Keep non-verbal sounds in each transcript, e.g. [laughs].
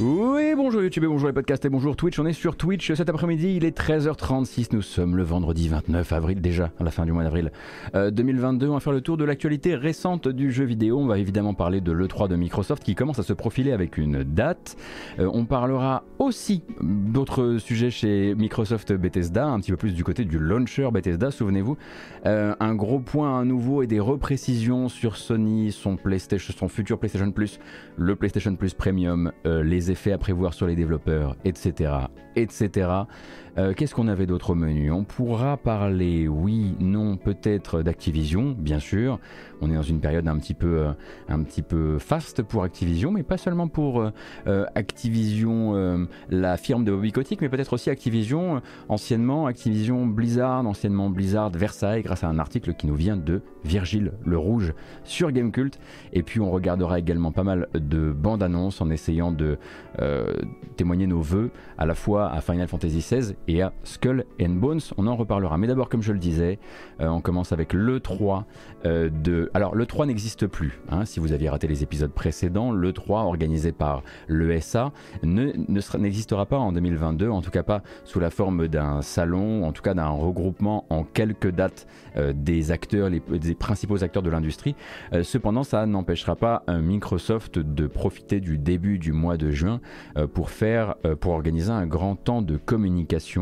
Oui, bonjour YouTube et bonjour les podcasts et bonjour Twitch. On est sur Twitch cet après-midi, il est 13h36. Nous sommes le vendredi 29 avril, déjà à la fin du mois d'avril 2022. Euh, on va faire le tour de l'actualité récente du jeu vidéo. On va évidemment parler de l'E3 de Microsoft qui commence à se profiler avec une date. Euh, on parlera aussi d'autres sujets chez Microsoft Bethesda, un petit peu plus du côté du launcher Bethesda, souvenez-vous. Euh, un gros point à nouveau et des reprécisions sur Sony, son, PlayStation, son futur PlayStation Plus, le PlayStation Plus Premium, les effets à prévoir sur les développeurs, etc. etc. Euh, qu'est-ce qu'on avait d'autre au menu? On pourra parler, oui, non, peut-être d'Activision, bien sûr. On est dans une période un petit peu, euh, un faste pour Activision, mais pas seulement pour euh, Activision, la firme de Bobby mais peut-être aussi Activision, anciennement Activision Blizzard, anciennement Blizzard Versailles, grâce à un article qui nous vient de Virgile le Rouge sur Gamecult. Et puis on regardera également pas mal de bandes annonces en essayant de témoigner nos voeux à la fois à Final Fantasy XVI et à Skull and Bones. On en reparlera. Mais d'abord, comme je le disais, euh, on commence avec le 3 euh, de. Alors, le 3 n'existe plus. Hein, si vous aviez raté les épisodes précédents, le 3 organisé par l'ESA n'existera ne, pas en 2022, en tout cas pas sous la forme d'un salon, en tout cas d'un regroupement en quelques dates euh, des acteurs, les, des principaux acteurs de l'industrie. cependant, ça n'empêchera pas Microsoft de profiter du début du mois de juin pour faire, pour organiser un grand temps de communication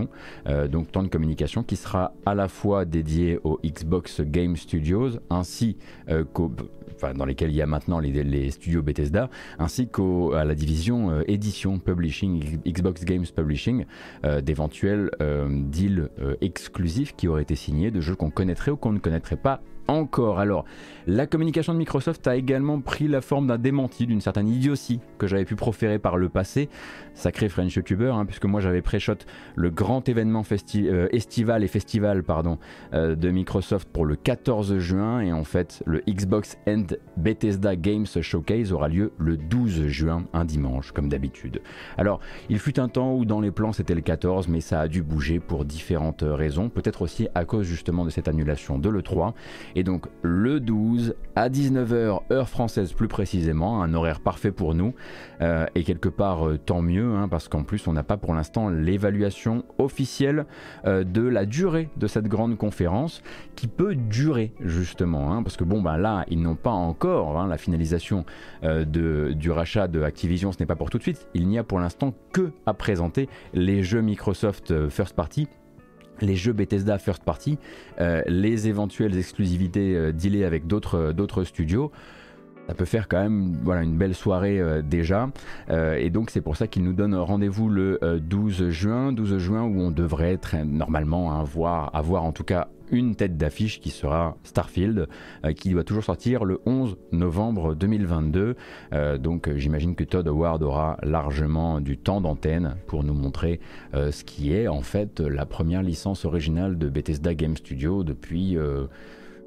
euh, donc temps de communication qui sera à la fois dédié au Xbox Game Studios ainsi euh, dans lesquels il y a maintenant les, studios Bethesda, ainsi qu'à la division euh, édition publishing, Xbox Games Publishing, d'éventuels deals exclusifs qui auraient été signés de jeux qu'on connaîtrait ou qu'on ne connaîtrait pas encore. Alors, la communication de Microsoft a également pris la forme d'un démenti, d'une certaine idiotie que j'avais pu proférer par le passé. Sacré French YouTuber, hein, puisque moi j'avais pré-shot le grand événement euh, estival et festival pardon, euh, de Microsoft pour le 14 juin. Et en fait, le Xbox and Bethesda Games Showcase aura lieu le 12 juin, un dimanche, comme d'habitude. Alors, il fut un temps où dans les plans c'était le 14, mais ça a dû bouger pour différentes raisons. Peut-être aussi à cause justement de cette annulation de l'E3. Et donc, le 12, à 19h heure française plus précisément, un horaire parfait pour nous. Euh, et quelque part euh, tant mieux hein, parce qu'en plus on n'a pas pour l'instant l'évaluation officielle euh, de la durée de cette grande conférence qui peut durer justement hein, parce que bon ben là ils n'ont pas encore hein, la finalisation du rachat de Activision ce n'est pas pour tout de suite. Il n'y a pour l'instant que à présenter les jeux Microsoft First Party les jeux Bethesda First Party, euh, les éventuelles exclusivités euh, dealées avec euh, d'autres studios. Ça peut faire quand même voilà, une belle soirée déjà. et donc c'est pour ça qu'il nous donne rendez-vous le 12 juin. 12 juin où on devrait être normalement avoir, avoir en tout cas une tête d'affiche qui sera Starfield, euh, qui doit toujours sortir le 11 novembre 2022. Euh, donc euh, j'imagine que Todd Howard aura largement du temps d'antenne pour nous montrer ce qui est en fait la première licence originale de Bethesda Game Studio depuis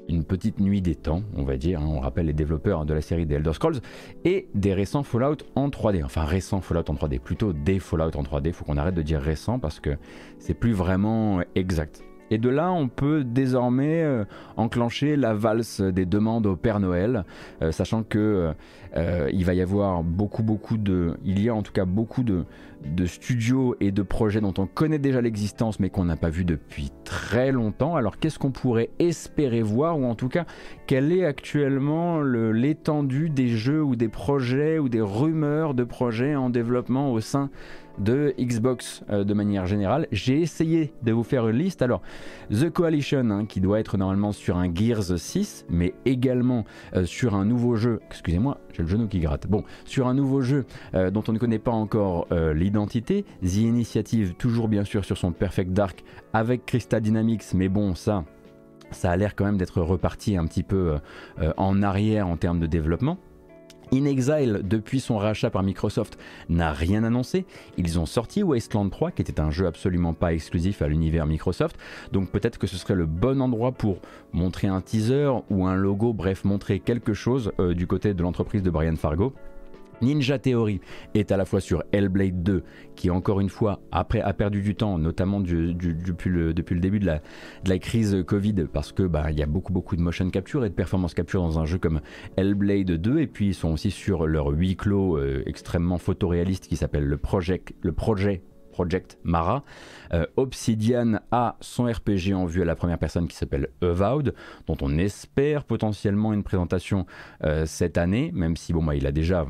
une petite nuit des temps, on va dire. Hein. On rappelle les développeurs de la série des Elder Scrolls et des récents Fallout en 3D. Enfin, récents Fallout en 3D, plutôt des Fallout en 3D. Faut qu'on arrête de dire récent parce que c'est plus vraiment exact. Et de là, on peut désormais euh, enclencher la valse des demandes au Père Noël, euh, sachant que euh, il va y avoir beaucoup, beaucoup de, il y a en tout cas beaucoup de, de studios et de projets dont on connaît déjà l'existence, mais qu'on n'a pas vu depuis très longtemps. Alors, qu'est-ce qu'on pourrait espérer voir, ou en tout cas, quelle est actuellement l'étendue des jeux ou des projets ou des rumeurs de projets en développement au sein de Xbox euh, de manière générale. J'ai essayé de vous faire une liste. Alors, The Coalition, hein, qui doit être normalement sur un Gears 6, mais également euh, sur un nouveau jeu. Excusez-moi, j'ai le genou qui gratte. Bon, sur un nouveau jeu euh, dont on ne connaît pas encore l'identité. The Initiative, toujours bien sûr sur son Perfect Dark avec Crystal Dynamics, mais bon, ça. Ça a l'air quand même d'être reparti un petit peu en arrière en termes de développement. In Exile, depuis son rachat par Microsoft, n'a rien annoncé. Ils ont sorti Wasteland 3, qui était un jeu absolument pas exclusif à l'univers Microsoft. Donc peut-être que ce serait le bon endroit pour montrer un teaser ou un logo, bref, montrer quelque chose euh, du côté de l'entreprise de Brian Fargo. Ninja Theory est à la fois sur Hellblade 2, qui encore une fois après a perdu du temps, notamment depuis, le, début de la, crise Covid, parce que bah, il y a beaucoup beaucoup de motion capture et de performance capture dans un jeu comme Hellblade 2, et puis ils sont aussi sur leur huis clos euh, extrêmement photoréaliste qui s'appelle le, Project, projet Project Mara. Euh, Obsidian a son RPG en vue à la première personne qui s'appelle Avowed, dont on espère potentiellement une présentation euh, cette année, même si bon, bah, il a déjà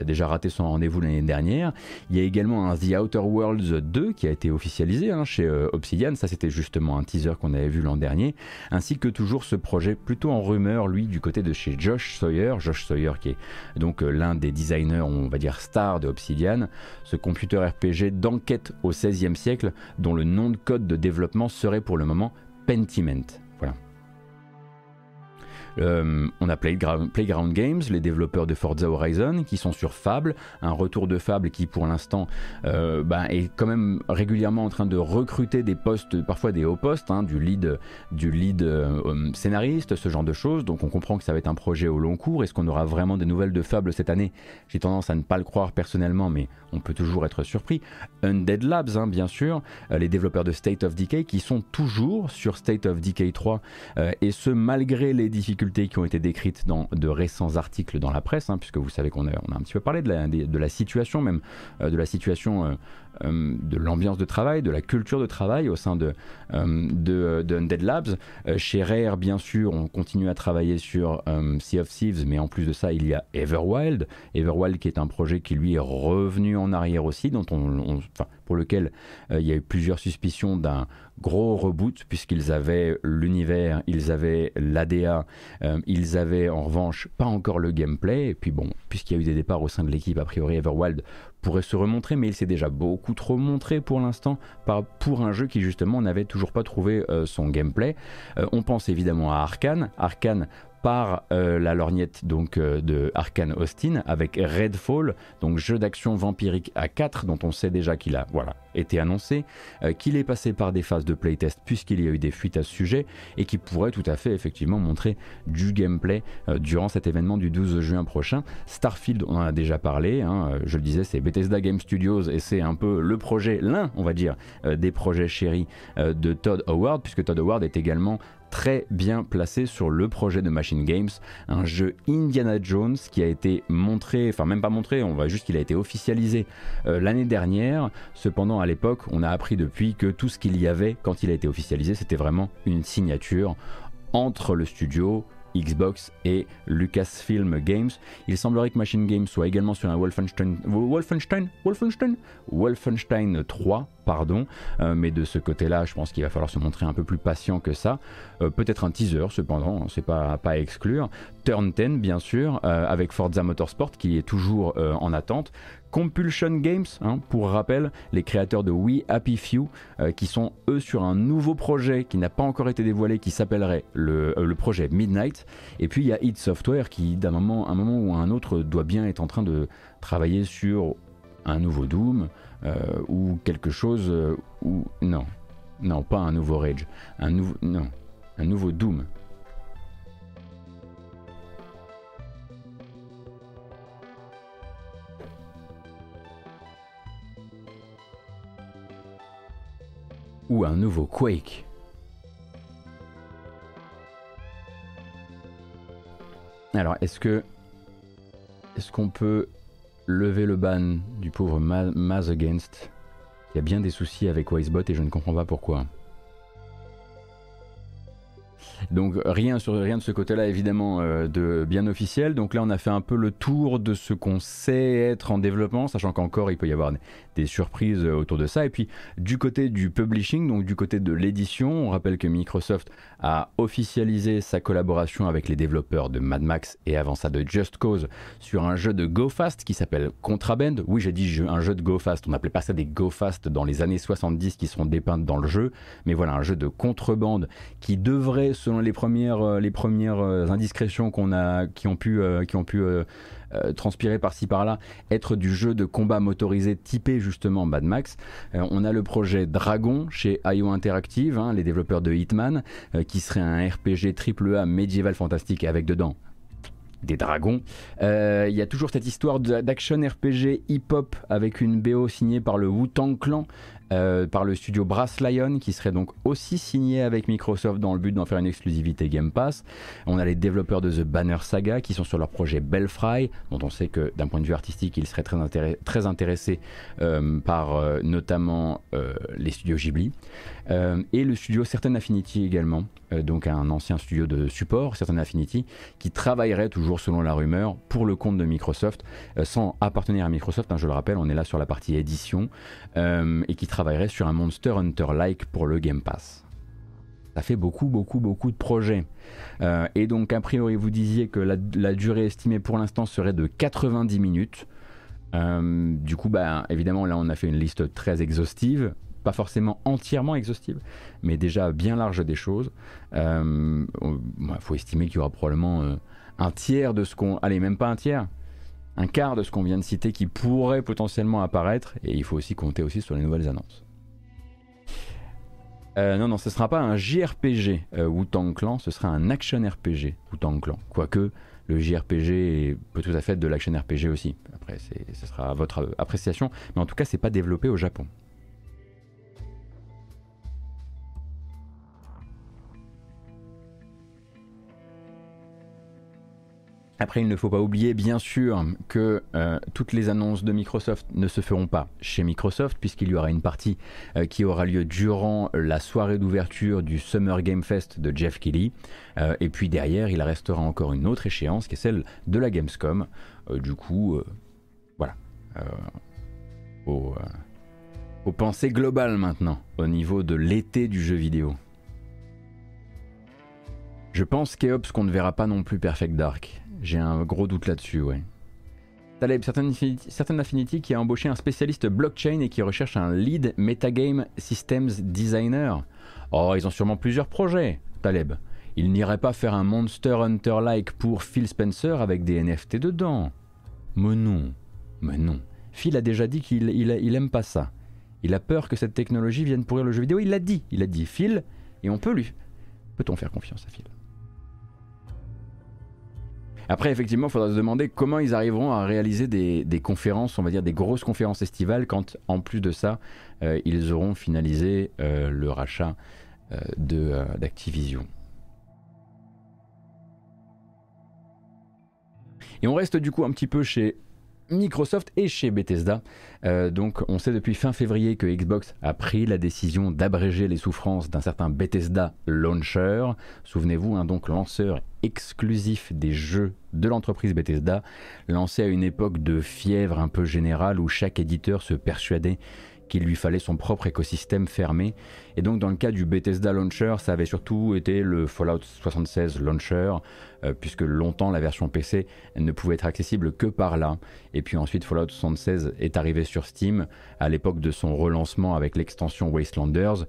a déjà raté son rendez-vous l'année dernière. Il y a également un The Outer Worlds 2 qui a été officialisé hein, chez euh, Obsidian, ça c'était justement un teaser qu'on avait vu l'an dernier, ainsi que toujours ce projet plutôt en rumeur, lui, du côté de chez Josh Sawyer, Josh Sawyer qui est donc euh, l'un des designers, on va dire, stars de Obsidian, ce computer RPG d'enquête au XVIe siècle, dont le nom de code de développement serait pour le moment Pentiment. Euh, on a Playground, Games, les développeurs de Forza Horizon, qui sont sur Fable, un retour de Fable qui pour l'instant euh, bah, est quand même régulièrement en train de recruter des postes, parfois des hauts postes, hein, du lead, du lead euh, scénariste, ce genre de choses. Donc on comprend que ça va être un projet au long cours. Est-ce qu'on aura vraiment des nouvelles de Fable cette année? J'ai tendance à ne pas le croire personnellement, mais on peut toujours être surpris. Undead Labs, hein, bien sûr, les développeurs de State of Decay qui sont toujours sur State of Decay 3, et ce malgré les difficultés qui ont été décrites dans de récents articles dans la presse, hein, puisque vous savez qu'on a, on a un petit peu parlé de la, de, la situation même, euh, de la situation euh, euh, de l'ambiance de travail, de la culture de travail au sein de, de, de, Undead Labs. chez Rare, bien sûr, on continue à travailler sur Sea of Thieves, mais en plus de ça, il y a Everwild. Everwild qui est un projet qui lui est revenu en arrière aussi, dont on, pour lequel il y a eu plusieurs suspicions d'un gros reboot puisqu'ils avaient l'univers, ils avaient l'ADA, euh, ils avaient en revanche pas encore le gameplay. Et puis bon, puisqu'il y a eu des départs au sein de l'équipe, a priori Everwild pourrait se remontrer, mais il s'est déjà beaucoup trop montré pour l'instant pour un jeu qui justement n'avait toujours pas trouvé euh, son gameplay. Euh, on pense évidemment à Arkane. Arkane par euh, la lorgnette donc euh, de Arkane Austin avec Redfall, donc jeu d'action vampirique à 4 dont on sait déjà qu'il a voilà, été annoncé, euh, qu'il est passé par des phases de playtest puisqu'il y a eu des fuites à ce sujet et qui pourrait tout à fait effectivement montrer du gameplay durant cet événement du 12 juin prochain. Starfield, on en a déjà parlé, hein, je le disais, c'est Bethesda Game Studios et c'est un peu le projet, l'un on va dire, des projets chéris de Todd Howard puisque Todd Howard est également très bien placé sur le projet de Machine Games, un jeu Indiana Jones qui a été montré, enfin même pas montré, on voit juste qu'il a été officialisé euh, l'année dernière. Cependant, à l'époque, on a appris depuis que tout ce qu'il y avait quand il a été officialisé, c'était vraiment une signature entre le studio, Xbox et Lucasfilm Games. Il semblerait que Machine Games soit également sur un Wolfenstein, Wolfenstein, Wolfenstein, Wolfenstein 3 pardon. Euh, mais de ce côté-là, je pense qu'il va falloir se montrer un peu plus patient que ça. Euh, peut-être un teaser, cependant, c'est pas, pas à exclure. Turn 10, bien sûr, euh, avec Forza Motorsport qui est toujours en attente. Compulsion Games, hein, pour rappel, les créateurs de We Happy Few, qui sont eux sur un nouveau projet qui n'a pas encore été dévoilé, qui s'appellerait le, le, projet Midnight. Et puis il y a id Software qui, d'un moment, ou un autre, doit bien être en train de travailler sur un nouveau Doom, euh, ou quelque chose euh, ou non, non, pas un nouveau Rage, un nouveau non, un nouveau Doom. Ou un nouveau Quake. Alors, est-ce que est-ce qu'on peut lever le ban du pauvre Maz Against? Il y a bien des soucis avec Wisebot et je ne comprends pas pourquoi. Donc rien, sur, rien de ce côté-là évidemment euh, de bien officiel. Donc là on a fait un peu le tour de ce qu'on sait être en développement, sachant qu'encore il peut y avoir des surprises euh, autour de ça. Et puis du côté du publishing, donc du côté de l'édition, on rappelle que Microsoft a officialisé sa collaboration avec les développeurs de Mad Max et avant ça de Just Cause sur un jeu de Go Fast qui s'appelle Contraband. Oui j'ai dit un jeu de Go Fast, on n'appelait pas ça des Go Fast dans les années 70 qui seront dépeintes dans le jeu, mais voilà un jeu de contrebande qui devrait selon les premières, euh, euh, indiscrétions qui ont pu, euh, transpirer par-ci par-là, être du jeu de combat motorisé typé justement Mad Max. on a le projet Dragon chez IO Interactive, hein, les développeurs de Hitman, qui serait un RPG AAA médiéval fantastique avec dedans des dragons. Il y a toujours cette histoire d'action RPG hip-hop avec une BO signée par le Wu-Tang Clan, euh, par le studio Brass Lion, qui serait donc aussi signé avec Microsoft dans le but d'en faire une exclusivité Game Pass. On a les développeurs de The Banner Saga qui sont sur leur projet Belfry, dont on sait que d'un point de vue artistique, ils seraient très, très intéressés euh, par euh, notamment les studios Ghibli. et le studio Certain Affinity également, donc un ancien studio de support, Certain Affinity, qui travaillerait toujours selon la rumeur pour le compte de Microsoft, sans appartenir à Microsoft, hein, je le rappelle, on est là sur la partie édition, et qui travaille travaillerait sur un Monster Hunter-like pour le Game Pass. Ça fait beaucoup, beaucoup, beaucoup de projets. Euh, et donc, a priori, vous disiez que la, durée estimée pour l'instant serait de 90 minutes. Euh, du coup, bah, évidemment, là, on a fait une liste très exhaustive. Pas forcément entièrement exhaustive, mais déjà bien large des choses. Il euh, faut estimer qu'il y aura probablement un tiers de ce qu'on. Allez, même pas un tiers un quart de ce qu'on vient de citer qui pourrait potentiellement apparaître, et il faut aussi compter aussi sur les nouvelles annonces. Euh, non, non, ce ne sera pas un JRPG euh, Wu-Tang Clan, ce sera un action RPG Wu-Tang Clan. Quoique le JRPG peut tout à fait être de l'action RPG aussi. Après, ce sera à votre appréciation, mais en tout cas, c'est pas développé au Japon. Après, il ne faut pas oublier, bien sûr, que euh, toutes les annonces de Microsoft ne se feront pas chez Microsoft, puisqu'il y aura une partie euh, qui aura lieu durant la soirée d'ouverture du Summer Game Fest de Jeff Kelly. Euh, et puis derrière, il restera encore une autre échéance, qui est celle de la Gamescom. du coup, voilà. Au, aux pensées globales maintenant, au niveau de l'été du jeu vidéo. Je pense, Keops, qu'on ne verra pas non plus Perfect Dark. J'ai un gros doute là-dessus, ouais. Taleb, certaines Affinity, qui a embauché un spécialiste blockchain et qui recherche un lead metagame systems designer. Oh, ils ont sûrement plusieurs projets, Taleb. Ils n'iraient pas faire un Monster Hunter-like pour Phil Spencer avec des NFT dedans. Mais non, mais non. Phil a déjà dit qu'il il, aime pas ça. Il a peur que cette technologie vienne pourrir le jeu vidéo. Il l'a dit, il a dit Phil, et on peut lui. Peut-on faire confiance à Phil? Après, effectivement, il faudra se demander comment ils arriveront à réaliser des, conférences, on va dire des grosses conférences estivales, quand en plus de ça, euh, ils auront finalisé euh, le rachat euh, d'Activision. Et on reste du coup un petit peu chez Microsoft et chez Bethesda. Euh, donc on sait depuis fin février que Xbox a pris la décision d'abréger les souffrances d'un certain Bethesda Launcher. Souvenez-vous, hein, donc lanceur exclusif des jeux de l'entreprise Bethesda, lancé à une époque de fièvre un peu générale où chaque éditeur se persuadait qu'il lui fallait son propre écosystème fermé. Et donc dans le cas du Bethesda Launcher, ça avait surtout été le Fallout 76 Launcher, euh, puisque longtemps la version PC ne pouvait être accessible que par là. Et puis ensuite Fallout 76 est arrivé sur Steam à l'époque de son relancement avec l'extension Wastelanders.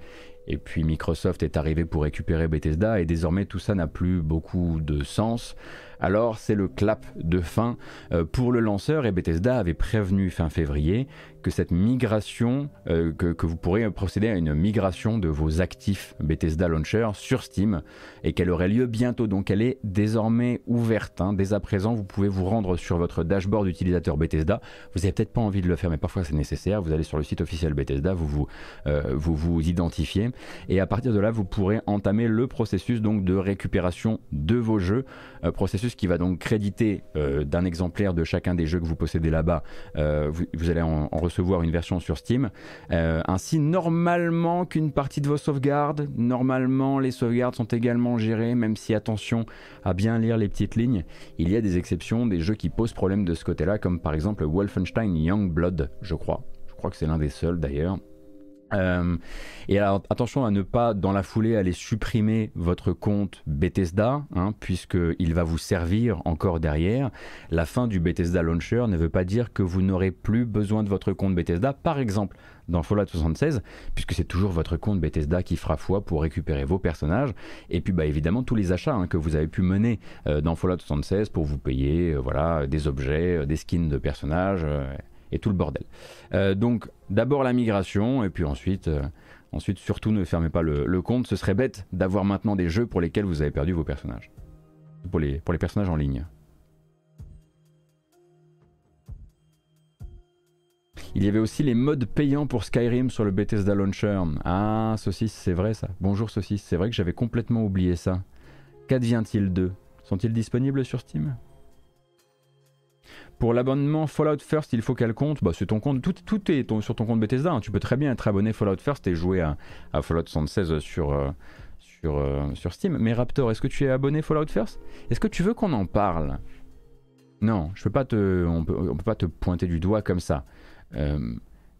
Et puis Microsoft est arrivé pour récupérer Bethesda et désormais tout ça n'a plus beaucoup de sens alors c'est le clap de fin euh, pour le lanceur et Bethesda avait prévenu fin février que cette migration, euh, que, vous pourrez procéder à une migration de vos actifs Bethesda Launcher sur Steam et qu'elle aurait lieu bientôt. Donc elle est désormais ouverte. Hein. Dès à présent, vous pouvez vous rendre sur votre dashboard utilisateur Bethesda. Vous n'avez peut-être pas envie de le faire, mais parfois c'est nécessaire. Vous allez sur le site officiel Bethesda, vous vous, euh, identifiez et à partir de là, vous pourrez entamer le processus donc de récupération de vos jeux, processus qui va donc créditer euh, d'un exemplaire de chacun des jeux que vous possédez là-bas. Euh, vous, allez en, recevoir une version sur Steam. Euh, ainsi, normalement qu'une partie de vos sauvegardes, normalement les sauvegardes sont également gérées, même si attention à bien lire les petites lignes. Il y a des exceptions, des jeux qui posent problème de ce côté-là, comme par exemple Wolfenstein Youngblood, je crois. Je crois que c'est l'un des seuls d'ailleurs. Euh, et alors attention à ne pas dans la foulée aller supprimer votre compte Bethesda, hein, puisqu'il va vous servir encore derrière. La fin du Bethesda Launcher ne veut pas dire que vous n'aurez plus besoin de votre compte Bethesda, par exemple dans Fallout 76, puisque c'est toujours votre compte Bethesda qui fera foi pour récupérer vos personnages. Et puis bah, évidemment tous les achats hein, que vous avez pu mener euh, dans Fallout 76 pour vous payer euh, voilà, des objets, des skins de personnages et tout le bordel. Euh, donc d'abord la migration et puis ensuite, euh, ensuite surtout ne fermez pas le, compte, ce serait bête d'avoir maintenant des jeux pour lesquels vous avez perdu vos personnages. Pour les, pour les personnages en ligne. Il y avait aussi les modes payants pour Skyrim sur le Bethesda Launcher. Ah, Saucisse, c'est vrai ça. Bonjour Saucisse, c'est vrai que j'avais complètement oublié ça. Qu'advient-il d'eux? Sont-ils disponibles sur Steam? Pour l'abonnement Fallout First, il faut qu'elle compte. Bah, c'est ton compte. Tout, tout est sur ton compte Bethesda. Hein. Tu peux très bien être abonné Fallout First et jouer à, Fallout 76 sur, euh, euh, sur Steam. Mais Raptor, est-ce que tu es abonné Fallout First? Est-ce que tu veux qu'on en parle? Non, je peux pas te, on peut, peut pas te pointer du doigt comme ça. Euh,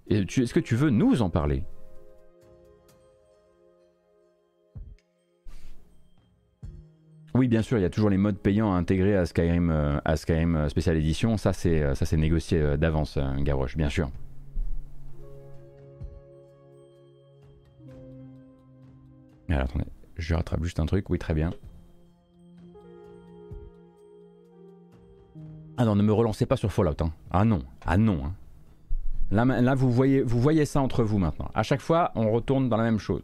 est-ce que tu veux nous en parler? Oui, bien sûr, il y a toujours les modes payants à intégrer à Skyrim, euh, à Skyrim euh, Special Edition. Ça, c'est euh, négocié d'avance, Garrosh, bien sûr. Alors, attendez, je rattrape juste un truc. Oui, très bien. Ah non, ne me relancez pas sur Fallout. Hein. Ah non, ah non. Hein. Là, là vous, voyez, vous voyez ça entre vous maintenant. À chaque fois, on retourne dans la même chose.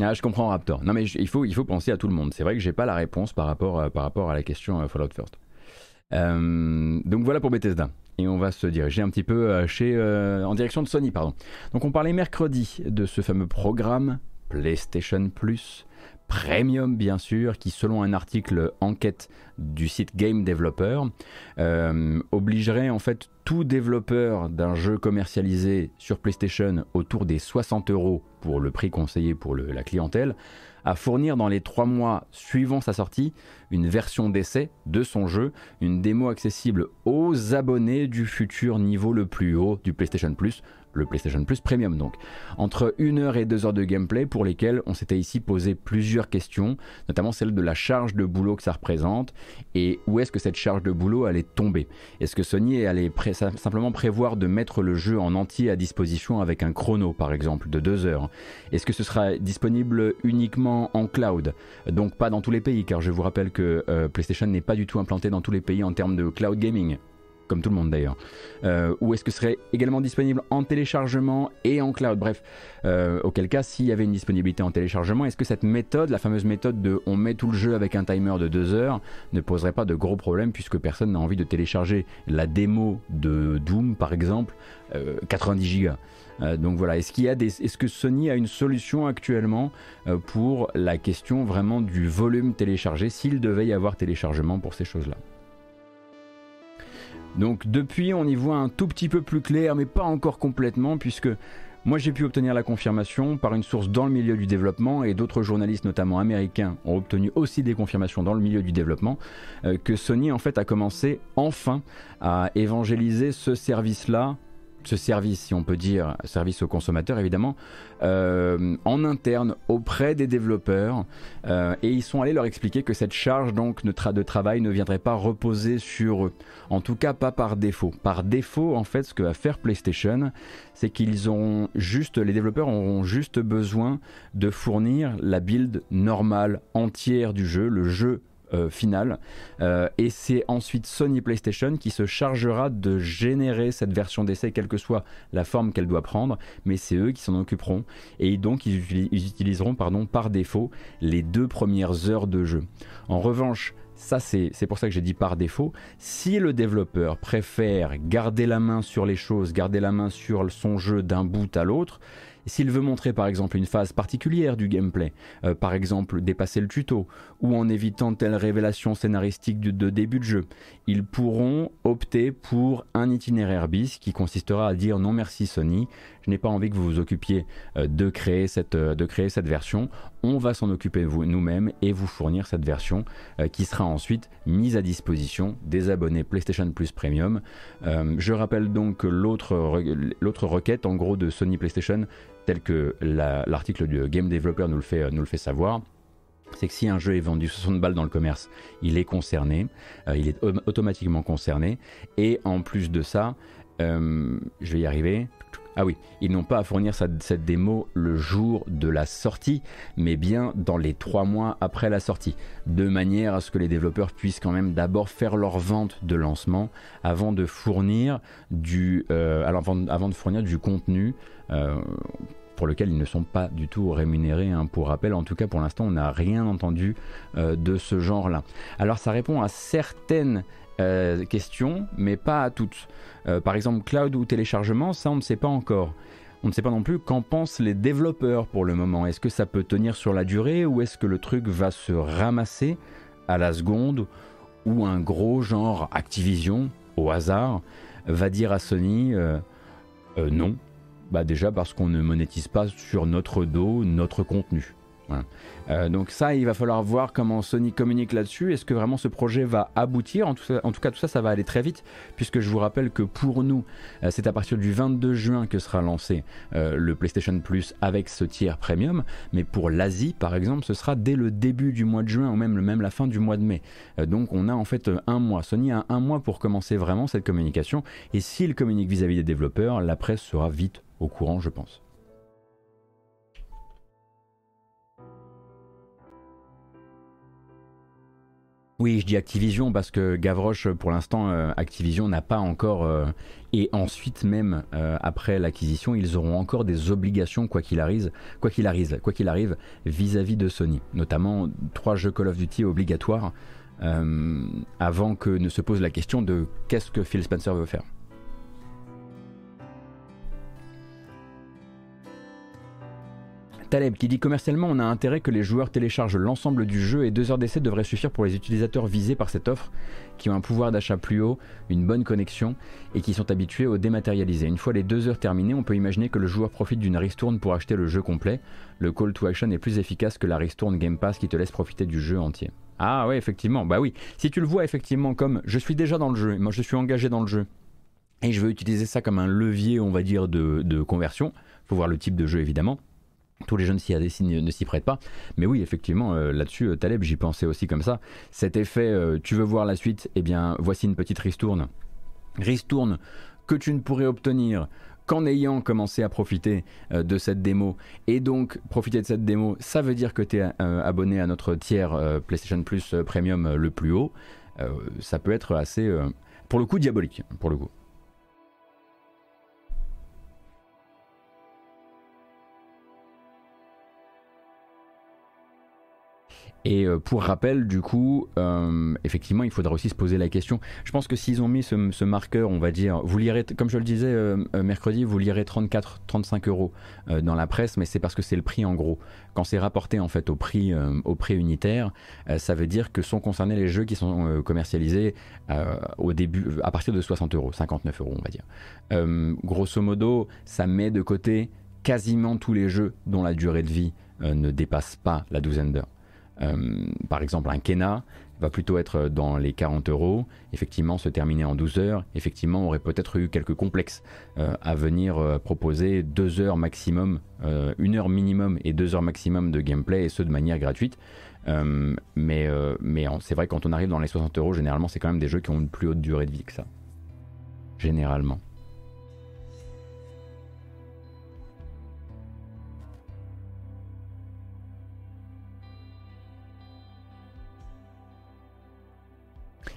Ah, je comprends Raptor. Non mais il faut, il faut penser à tout le monde. C'est vrai que j'ai pas la réponse par rapport, à, par rapport à la question euh, Fallout First. Euh, donc voilà pour Bethesda. Et on va se diriger un petit peu euh, chez, en direction de Sony. Pardon. Donc on parlait mercredi de ce fameux programme PlayStation Plus Premium bien sûr, qui selon un article enquête du site Game Developer, obligerait en fait tout développeur d'un jeu commercialisé sur PlayStation autour des 60 euros pour le prix conseillé pour la clientèle, à fournir dans les trois mois suivant sa sortie une version d'essai de son jeu, une démo accessible aux abonnés du futur niveau le plus haut du PlayStation Plus, le PlayStation Plus Premium donc. Entre 1 heure et 2 heures de gameplay pour lesquelles on s'était ici posé plusieurs questions, notamment celle de la charge de boulot que ça représente et où est-ce que cette charge de boulot allait tomber. Est-ce que Sony allait simplement prévoir de mettre le jeu en entier à disposition avec un chrono par exemple de 2 heures? Est-ce que ce sera disponible uniquement en cloud? Donc pas dans tous les pays car je vous rappelle que euh, PlayStation n'est pas du tout implanté dans tous les pays en termes de cloud gaming comme tout le monde d'ailleurs. Euh, ou est-ce que ce serait également disponible en téléchargement et en cloud? Bref, euh, auquel cas, s'il y avait une disponibilité en téléchargement, est-ce que cette méthode, la fameuse méthode de on met tout le jeu avec un timer de 2 heures, ne poserait pas de gros problèmes puisque personne n'a envie de télécharger la démo de Doom par exemple, 90 euh, gigas? Donc voilà, est-ce qu'il y a des, est-ce que Sony a une solution actuellement pour la question vraiment du volume téléchargé, s'il devait y avoir téléchargement pour ces choses-là? Donc depuis, on y voit un tout petit peu plus clair, mais pas encore complètement, puisque moi j'ai pu obtenir la confirmation par une source dans le milieu du développement, et d'autres journalistes, notamment américains, ont obtenu aussi des confirmations dans le milieu du développement, euh, que Sony en fait a commencé enfin à évangéliser ce service-là ce service, si on peut dire, service aux consommateurs évidemment, euh, en interne auprès des développeurs, euh, et ils sont allés leur expliquer que cette charge donc de, de, travail ne viendrait pas reposer sur eux, en tout cas pas par défaut. Par défaut, en fait, ce que va faire PlayStation, c'est qu'ils ont juste, les développeurs auront juste besoin de fournir la build normale entière du jeu, le jeu euh, final. Euh, et c'est ensuite Sony PlayStation qui se chargera de générer cette version d'essai, quelle que soit la forme qu'elle doit prendre, mais c'est eux qui s'en occuperont. Et donc ils, utiliseront pardon, par défaut les deux premières heures de jeu. En revanche, ça c'est pour ça que j'ai dit par défaut, si le développeur préfère garder la main sur les choses, garder la main sur son jeu d'un bout à l'autre, s'il veut montrer par exemple une phase particulière du gameplay, euh, par exemple dépasser le tuto, ou en évitant telle révélation scénaristique de, début de jeu, ils pourront opter pour un itinéraire bis qui consistera à dire non merci Sony, je n'ai pas envie que vous vous occupiez euh, de, créer cette, euh, de créer cette version, on va s'en occuper nous-mêmes et vous fournir cette version qui sera ensuite mise à disposition des abonnés PlayStation Plus Premium. je rappelle donc l'autre requête en gros de Sony PlayStation tel que l'article du Game Developer nous le fait, nous le fait savoir c'est que si un jeu est vendu 60 balles dans le commerce, il est concerné, euh, il est automatiquement concerné, et en plus de ça, euh, je vais y arriver. Ah oui, ils n'ont pas à fournir cette, démo le jour de la sortie, mais bien dans les trois mois après la sortie, de manière à ce que les développeurs puissent quand même d'abord faire leur vente de lancement avant de fournir du, euh, alors avant, de fournir du contenu pour lequel ils ne sont pas du tout rémunérés. Hein, pour rappel, en tout cas pour l'instant, on n'a rien entendu de ce genre-là. Alors ça répond à certaines questions, mais pas à toutes. par exemple, cloud ou téléchargement, ça on ne sait pas encore. On ne sait pas non plus qu'en pensent les développeurs pour le moment. Est-ce que ça peut tenir sur la durée ou est-ce que le truc va se ramasser à la seconde ou un gros genre Activision, au hasard, va dire à Sony euh, euh, non Bah déjà parce qu'on ne monétise pas sur notre dos notre contenu. Euh, donc ça, il va falloir voir comment Sony communique là-dessus. Est-ce que vraiment ce projet va aboutir? En tout, cas, tout ça, ça va aller très vite, puisque je vous rappelle que pour nous, euh, c'est à partir du 22 juin que sera lancé euh, le PlayStation Plus avec ce tiers premium. Mais pour l'Asie, par exemple, ce sera dès le début du mois de juin ou même, la fin du mois de mai. donc on a en fait un mois. Sony a un mois pour commencer vraiment cette communication. Et s'il communique vis à -vis des développeurs, la presse sera vite au courant, je pense. Oui, je dis Activision parce que Gavroche, pour l'instant, euh, Activision n'a pas encore, euh, et ensuite même euh, après l'acquisition, ils auront encore des obligations quoi qu'il arrive, quoi qu'il arrive, quoi qu'il arrive, vis-à-vis de Sony, notamment trois jeux Call of Duty obligatoires, avant que ne se pose la question de qu'est-ce que Phil Spencer veut faire. Taleb qui dit commercialement on a intérêt que les joueurs téléchargent l'ensemble du jeu et deux heures d'essai devraient suffire pour les utilisateurs visés par cette offre qui ont un pouvoir d'achat plus haut, une bonne connexion et qui sont habitués au dématérialisé. Une fois les deux heures terminées, on peut imaginer que le joueur profite d'une ristourne pour acheter le jeu complet. Le call to action est plus efficace que la ristourne Game Pass qui te laisse profiter du jeu entier. Ah ouais effectivement, bah oui. Si tu le vois effectivement comme je suis déjà dans le jeu, moi je suis engagé dans le jeu et je veux utiliser ça comme un levier on va dire de, de conversion, faut voir le type de jeu évidemment tous les jeunes s'y ne s'y prêtent pas. Mais oui, effectivement, euh, là-dessus, euh, Taleb, j'y pensais aussi comme ça. Cet effet, euh, tu veux voir la suite, eh bien, voici une petite ristourne. Ristourne que tu ne pourrais obtenir qu'en ayant commencé à profiter de cette démo. Et donc, profiter de cette démo, ça veut dire que tu es abonné à notre tiers PlayStation Plus Premium le plus haut. ça peut être assez, pour le coup, diabolique, pour le coup. Et euh, pour rappel, du coup, euh, effectivement, il faudra aussi se poser la question. Je pense que s'ils ont mis ce, marqueur, on va dire, vous lirez, comme je le disais euh, mercredi, vous lirez 34, 35 euros dans la presse, mais c'est parce que c'est le prix en gros. Quand c'est rapporté en fait au prix, au prix unitaire, ça veut dire que sont concernés les jeux qui sont commercialisés au début, à partir de 60 euros, 59 euros, on va dire. grosso modo, ça met de côté quasiment tous les jeux dont la durée de vie ne dépasse pas la douzaine d'heures. Euh, par exemple, un Kena va plutôt être dans les 40 euros, effectivement se terminer en 12 heures, effectivement aurait peut-être eu quelques complexes euh, à venir euh, proposer 2 heures maximum, 1 heure minimum et 2 heures maximum de gameplay et ce de manière gratuite. mais mais c'est vrai quand on arrive dans les 60 euros, généralement c'est quand même des jeux qui ont une plus haute durée de vie que ça. Généralement.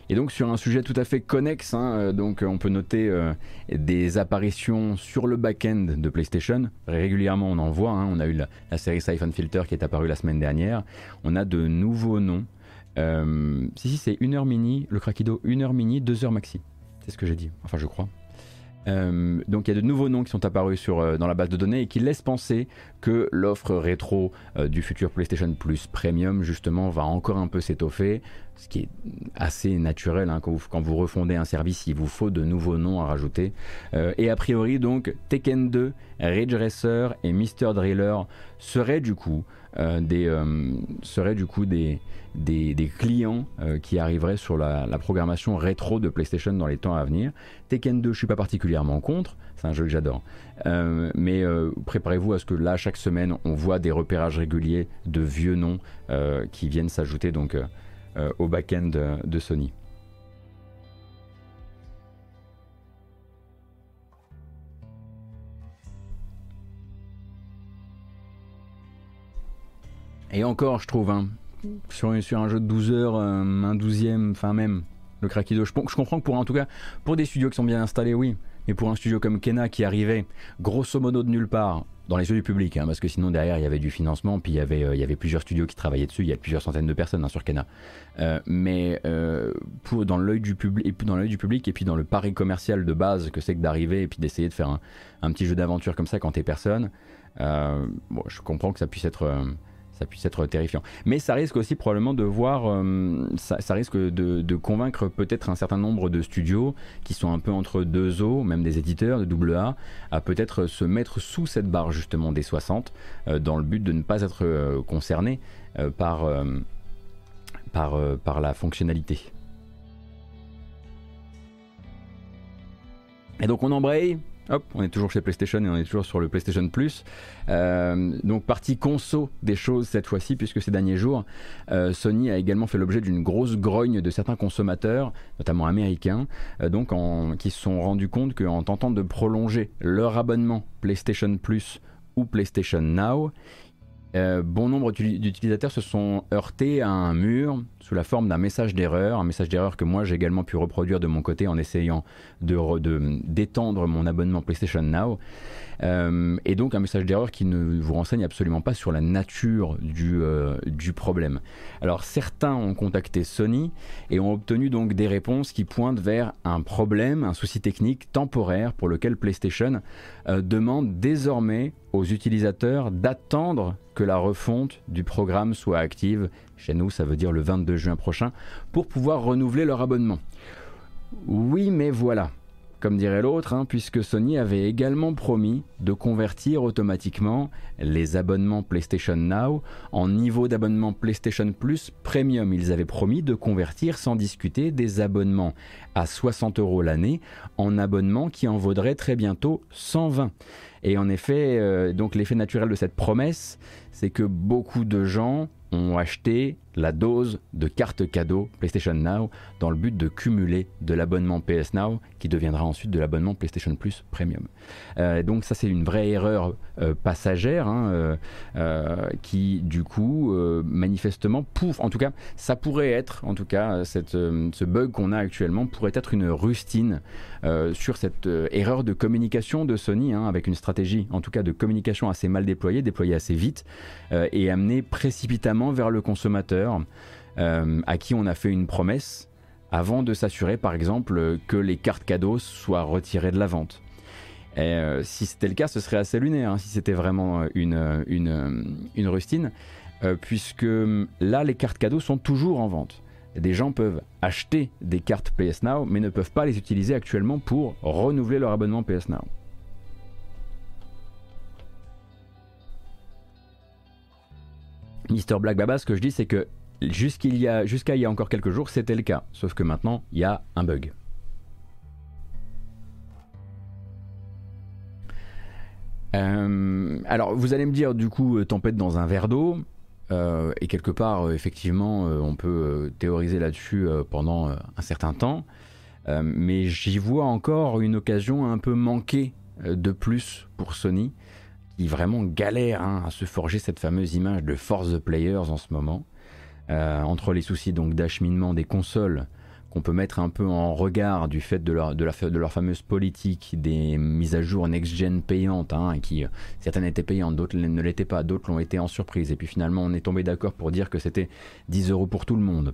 Et donc sur un sujet tout à fait connexe, hein, euh, donc on peut noter euh, des apparitions sur le back-end de PlayStation. Régulièrement on en voit, hein. on a eu la, série Siphon Filter qui est apparue la semaine dernière. On a de nouveaux noms. Euh, si si c'est 1 heure mini, le Craquido 1 heure mini, 2 heures maxi. C'est ce que j'ai dit, enfin je crois. Euh, donc il y a de nouveaux noms qui sont apparus sur, euh, dans la base de données et qui laissent penser que l'offre rétro euh, du futur PlayStation Plus Premium justement va encore un peu s'étoffer, ce qui est assez naturel hein, quand, vous, refondez un service, il vous faut de nouveaux noms à rajouter. et a priori donc Tekken 2, Ridge Racer et Mr Driller seraient du coup du coup des clients euh, qui arriveraient sur la, programmation rétro de PlayStation dans les temps à venir. Tekken 2, je suis pas particulièrement contre, c'est un jeu que j'adore. Euh, mais euh, préparez-vous à ce que là, chaque semaine, on voit des repérages réguliers de vieux noms qui viennent s'ajouter donc au back-end de Sony. Et encore, je trouve, hein, sur, un jeu de 12 heures, euh, un 12e, enfin même le Craquido. Je, je comprends que pour en tout cas pour des studios qui sont bien installés, oui. Mais pour un studio comme Kena qui arrivait grosso modo de nulle part, dans les yeux du public, hein, parce que sinon derrière il y avait du financement, puis il y avait, euh, il y avait plusieurs studios qui travaillaient dessus, il y a plusieurs centaines de personnes hein, sur Cana. Euh, mais euh, pour, dans l'œil du, public, du public et puis dans le pari commercial de base que c'est que d'arriver et puis d'essayer de faire un, un petit jeu d'aventure comme ça quand t'es personne, bon, je comprends que ça puisse être puisse être terrifiant. Mais ça risque aussi probablement de voir, euh, ça, risque de, convaincre peut-être un certain nombre de studios qui sont un peu entre deux eaux, même des éditeurs de AA, à peut-être se mettre sous cette barre justement des 60, euh, dans le but de ne pas être euh, concernés par, par, par la fonctionnalité. Et donc on embraye, Hop, on est toujours chez PlayStation et on est toujours sur le PlayStation Plus. Euh, donc partie conso des choses cette fois-ci, puisque ces derniers jours, euh, Sony a également fait l'objet d'une grosse grogne de certains consommateurs, notamment américains, euh, qui se sont rendus compte qu'en tentant de prolonger leur abonnement PlayStation Plus ou PlayStation Now, euh, bon nombre d'utilisateurs se sont heurtés à un mur sous la forme d'un message d'erreur, un message d'erreur que moi j'ai également pu reproduire de mon côté en essayant de d'étendre mon abonnement PlayStation Now. Euh, et donc un message d'erreur qui ne vous renseigne absolument pas sur la nature du, euh, du problème. Alors certains ont contacté Sony et ont obtenu donc des réponses qui pointent vers un problème, un souci technique temporaire pour lequel PlayStation euh, demande désormais aux utilisateurs d'attendre que la refonte du programme soit active. Chez nous, ça veut dire le 22 juin prochain, pour pouvoir renouveler leur abonnement. Oui, mais voilà comme dirait l'autre, hein, puisque Sony avait également promis de convertir automatiquement les abonnements PlayStation Now en niveau d'abonnement PlayStation Plus Premium. Ils avaient promis de convertir sans discuter des abonnements à 60 euros l'année en abonnements qui en vaudraient très bientôt 120. Et en effet, euh, donc l'effet naturel de cette promesse, c'est que beaucoup de gens ont acheté la dose de carte cadeau PlayStation Now dans le but de cumuler de l'abonnement PS Now qui deviendra ensuite de l'abonnement PlayStation Plus Premium. Euh, donc ça c'est une vraie erreur euh, passagère hein, euh, qui du coup manifestement pouf, en tout cas ça pourrait être en tout cas ce bug qu'on a actuellement pourrait être une rustine sur cette erreur de communication de Sony hein, avec une stratégie en tout cas de communication assez mal déployée, déployée assez vite et amenée précipitamment vers le consommateur euh, à qui on a fait une promesse avant de s'assurer par exemple que les cartes cadeaux soient retirées de la vente. Et euh, si c'était le cas, ce serait assez lunaire, hein, si c'était vraiment une, une, rustine, euh, puisque là, les cartes cadeaux sont toujours en vente. Des gens peuvent acheter des cartes PS Now, mais ne peuvent pas les utiliser actuellement pour renouveler leur abonnement PS Now. Mister Black Baba, ce que je dis, c'est que jusqu'à il, y a, encore quelques jours, c'était le cas. Sauf que maintenant, il y a un bug. Euh, alors, vous allez me dire, du coup, euh, tempête dans un verre d'eau. Euh, et quelque part, effectivement, on peut théoriser là-dessus pendant un certain temps. mais j'y vois encore une occasion un peu manquée de plus pour Sony qui vraiment galère hein, à se forger cette fameuse image de force the players en ce moment. Euh, entre les soucis donc d'acheminement des consoles qu'on peut mettre un peu en regard du fait de leur, de, de leur fameuse politique des mises à jour next-gen payantes, hein, qui euh, certaines étaient payantes, d'autres ne l'étaient pas, d'autres l'ont été en surprise. Et puis finalement, on est tombé d'accord pour dire que c'était 10 euros pour tout le monde.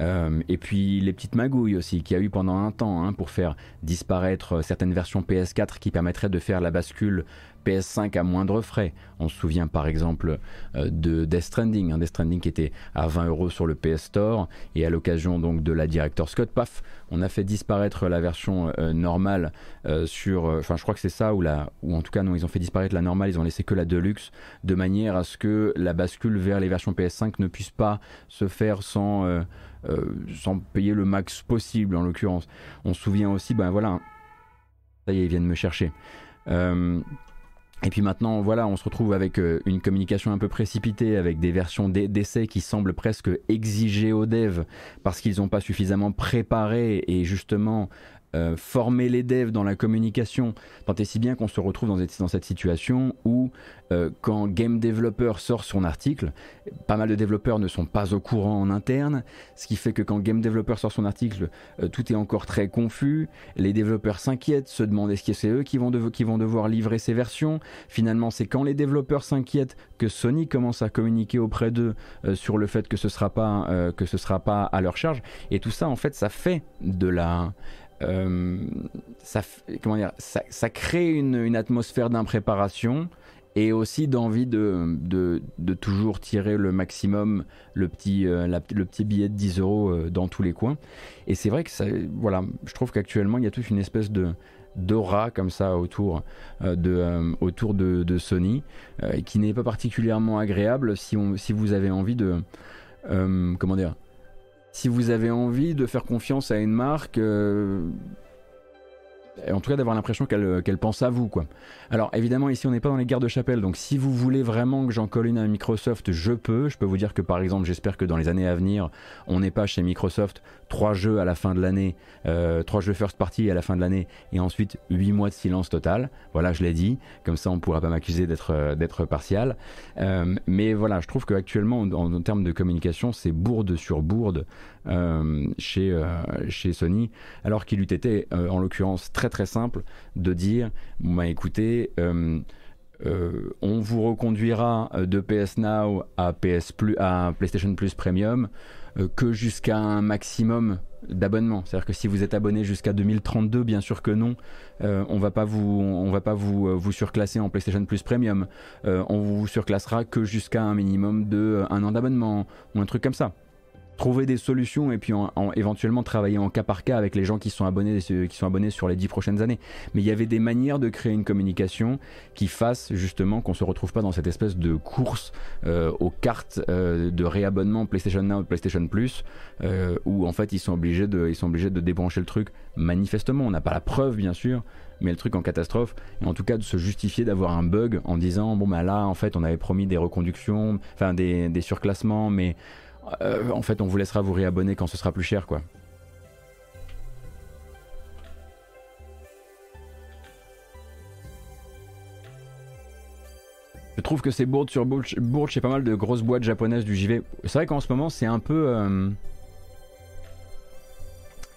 Euh, et puis les petites magouilles aussi, qu'il y a eu pendant un temps hein, pour faire disparaître certaines versions PS4 qui permettraient de faire la bascule PS5 à moindre frais. On se souvient par exemple euh, de Death Stranding, un Death Stranding qui était à 20 euros sur le PS Store et à l'occasion donc de la Director's Cut, paf, on a fait disparaître la version euh, normale euh, sur, enfin je crois que c'est ça ou ou en tout cas non, ils ont fait disparaître la normale, ils ont laissé que la Deluxe de manière à ce que la bascule vers les versions PS5 ne puisse pas se faire sans sans payer le max possible en l'occurrence. On se souvient aussi, ben voilà, ça y est, ils viennent me chercher. Et puis maintenant, voilà, on se retrouve avec euh, une communication un peu précipitée, avec des versions d'essais qui semblent presque exiger aux devs parce qu'ils n'ont pas suffisamment préparé et justement euh, former les devs dans la communication, tant et si bien qu'on se retrouve dans, cette situation où euh, quand Game Developer sort son article, pas mal de développeurs ne sont pas au courant en interne, ce qui fait que quand Game Developer sort son article, euh, tout est encore très confus, les développeurs s'inquiètent, se demandent est-ce que c'est eux qui vont, qui vont devoir livrer ces versions, finalement c'est quand les développeurs s'inquiètent que Sony commence à communiquer auprès d'eux sur le fait que ce sera sera pas à leur charge, et tout ça en fait ça fait de la euh, ça, comment dire, ça, crée une, atmosphère d'impréparation et aussi d'envie de, de, toujours tirer le maximum, le petit, euh, le petit billet de 10 euros euh, dans tous les coins. Et c'est vrai que ça, voilà, je trouve qu'actuellement il y a toute une espèce de d'aura comme ça autour de, autour de, Sony qui n'est pas particulièrement agréable si, on, si vous avez envie de comment dire si vous avez envie de faire confiance à une marque, euh, en tout cas d'avoir l'impression qu'elle pense à vous. Quoi. Alors évidemment ici on n'est pas dans les guerres de chapelle, donc si vous voulez vraiment que j'en colle une à Microsoft, je peux. Je peux vous dire que par exemple j'espère que dans les années à venir, on n'est pas chez Microsoft trois jeux à la fin de l'année, euh, trois jeux first party à la fin de l'année, et ensuite huit mois de silence total. Voilà, je l'ai dit, comme ça on ne pourra pas m'accuser d'être euh, partial. Euh, mais voilà, je trouve qu'actuellement en, en, termes de communication, c'est bourde sur bourde chez, chez Sony, alors qu'il eût été en l'occurrence très très simple de dire, bah écoutez, on vous reconduira de PS Now à PS Plus, à PlayStation Plus Premium euh, que jusqu'à un maximum d'abonnements. C'est-à-dire que si vous êtes abonné jusqu'à 2032, bien sûr que non, euh, on va pas vous, on va pas vous, euh, vous surclasser en PlayStation Plus Premium. on vous surclassera que jusqu'à un minimum de un an d'abonnement ou un truc comme ça trouver des solutions et puis en, éventuellement travailler en cas par cas avec les gens qui sont abonnés qui sont abonnés sur les dix prochaines années. Mais il y avait des manières de créer une communication qui fasse justement qu'on se retrouve pas dans cette espèce de course euh, aux cartes euh, de réabonnement PlayStation Now, PlayStation Plus, euh, où en fait ils sont obligés de ils sont obligés de débrancher le truc. Manifestement, on n'a pas la preuve bien sûr, mais le truc en catastrophe, et en tout cas de se justifier d'avoir un bug en disant bon bah là en fait on avait promis des reconductions, enfin des, des surclassements, mais euh, en fait, on vous laissera vous réabonner quand ce sera plus cher, quoi. Je trouve que c'est bourde sur bourde, chez pas mal de grosses boîtes japonaises du JV. C'est vrai qu'en ce moment, c'est un peu. Euh,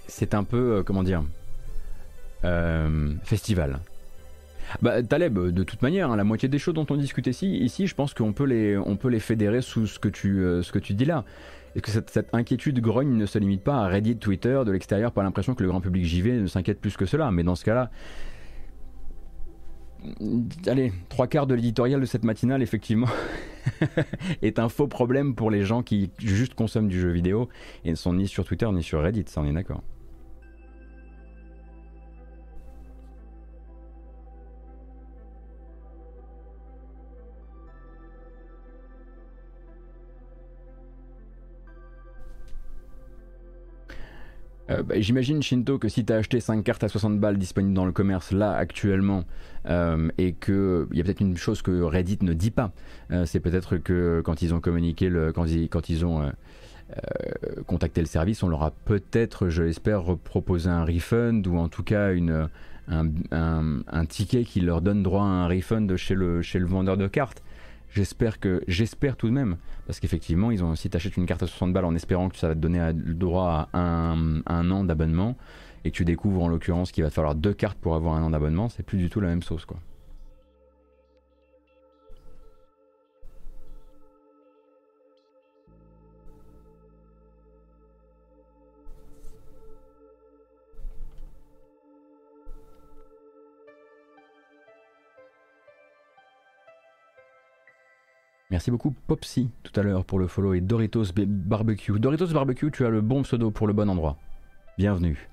c'est un peu. Euh, comment dire Festival. Bah, Taleb, de toute manière, hein, la moitié des choses dont on discute ici, ici je pense qu'on peut les, peut les fédérer sous ce que tu, euh, ce que tu dis là. Et que cette, inquiétude grogne ne se limite pas à Reddit, Twitter, de l'extérieur, pas l'impression que le grand public JV ne s'inquiète plus que cela. Mais dans ce cas-là, allez, trois quarts de l'éditorial de cette matinale, effectivement, [laughs] est un faux problème pour les gens qui juste consomment du jeu vidéo et ne sont ni sur Twitter ni sur Reddit, ça on est d'accord. Euh, bah, j'imagine, Shinto, que si tu as acheté 5 cartes à 60 balles disponibles dans le commerce là actuellement, euh, et qu'il y a peut-être une chose que Reddit ne dit pas, euh, c'est peut-être que quand ils ont communiqué, le, quand, ils, quand ils ont contacté le service, on leur a peut-être, je l'espère, proposé un refund ou en tout cas une, un, un, ticket qui leur donne droit à un refund chez le, chez le vendeur de cartes. J'espère que j'espère tout de même parce qu'effectivement ils ont si t'achètes une carte à 60 balles en espérant que ça va te donner le droit à un, un an d'abonnement et que tu découvres en l'occurrence qu'il va te falloir deux cartes pour avoir un an d'abonnement, c'est plus du tout la même sauce quoi. Merci beaucoup Popsy tout à l'heure pour le follow et Doritos Barbecue. Doritos Barbecue, tu as le bon pseudo pour le bon endroit. Bienvenue.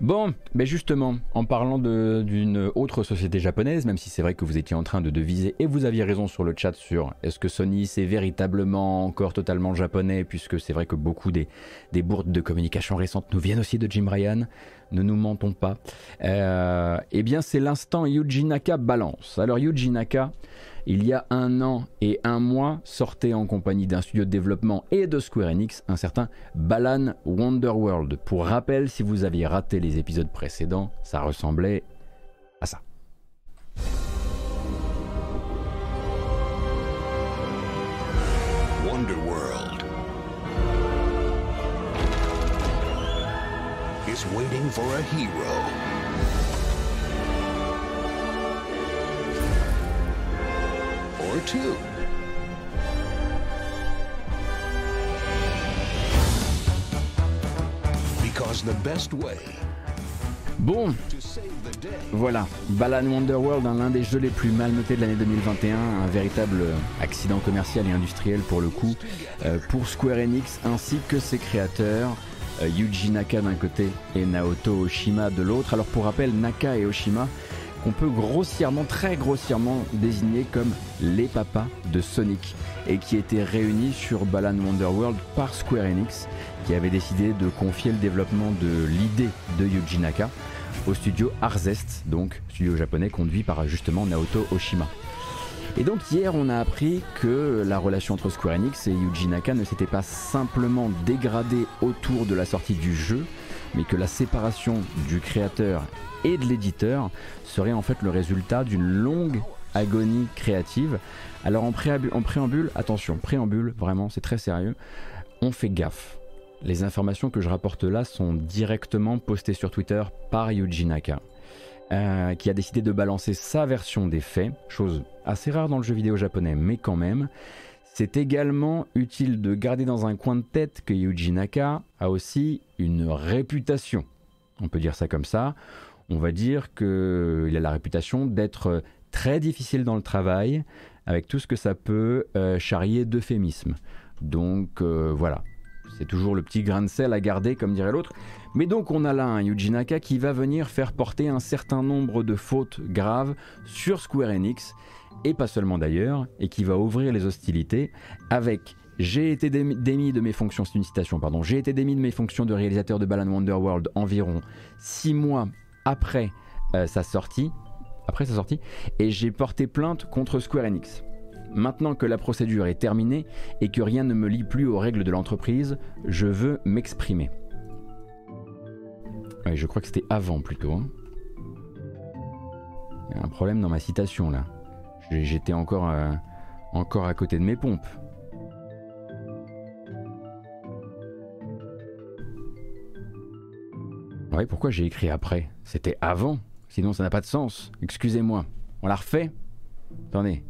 Bon, mais justement, en parlant d'une autre société japonaise, même si c'est vrai que vous étiez en train de deviser, et vous aviez raison sur le chat sur est-ce que Sony c'est véritablement encore totalement japonais, puisque c'est vrai que beaucoup des, des bourdes de communication récentes nous viennent aussi de Jim Ryan, ne nous mentons pas. Euh, eh bien, c'est l'instant Yuji Naka balance. Alors, Yuji Naka il y a un an et un mois, sortait en compagnie d'un studio de développement et de Square Enix un certain Balan Wonderworld. Pour rappel, si vous aviez raté les épisodes précédents, ça ressemblait à ça. Bon, voilà, Balan Wonderworld, l'un des jeux les plus mal notés de l'année 2021, un véritable accident commercial et industriel pour le coup, euh, pour Square Enix ainsi que ses créateurs. Euh, Yuji Naka d'un côté et Naoto Oshima de l'autre. Alors pour rappel, Naka et Oshima qu'on peut grossièrement, très grossièrement désigner comme les papas de Sonic et qui étaient réunis sur Balan Wonderworld par Square Enix qui avait décidé de confier le développement de l'idée de Yuji Naka au studio Arzest, donc studio japonais conduit par justement Naoto Oshima. Et donc hier on a appris que la relation entre Square Enix et Yuji Naka ne s'était pas simplement dégradée autour de la sortie du jeu, mais que la séparation du créateur et de l'éditeur serait en fait le résultat d'une longue agonie créative. Alors en préambule, en préambule, attention, préambule, vraiment, c'est très sérieux, on fait gaffe. Les informations que je rapporte là sont directement postées sur Twitter par Yuji Naka, euh, qui a décidé de balancer sa version des faits, chose assez rare dans le jeu vidéo japonais, mais quand même. C'est également utile de garder dans un coin de tête que Yuji Naka a aussi une réputation, on peut dire ça comme ça, on va dire qu'il a la réputation d'être très difficile dans le travail, avec tout ce que ça peut euh, charrier d'euphémisme. Donc euh, voilà, c'est toujours le petit grain de sel à garder, comme dirait l'autre. Mais donc on a là un Yuji Naka qui va venir faire porter un certain nombre de fautes graves sur Square Enix, et pas seulement d'ailleurs, et qui va ouvrir les hostilités avec j'ai été démis de mes fonctions, c'est une citation, pardon, j'ai été démis de mes fonctions de réalisateur de Balan Wonderworld environ 6 mois euh, après sa sortie, et j'ai porté plainte contre Square Enix. Maintenant que la procédure est terminée et que rien ne me lie plus aux règles de l'entreprise, je veux m'exprimer. je crois que c'était avant plutôt. Hein. Il y a un problème dans ma citation là. J'étais encore, euh, encore à côté de mes pompes. Ouais, pourquoi j'ai écrit après? C'était avant, sinon ça n'a pas de sens. Excusez-moi. On la refait? Attendez.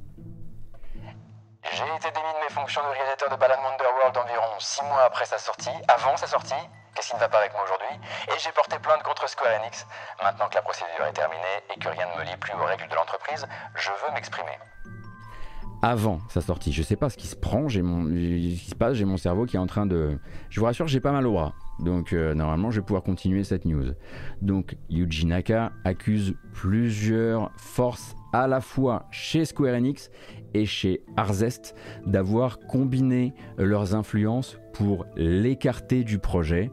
J'ai été démis de mes fonctions de réalisateur de Balan Wonderworld environ 6 mois après sa sortie, avant sa sortie, qu'est-ce qui ne va pas avec moi aujourd'hui, et j'ai porté plainte contre Square Enix. Maintenant que la procédure est terminée et que rien ne me lie plus aux règles de l'entreprise, je veux m'exprimer avant sa sortie. Je sais pas ce qui se prend, j'ai mon, ce qui se passe, j'ai mon cerveau qui est en train de. Je vous rassure, j'ai pas mal au bras. Donc euh, normalement, je vais pouvoir continuer cette news. Donc Yuji Naka accuse plusieurs forces à la fois chez Square Enix et chez Arzest d'avoir combiné leurs influences pour l'écarter du projet.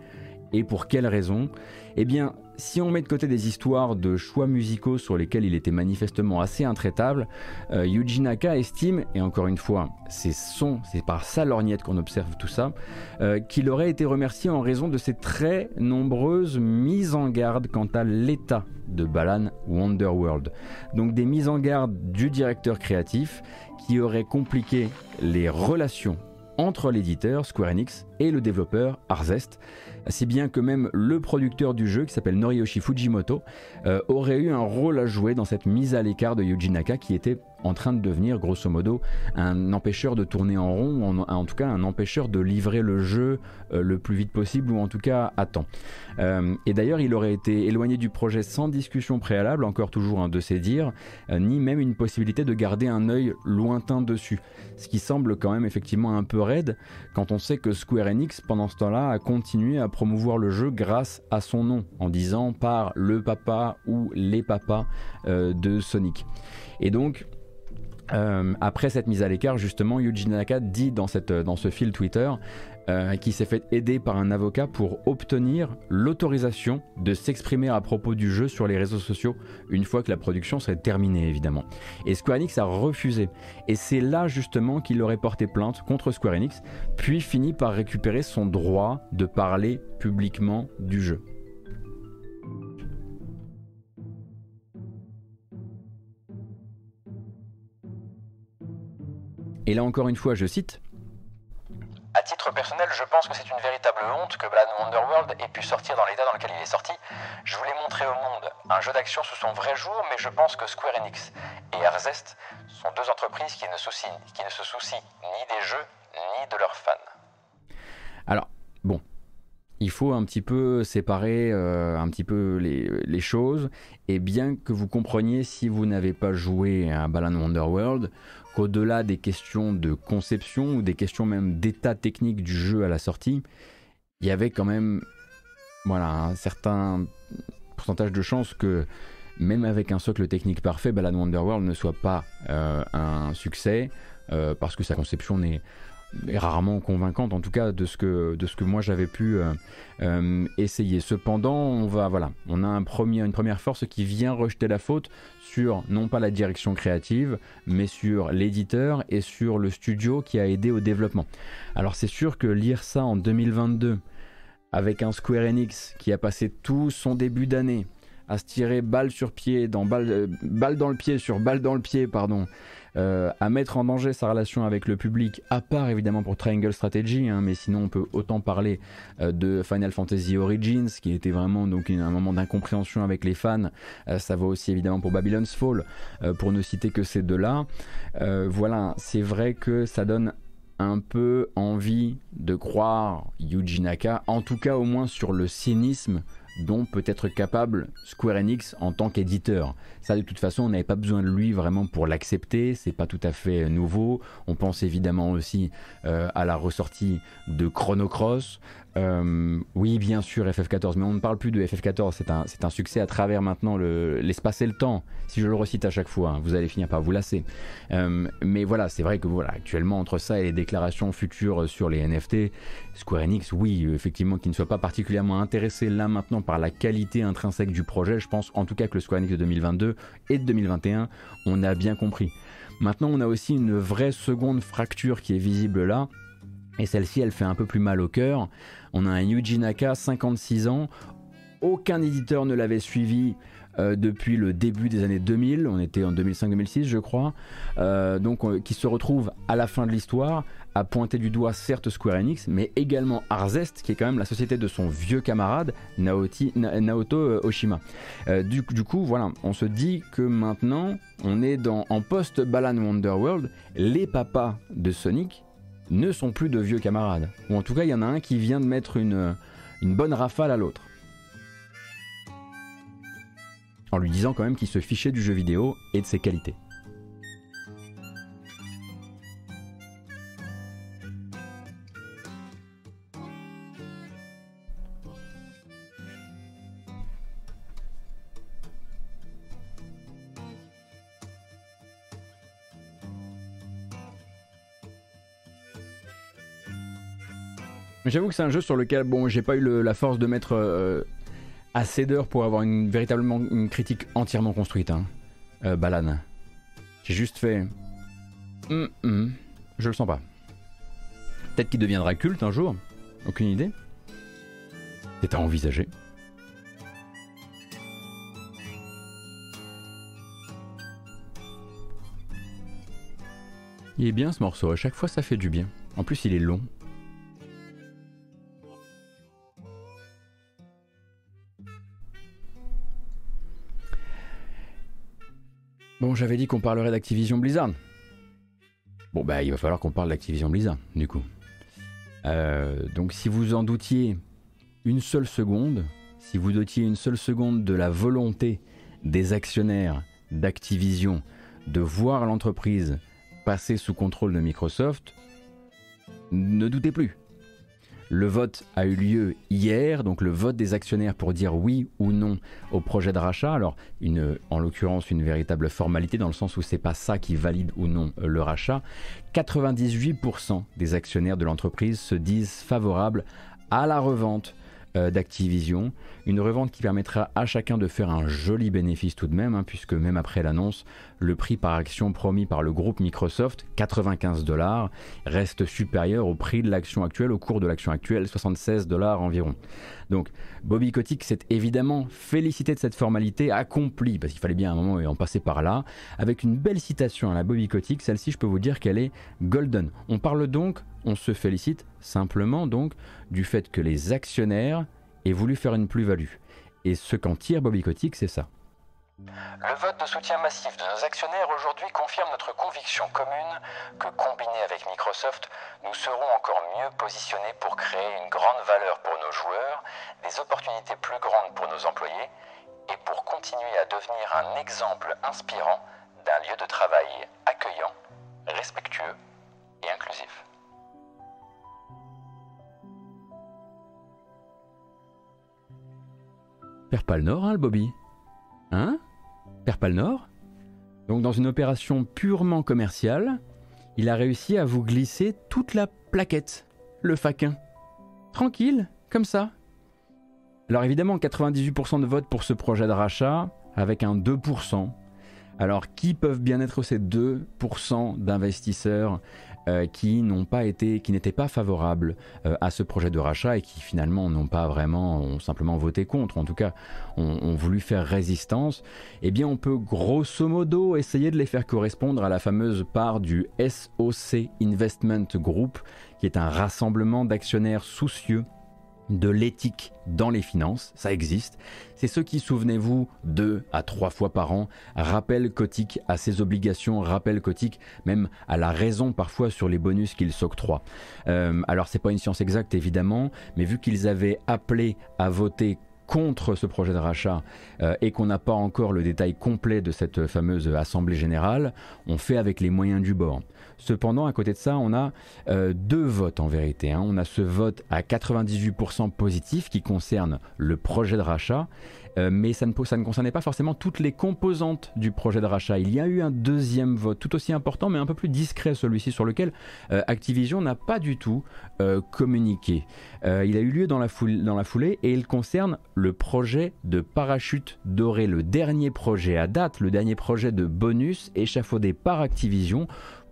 Et pour quelles raisons Eh bien, si on met de côté des histoires de choix musicaux sur lesquels il était manifestement assez intraitable, euh, Yuji Naka estime, et encore une fois, c'est son, c'est par sa lorgnette qu'on observe tout ça, euh, qu'il aurait été remercié en raison de ses très nombreuses mises en garde quant à l'état de Balan Wonderworld. Donc des mises en garde du directeur créatif qui auraient compliqué les relations entre l'éditeur Square Enix et le développeur Arzest si bien que même le producteur du jeu, qui s'appelle Noriyoshi Fujimoto, euh, aurait eu un rôle à jouer dans cette mise à l'écart de Yuji Naka qui était en train de devenir grosso modo un empêcheur de tourner en rond, en, tout cas un empêcheur de livrer le jeu le plus vite possible, ou en tout cas à temps. Euh, et d'ailleurs, il aurait été éloigné du projet sans discussion préalable, encore toujours un de ses dires, ni même une possibilité de garder un œil lointain dessus. Ce qui semble quand même effectivement un peu raide quand on sait que Square Enix, pendant ce temps-là, a continué à promouvoir le jeu grâce à son nom, en disant par le papa ou les papas euh, de Sonic. Et donc, Euh, après cette mise à l'écart, justement, Yuji Naka dit dans ce fil Twitter euh, qu'il s'est fait aider par un avocat pour obtenir l'autorisation de s'exprimer à propos du jeu sur les réseaux sociaux une fois que la production serait terminée, évidemment. Et Square Enix a refusé. Et c'est là, justement, qu'il aurait porté plainte contre Square Enix, puis fini par récupérer son droit de parler publiquement du jeu. Et là encore une fois, je cite. À titre personnel, je pense que c'est une véritable honte que Balan Wonderworld ait pu sortir dans l'état dans lequel il est sorti. Je voulais montrer au monde un jeu d'action sous son vrai jour, mais je pense que Square Enix et Arzest sont deux entreprises qui ne, qui ne se soucient ni des jeux ni de leurs fans. Alors, il faut un petit peu séparer euh, un petit peu les, choses. Et bien que vous compreniez si vous n'avez pas joué à Balan Wonderworld qu'au-delà des questions de conception ou des questions même d'état technique du jeu à la sortie, il y avait quand même voilà, un certain pourcentage de chances que même avec un socle technique parfait, Balan Wonderworld ne soit pas euh, un succès euh, parce que sa conception n'est rarement convaincante, en tout cas de ce que, moi j'avais pu euh, euh, essayer. Cependant, on va voilà, on a une première force qui vient rejeter la faute sur non pas la direction créative, mais sur l'éditeur et sur le studio qui a aidé au développement. Alors c'est sûr que lire ça en 2022 avec un Square Enix qui a passé tout son début d'année à se tirer balle sur pied, dans balle, euh, balle dans le pied sur balle dans le pied, pardon, euh, à mettre en danger sa relation avec le public, à part évidemment pour Triangle Strategy, hein, mais sinon on peut autant parler euh, de Final Fantasy Origins, qui était vraiment donc un moment d'incompréhension avec les fans. Ça vaut aussi évidemment pour Babylon's Fall, pour ne citer que ces deux-là. voilà, c'est vrai que ça donne un peu envie de croire Yuji Naka, en tout cas au moins sur le cynisme dont peut être capable Square Enix en tant qu'éditeur. Ça, de toute façon, on n'avait pas besoin de lui vraiment pour l'accepter. C'est pas tout à fait nouveau. On pense évidemment aussi euh, à la ressortie de Chrono Cross, euh, oui, bien sûr, FF14, mais on ne parle plus de FF14, c'est un, un, succès à travers maintenant l'espace et le temps. Si je le recite à chaque fois, hein, vous allez finir par vous lasser. Euh, mais voilà, c'est vrai que voilà, actuellement, entre ça et les déclarations futures sur les NFT, Square Enix, oui, effectivement, qui ne soit pas particulièrement intéressé là maintenant par la qualité intrinsèque du projet, je pense en tout cas que le Square Enix de 2022 et de 2021, on a bien compris. Maintenant, on a aussi une vraie seconde fracture qui est visible là, et celle-ci, elle fait un peu plus mal au cœur. On a un Yuji Naka, 56 ans. Aucun éditeur ne l'avait suivi euh, depuis le début des années 2000. On était en 2005-2006, je crois. Euh, donc, euh, qui se retrouve à la fin de l'histoire à pointer du doigt certes Square Enix, mais également Arzest, qui est quand même la société de son vieux camarade Naoto Oshima. Du, coup, voilà, on se dit que maintenant, on est en post-Balan Wonderworld, les papas de Sonic ne sont plus de vieux camarades. Ou en tout cas, il y en a un qui vient de mettre une, une bonne rafale à l'autre. En lui disant quand même qu'il se fichait du jeu vidéo et de ses qualités. J'avoue que c'est un jeu sur lequel bon, j'ai pas eu la force de mettre euh, assez d'heures pour avoir une, véritablement une critique entièrement construite. Hein. Euh, Balan. J'ai juste fait. Hum, hum, je le sens pas. Peut-être qu'il deviendra culte un jour. Aucune idée. C'est à envisager. Il est bien ce morceau, à chaque fois ça fait du bien. En plus il est long. Bon, j'avais dit qu'on parlerait d'Activision Blizzard. Bon, bah, il va falloir qu'on parle d'Activision Blizzard, du coup. Euh, donc, si vous en doutiez une seule seconde, si vous doutiez une seule seconde de la volonté des actionnaires d'Activision de voir l'entreprise passer sous contrôle de Microsoft, ne doutez plus. Le vote a eu lieu hier, donc le vote des actionnaires pour dire oui ou non au projet de rachat. Alors, en l'occurrence, une véritable formalité dans le sens où c'est pas ça qui valide ou non le rachat. 98% des actionnaires de l'entreprise se disent favorables à la revente euh, d'Activision. Une revente qui permettra à chacun de faire un joli bénéfice tout de même, hein, puisque même après l'annonce, le prix par action promis par le groupe Microsoft, 95 dollars, reste supérieur au prix de l'action actuelle, au cours de l'action actuelle, 76 dollars environ. Donc Bobby Kotick s'est évidemment félicité de cette formalité accomplie, parce qu'il fallait bien un moment en passer par là, avec une belle citation à la Bobby Kotick, celle-ci je peux vous dire qu'elle est golden. On parle donc, on se félicite simplement donc du fait que les actionnaires aient voulu faire une plus-value. Et ce qu'en tire Bobby Kotick, c'est ça. Le vote de soutien massif de nos actionnaires aujourd'hui confirme notre conviction commune que combiné avec Microsoft, nous serons encore mieux positionnés pour créer une grande valeur pour nos joueurs, des opportunités plus grandes pour nos employés et pour continuer à devenir un exemple inspirant d'un lieu de travail accueillant, respectueux et inclusif. Perd pas le nord, hein, le Bobby Hein Perd pas le nord Donc, dans une opération purement commerciale, il a réussi à vous glisser toute la plaquette, le faquin. Tranquille, comme ça. Alors, évidemment, 98% de votes pour ce projet de rachat, avec un 2%. Alors, qui peuvent bien être ces 2% d'investisseurs euh, qui n'ont pas été, qui n'étaient pas favorables euh, à ce projet de rachat et qui finalement n'ont pas vraiment, ont simplement voté contre, en tout cas ont, voulu faire résistance, eh bien on peut grosso modo essayer de les faire correspondre à la fameuse part du SOC Investment Group, qui est un rassemblement d'actionnaires soucieux de l'éthique dans les finances, ça existe. C'est ceux qui, souvenez-vous, deux à trois fois par an, rappellent Cotique à ses obligations, rappellent Cotique même à la raison parfois sur les bonus qu'il s'octroie. Euh, alors c'est pas une science exacte évidemment, mais vu qu'ils avaient appelé à voter contre ce projet de rachat euh, et qu'on n'a pas encore le détail complet de cette fameuse assemblée générale, on fait avec les moyens du bord. Cependant, à côté de ça, on a euh, deux votes en vérité. Hein. On a ce vote à 98% positif qui concerne le projet de rachat euh, mais ça ne, concernait pas forcément toutes les composantes du projet de rachat. Il y a eu un deuxième vote, tout aussi important, mais un peu plus discret celui-ci, sur lequel euh, Activision n'a pas du tout communiqué. il a eu lieu dans la, foulée et il concerne le projet de parachute doré, le dernier projet à date, le dernier projet de bonus échafaudé par Activision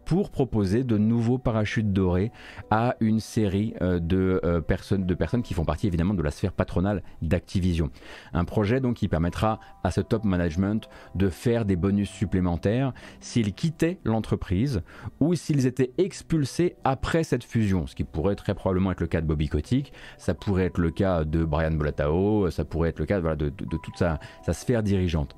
pour proposer de nouveaux parachutes dorés à une série euh, de, euh, personnes, de personnes qui font partie évidemment de la sphère patronale d'Activision. Un projet donc qui permettra à ce top management de faire des bonus supplémentaires s'ils quittaient l'entreprise ou s'ils étaient expulsés après cette fusion, ce qui pourrait très probablement être le cas de Bobby Kotick, ça pourrait être le cas de Brian Bolatao, ça pourrait être le cas de, toute sa sphère dirigeante.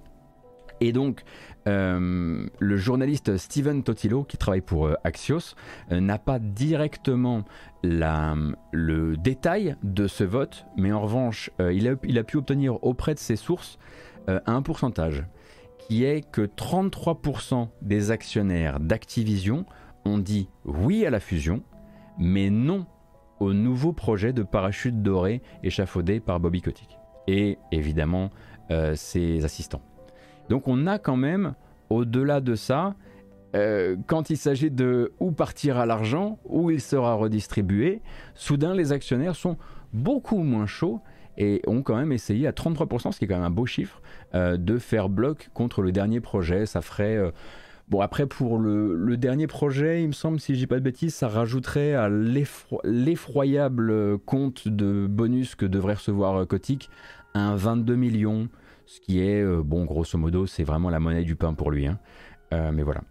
Et donc, euh, le journaliste Steven Totilo, qui travaille pour euh, Axios, euh, n'a pas directement le détail de ce vote, mais en revanche, il a, pu obtenir auprès de ses sources un pourcentage qui est que 33% des actionnaires d'Activision ont dit oui à la fusion, mais non au nouveau projet de parachute doré échafaudé par Bobby Kotick. Et évidemment, ses assistants. Donc on a quand même, au-delà de ça, euh, quand il s'agit de où partira l'argent, où il sera redistribué, soudain les actionnaires sont beaucoup moins chauds et ont quand même essayé à 33%, ce qui est quand même un beau chiffre, euh, de faire bloc contre le dernier projet. Ça ferait... Euh, bon, après, pour le, dernier projet, il me semble, si je dis pas de bêtises, ça rajouterait à l'effroyable compte de bonus que devrait recevoir Kotick un 22 millions ce qui est, euh, bon, grosso modo, c'est vraiment la monnaie du pain pour lui. Hein. Euh, mais voilà.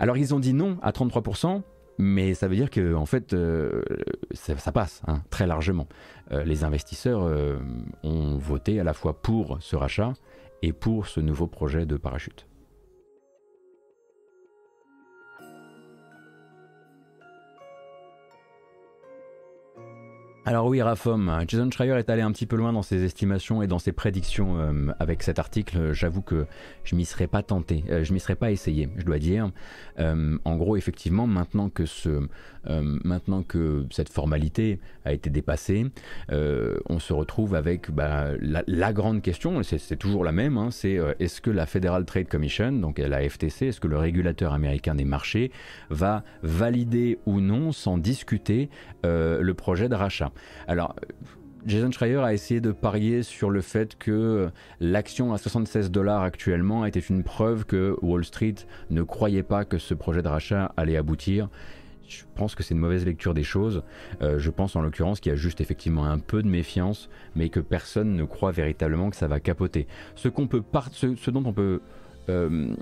Alors ils ont dit non à 33%, mais ça veut dire que en fait, euh, ça, passe hein, très largement. les investisseurs ont voté à la fois pour ce rachat et pour ce nouveau projet de parachute. Alors oui, Rafom, Jason Schreier est allé un petit peu loin dans ses estimations et dans ses prédictions euh, avec cet article. J'avoue que je m'y serais pas tenté, euh, je m'y serais pas essayé, je dois dire. Euh, en gros, effectivement, maintenant que ce maintenant que cette formalité a été dépassée, on se retrouve avec bah, la, grande question, c'est toujours la même, hein, c'est est-ce que la Federal Trade Commission, donc la FTC, est-ce que le régulateur américain des marchés va valider ou non, sans discuter, le projet de rachat? Alors, Jason Schreier a essayé de parier sur le fait que l'action à 76 dollars actuellement était une preuve que Wall Street ne croyait pas que ce projet de rachat allait aboutir. Je pense que c'est une mauvaise lecture des choses. Euh, je pense en l'occurrence qu'il y a juste effectivement un peu de méfiance, mais que personne ne croit véritablement que ça va capoter. Ce, qu'on peut dont on peut, euh,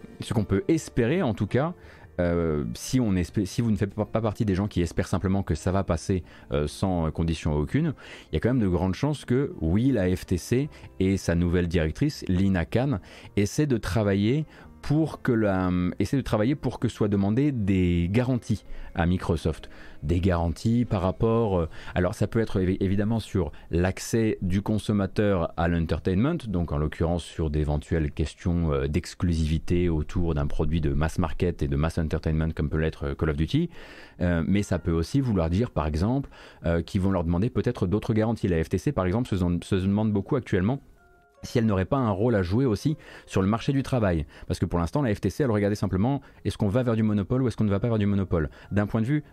peut espérer en tout cas, euh, si, vous ne faites pas, partie des gens qui espèrent simplement que ça va passer sans condition aucune, il y a quand même de grandes chances que, oui, la FTC et sa nouvelle directrice, Lina Khan, essaient de travailler pour que la, essaie de travailler pour que soient demandées des garanties à Microsoft. Des garanties par rapport. Euh, alors, ça peut être évidemment sur l'accès du consommateur à l'entertainment, donc en l'occurrence sur d'éventuelles questions euh, d'exclusivité autour d'un produit de mass market et de mass entertainment comme peut l'être euh, Call of Duty. mais ça peut aussi vouloir dire, par exemple, qu'ils vont leur demander peut-être d'autres garanties. La FTC, par exemple, se demande beaucoup actuellement si elle n'aurait pas un rôle à jouer aussi sur le marché du travail. Parce que pour l'instant, la FTC, elle regardait simplement est-ce qu'on va vers du monopole ou est-ce qu'on ne va pas vers du monopole? D'un point de vue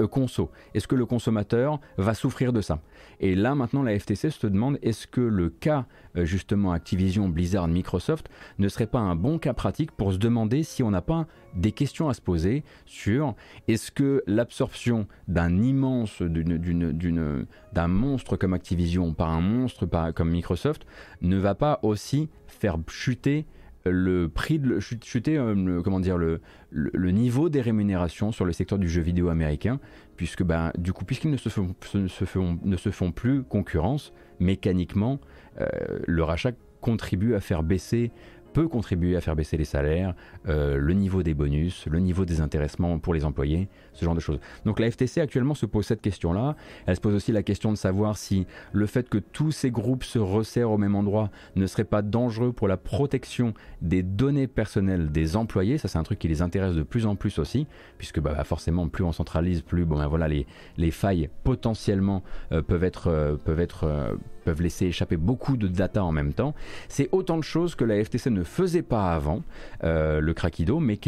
euh, conso, est-ce que le consommateur va souffrir de ça? Et là, maintenant, la FTC se demande est-ce que le cas, euh, justement, Activision, Blizzard, Microsoft, ne serait pas un bon cas pratique pour se demander si on n'a pas des questions à se poser sur est-ce que l'absorption d'un immense, d'un monstre comme Activision par un monstre comme Microsoft ne va pas aussi faire chuter le prix de chuter euh, comment dire le, le, niveau des rémunérations sur le secteur du jeu vidéo américain puisque ben, du coup puisqu'ils ne se font, se font, ne se font plus concurrence mécaniquement euh, le rachat contribue à faire baisser peut contribuer à faire baisser les salaires, euh, le niveau des bonus, le niveau des intéressements pour les employés, ce genre de choses. Donc la FTC actuellement se pose cette question-là. Elle se pose aussi la question de savoir si le fait que tous ces groupes se resserrent au même endroit ne serait pas dangereux pour la protection des données personnelles des employés. Ça c'est un truc qui les intéresse de plus en plus aussi, puisque bah, forcément plus on centralise, plus bon, ben, voilà, les, les failles potentiellement euh, peuvent être, euh, peuvent être peuvent laisser échapper beaucoup de data en même temps. C'est autant de choses que la FTC ne faisait pas avant, euh, le craquido, mais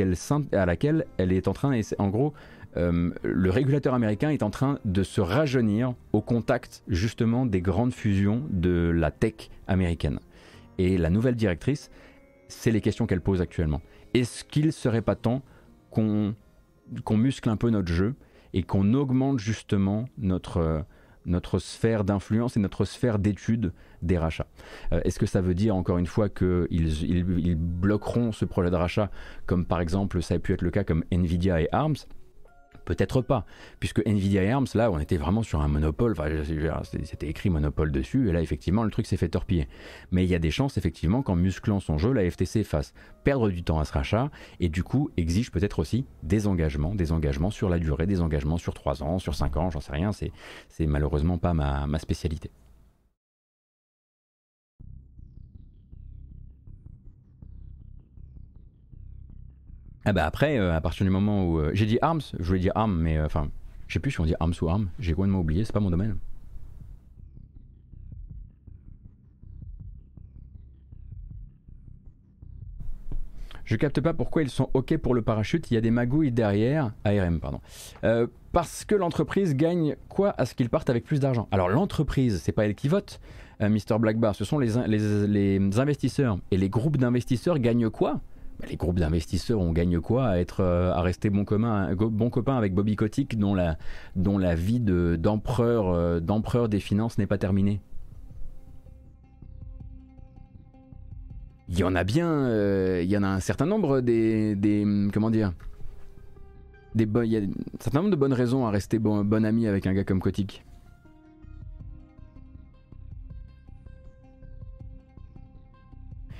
à laquelle elle est en train, en gros, euh, le régulateur américain est en train de se rajeunir au contact justement des grandes fusions de la tech américaine. Et la nouvelle directrice, c'est les questions qu'elle pose actuellement. Est-ce qu'il serait pas temps qu'on muscle un peu notre jeu et qu'on augmente justement notre, notre sphère d'influence et notre sphère d'étude des rachats. Euh, est-ce que ça veut dire encore une fois qu'ils ils, bloqueront ce projet de rachat comme par exemple ça a pu être le cas comme Nvidia et ARMS? Peut-être pas, puisque Nvidia et ARMS, là, on était vraiment sur un monopole, enfin, c'était écrit monopole dessus, et là, effectivement, le truc s'est fait torpiller. Mais il y a des chances, effectivement, qu'en musclant son jeu, la FTC fasse perdre du temps à ce rachat, et du coup, exige peut-être aussi des engagements, des engagements sur la durée, des engagements sur 3 ans, sur 5 ans, j'en sais rien, c'est malheureusement pas ma spécialité. Ah bah après, euh, à partir du moment où euh, j'ai dit arms, je voulais dire arms, mais euh, enfin, je sais plus si on dit arms ou arms, j'ai complètement oublié, c'est pas mon domaine. Je capte pas pourquoi ils sont OK pour le parachute, il y a des magouilles derrière, ARM, pardon. parce que l'entreprise gagne quoi à ce qu'ils partent avec plus d'argent? Alors l'entreprise, c'est pas elle qui vote, Mr. Blackbar, ce sont les investisseurs. Et les groupes d'investisseurs gagnent quoi bah, les groupes d'investisseurs, on gagne quoi à, être, euh, à rester bon, commun, copain avec Bobby Kotick dont la, vie d'empereur euh, d'empereur des finances n'est pas terminée? Il y en a bien, euh, il y en a un certain nombre des, comment dire, il un certain nombre de bonnes raisons à rester bon, bon ami avec un gars comme Kotick.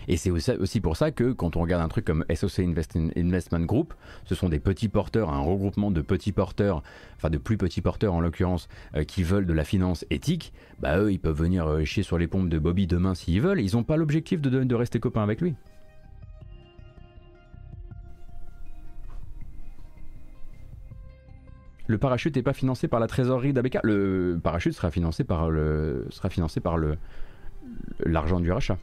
Et c'est aussi pour ça que quand on regarde un truc comme SOC Investment Group, ce sont des petits porteurs, un regroupement de petits porteurs, enfin de plus petits porteurs en l'occurrence, euh, qui veulent de la finance éthique. Bah eux, ils peuvent venir euh, chier sur les pompes de Bobby demain s'ils veulent. Ils n'ont pas l'objectif de, de rester copains avec lui. Le parachute n'est pas financé par la trésorerie d'ABK. Le parachute sera financé par le sera financé par le l'argent du rachat,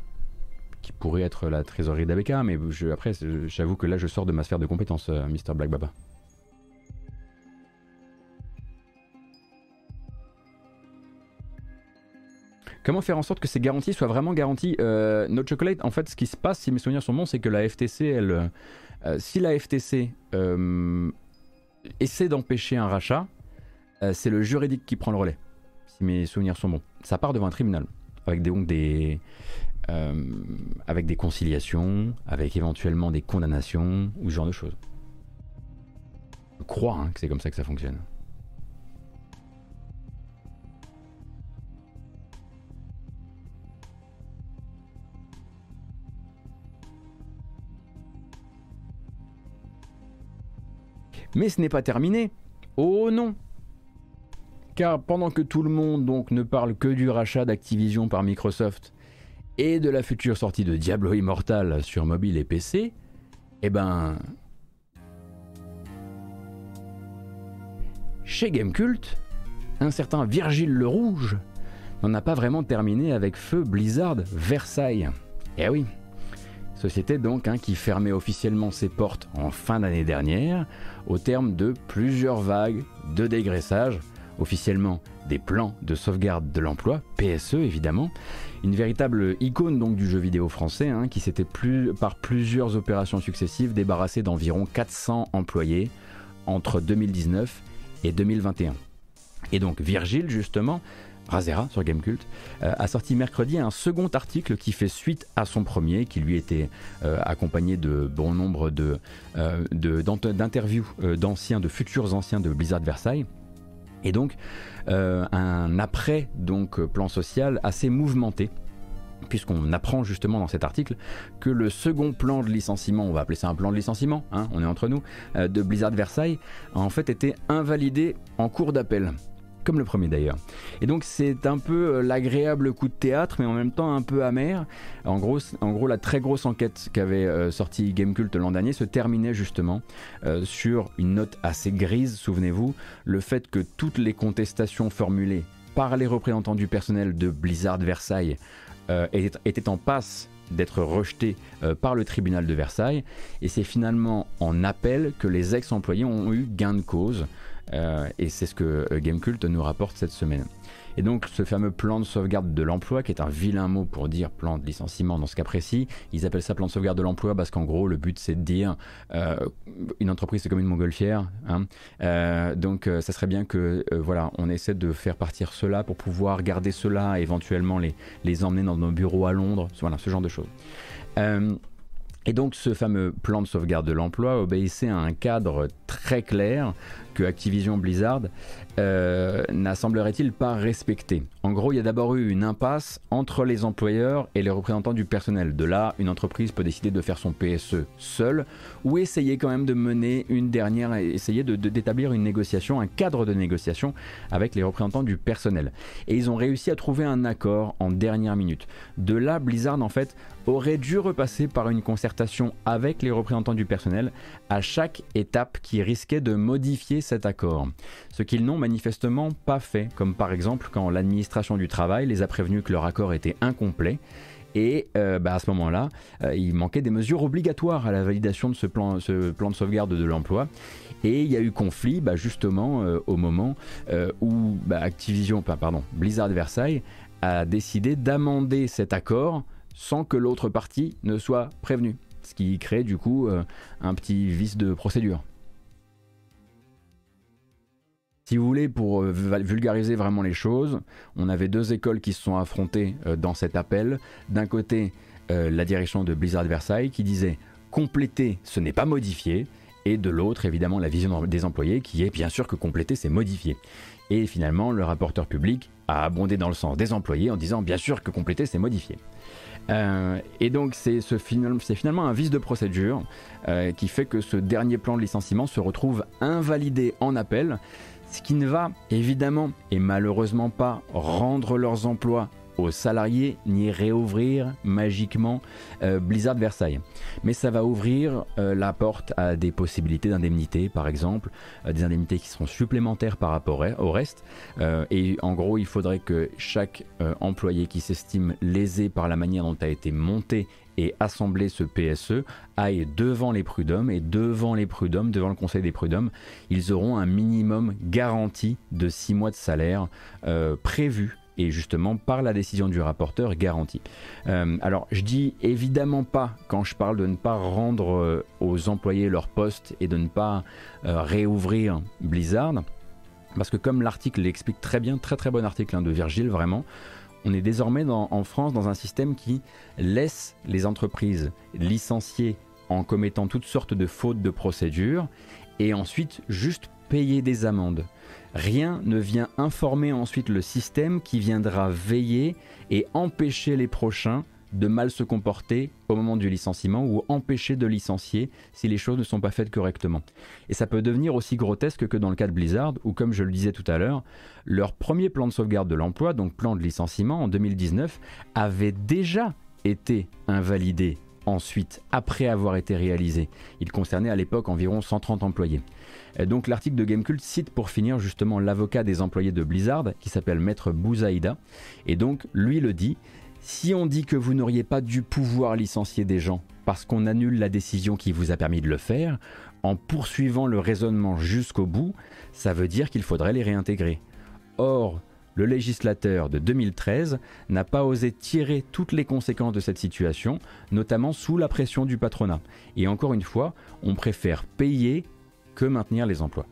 qui pourrait être la trésorerie d'ABK. Mais après, j'avoue que là, je sors de ma sphère de compétences, euh, Mr Black Baba. Comment faire en sorte que ces garanties soient vraiment garanties euh, Notre Chocolate, en fait, ce qui se passe, si mes souvenirs sont bons, c'est que la FTC, elle, euh, si la FTC essaie d'empêcher un rachat, c'est le juridique qui prend le relais, si mes souvenirs sont bons. Ça part devant un tribunal, avec des, avec des conciliations, avec éventuellement des condamnations, ou ce genre de choses. Je crois hein, que c'est comme ça que ça fonctionne. Mais ce n'est pas terminé. Oh non Car pendant que tout le monde donc ne parle que du rachat d'Activision par Microsoft et de la future sortie de Diablo Immortal sur mobile et PC, eh ben... Chez Gamecult, un certain Virgile le Rouge n'en a pas vraiment terminé avec feu Blizzard Versailles. Eh oui, société donc hein, qui fermait officiellement ses portes en fin d'année dernière au terme de plusieurs vagues de dégraissage, officiellement des plans de sauvegarde de l'emploi, PSE évidemment, une véritable icône donc du jeu vidéo français hein, qui s'était plus, par plusieurs opérations successives débarrassé d'environ 400 employés entre 2019 et 2021. Et donc Virgile justement Razera sur Gamecult, euh, a sorti mercredi un second article qui fait suite à son premier, qui lui était euh, accompagné de bon nombre de, euh, d'interviews d'anciens, de futurs anciens de Blizzard Versailles. Et donc un après donc plan social assez mouvementé puisqu'on apprend justement dans cet article que le second plan de licenciement, on va appeler ça un plan de licenciement, hein, on est entre nous, de Blizzard Versailles, a en fait été invalidé en cours d'appel comme le premier d'ailleurs. Et donc c'est un peu euh, l'agréable coup de théâtre, mais en même temps un peu amer. En gros, la très grosse enquête qu'avait euh, sorti Gamecult l'an dernier se terminait justement euh, sur une note assez grise, souvenez-vous, le fait que toutes les contestations formulées par les représentants du personnel de Blizzard Versailles étaient, en passe d'être rejetées par le tribunal de Versailles. Et c'est finalement en appel que les ex-employés ont eu gain de cause. Euh, et c'est ce que euh, Gamecult nous rapporte cette semaine. Et donc ce fameux plan de sauvegarde de l'emploi, qui est un vilain mot pour dire plan de licenciement dans ce cas précis, ils appellent ça plan de sauvegarde de l'emploi parce qu'en gros le but c'est de dire euh, une entreprise c'est comme une montgolfière. Hein. donc ça serait bien que voilà on essaie de faire partir cela pour pouvoir garder cela et éventuellement les, les emmener dans nos bureaux à Londres, voilà ce genre de choses. et donc ce fameux plan de sauvegarde de l'emploi obéissait à un cadre très clair que Activision Blizzard euh, n'a semblerait-il pas respecté. En gros, il y a d'abord eu une impasse entre les employeurs et les représentants du personnel. De là, une entreprise peut décider de faire son PSE seule ou essayer quand même de mener une dernière, essayer d'établir de, une négociation, un cadre de négociation avec les représentants du personnel. Et ils ont réussi à trouver un accord en dernière minute. De là, Blizzard en fait aurait dû repasser par une concertation avec les représentants du personnel à chaque étape qui risquait de modifier cet accord. Ce qu'ils n'ont manifestement pas fait, comme par exemple quand l'administration du travail les a prévenus que leur accord était incomplet. Et euh, bah, à ce moment-là, euh, il manquait des mesures obligatoires à la validation de ce plan, de sauvegarde de l'emploi. Et il y a eu conflit bah, justement euh, au moment où bah, Activision, pardon, Blizzard Versailles a décidé d'amender cet accord sans que l'autre partie ne soit prévenue. Ce qui crée du coup un petit vice de procédure. Si vous voulez, pour euh, vulgariser vraiment les choses, on avait deux écoles qui se sont affrontées euh, dans cet appel. D'un côté, euh, la direction de Blizzard Versailles qui disait compléter, ce n'est pas modifier. Et de l'autre, évidemment, la vision des employés qui est bien sûr que compléter, c'est modifier. Et finalement, le rapporteur public a abondé dans le sens des employés en disant bien sûr que compléter, c'est modifier. et donc c'est finalement un vice de procédure qui fait que ce dernier plan de licenciement se retrouve invalidé en appel ce qui ne va évidemment et malheureusement pas rendre leurs emplois aux salariés ni réouvrir magiquement euh, Blizzard Versailles. Mais ça va ouvrir euh, la porte à des possibilités d'indemnité, par exemple, euh, des indemnités qui seront supplémentaires par rapport au reste. et en gros, il faudrait que chaque employé qui s'estime lésé par la manière dont a été monté et assemblé ce PSE aille devant les prud'hommes et devant les prud'hommes, devant le conseil des prud'hommes, ils auront un minimum garanti de 6 mois de salaire prévu et justement par la décision du rapporteur garantie. Euh, alors je dis évidemment pas quand je parle de ne pas rendre euh, aux employés leur poste et de ne pas euh, réouvrir Blizzard, parce que comme l'article l'explique très bien, très très bon article hein, de Virgile vraiment, on est désormais en France dans un système qui laisse les entreprises licencier en commettant toutes sortes de fautes de procédure et ensuite juste payer des amendes. Rien ne vient informer ensuite le système qui viendra veiller et empêcher les prochains de mal se comporter au moment du licenciement ou empêcher de licencier si les choses ne sont pas faites correctement. Et ça peut devenir aussi grotesque que dans le cas de Blizzard où, comme je le disais tout à l'heure, leur premier plan de sauvegarde de l'emploi, donc plan de licenciement en 2019, avait déjà été invalidé ensuite, après avoir été réalisé. Il concernait à l'époque environ 130 employés. donc l'article de Gamecult cite pour finir justement l'avocat des employés de Blizzard, qui s'appelle Maître Bouzaïda, et donc lui le dit, si on dit que vous n'auriez pas dû pouvoir licencier des gens parce qu'on annule la décision qui vous a permis de le faire, en poursuivant le raisonnement jusqu'au bout, ça veut dire qu'il faudrait les réintégrer. Or, le législateur de 2013 n'a pas osé tirer toutes les conséquences de cette situation, notamment sous la pression du patronat. Et encore une fois, on préfère payer que maintenir les emplois.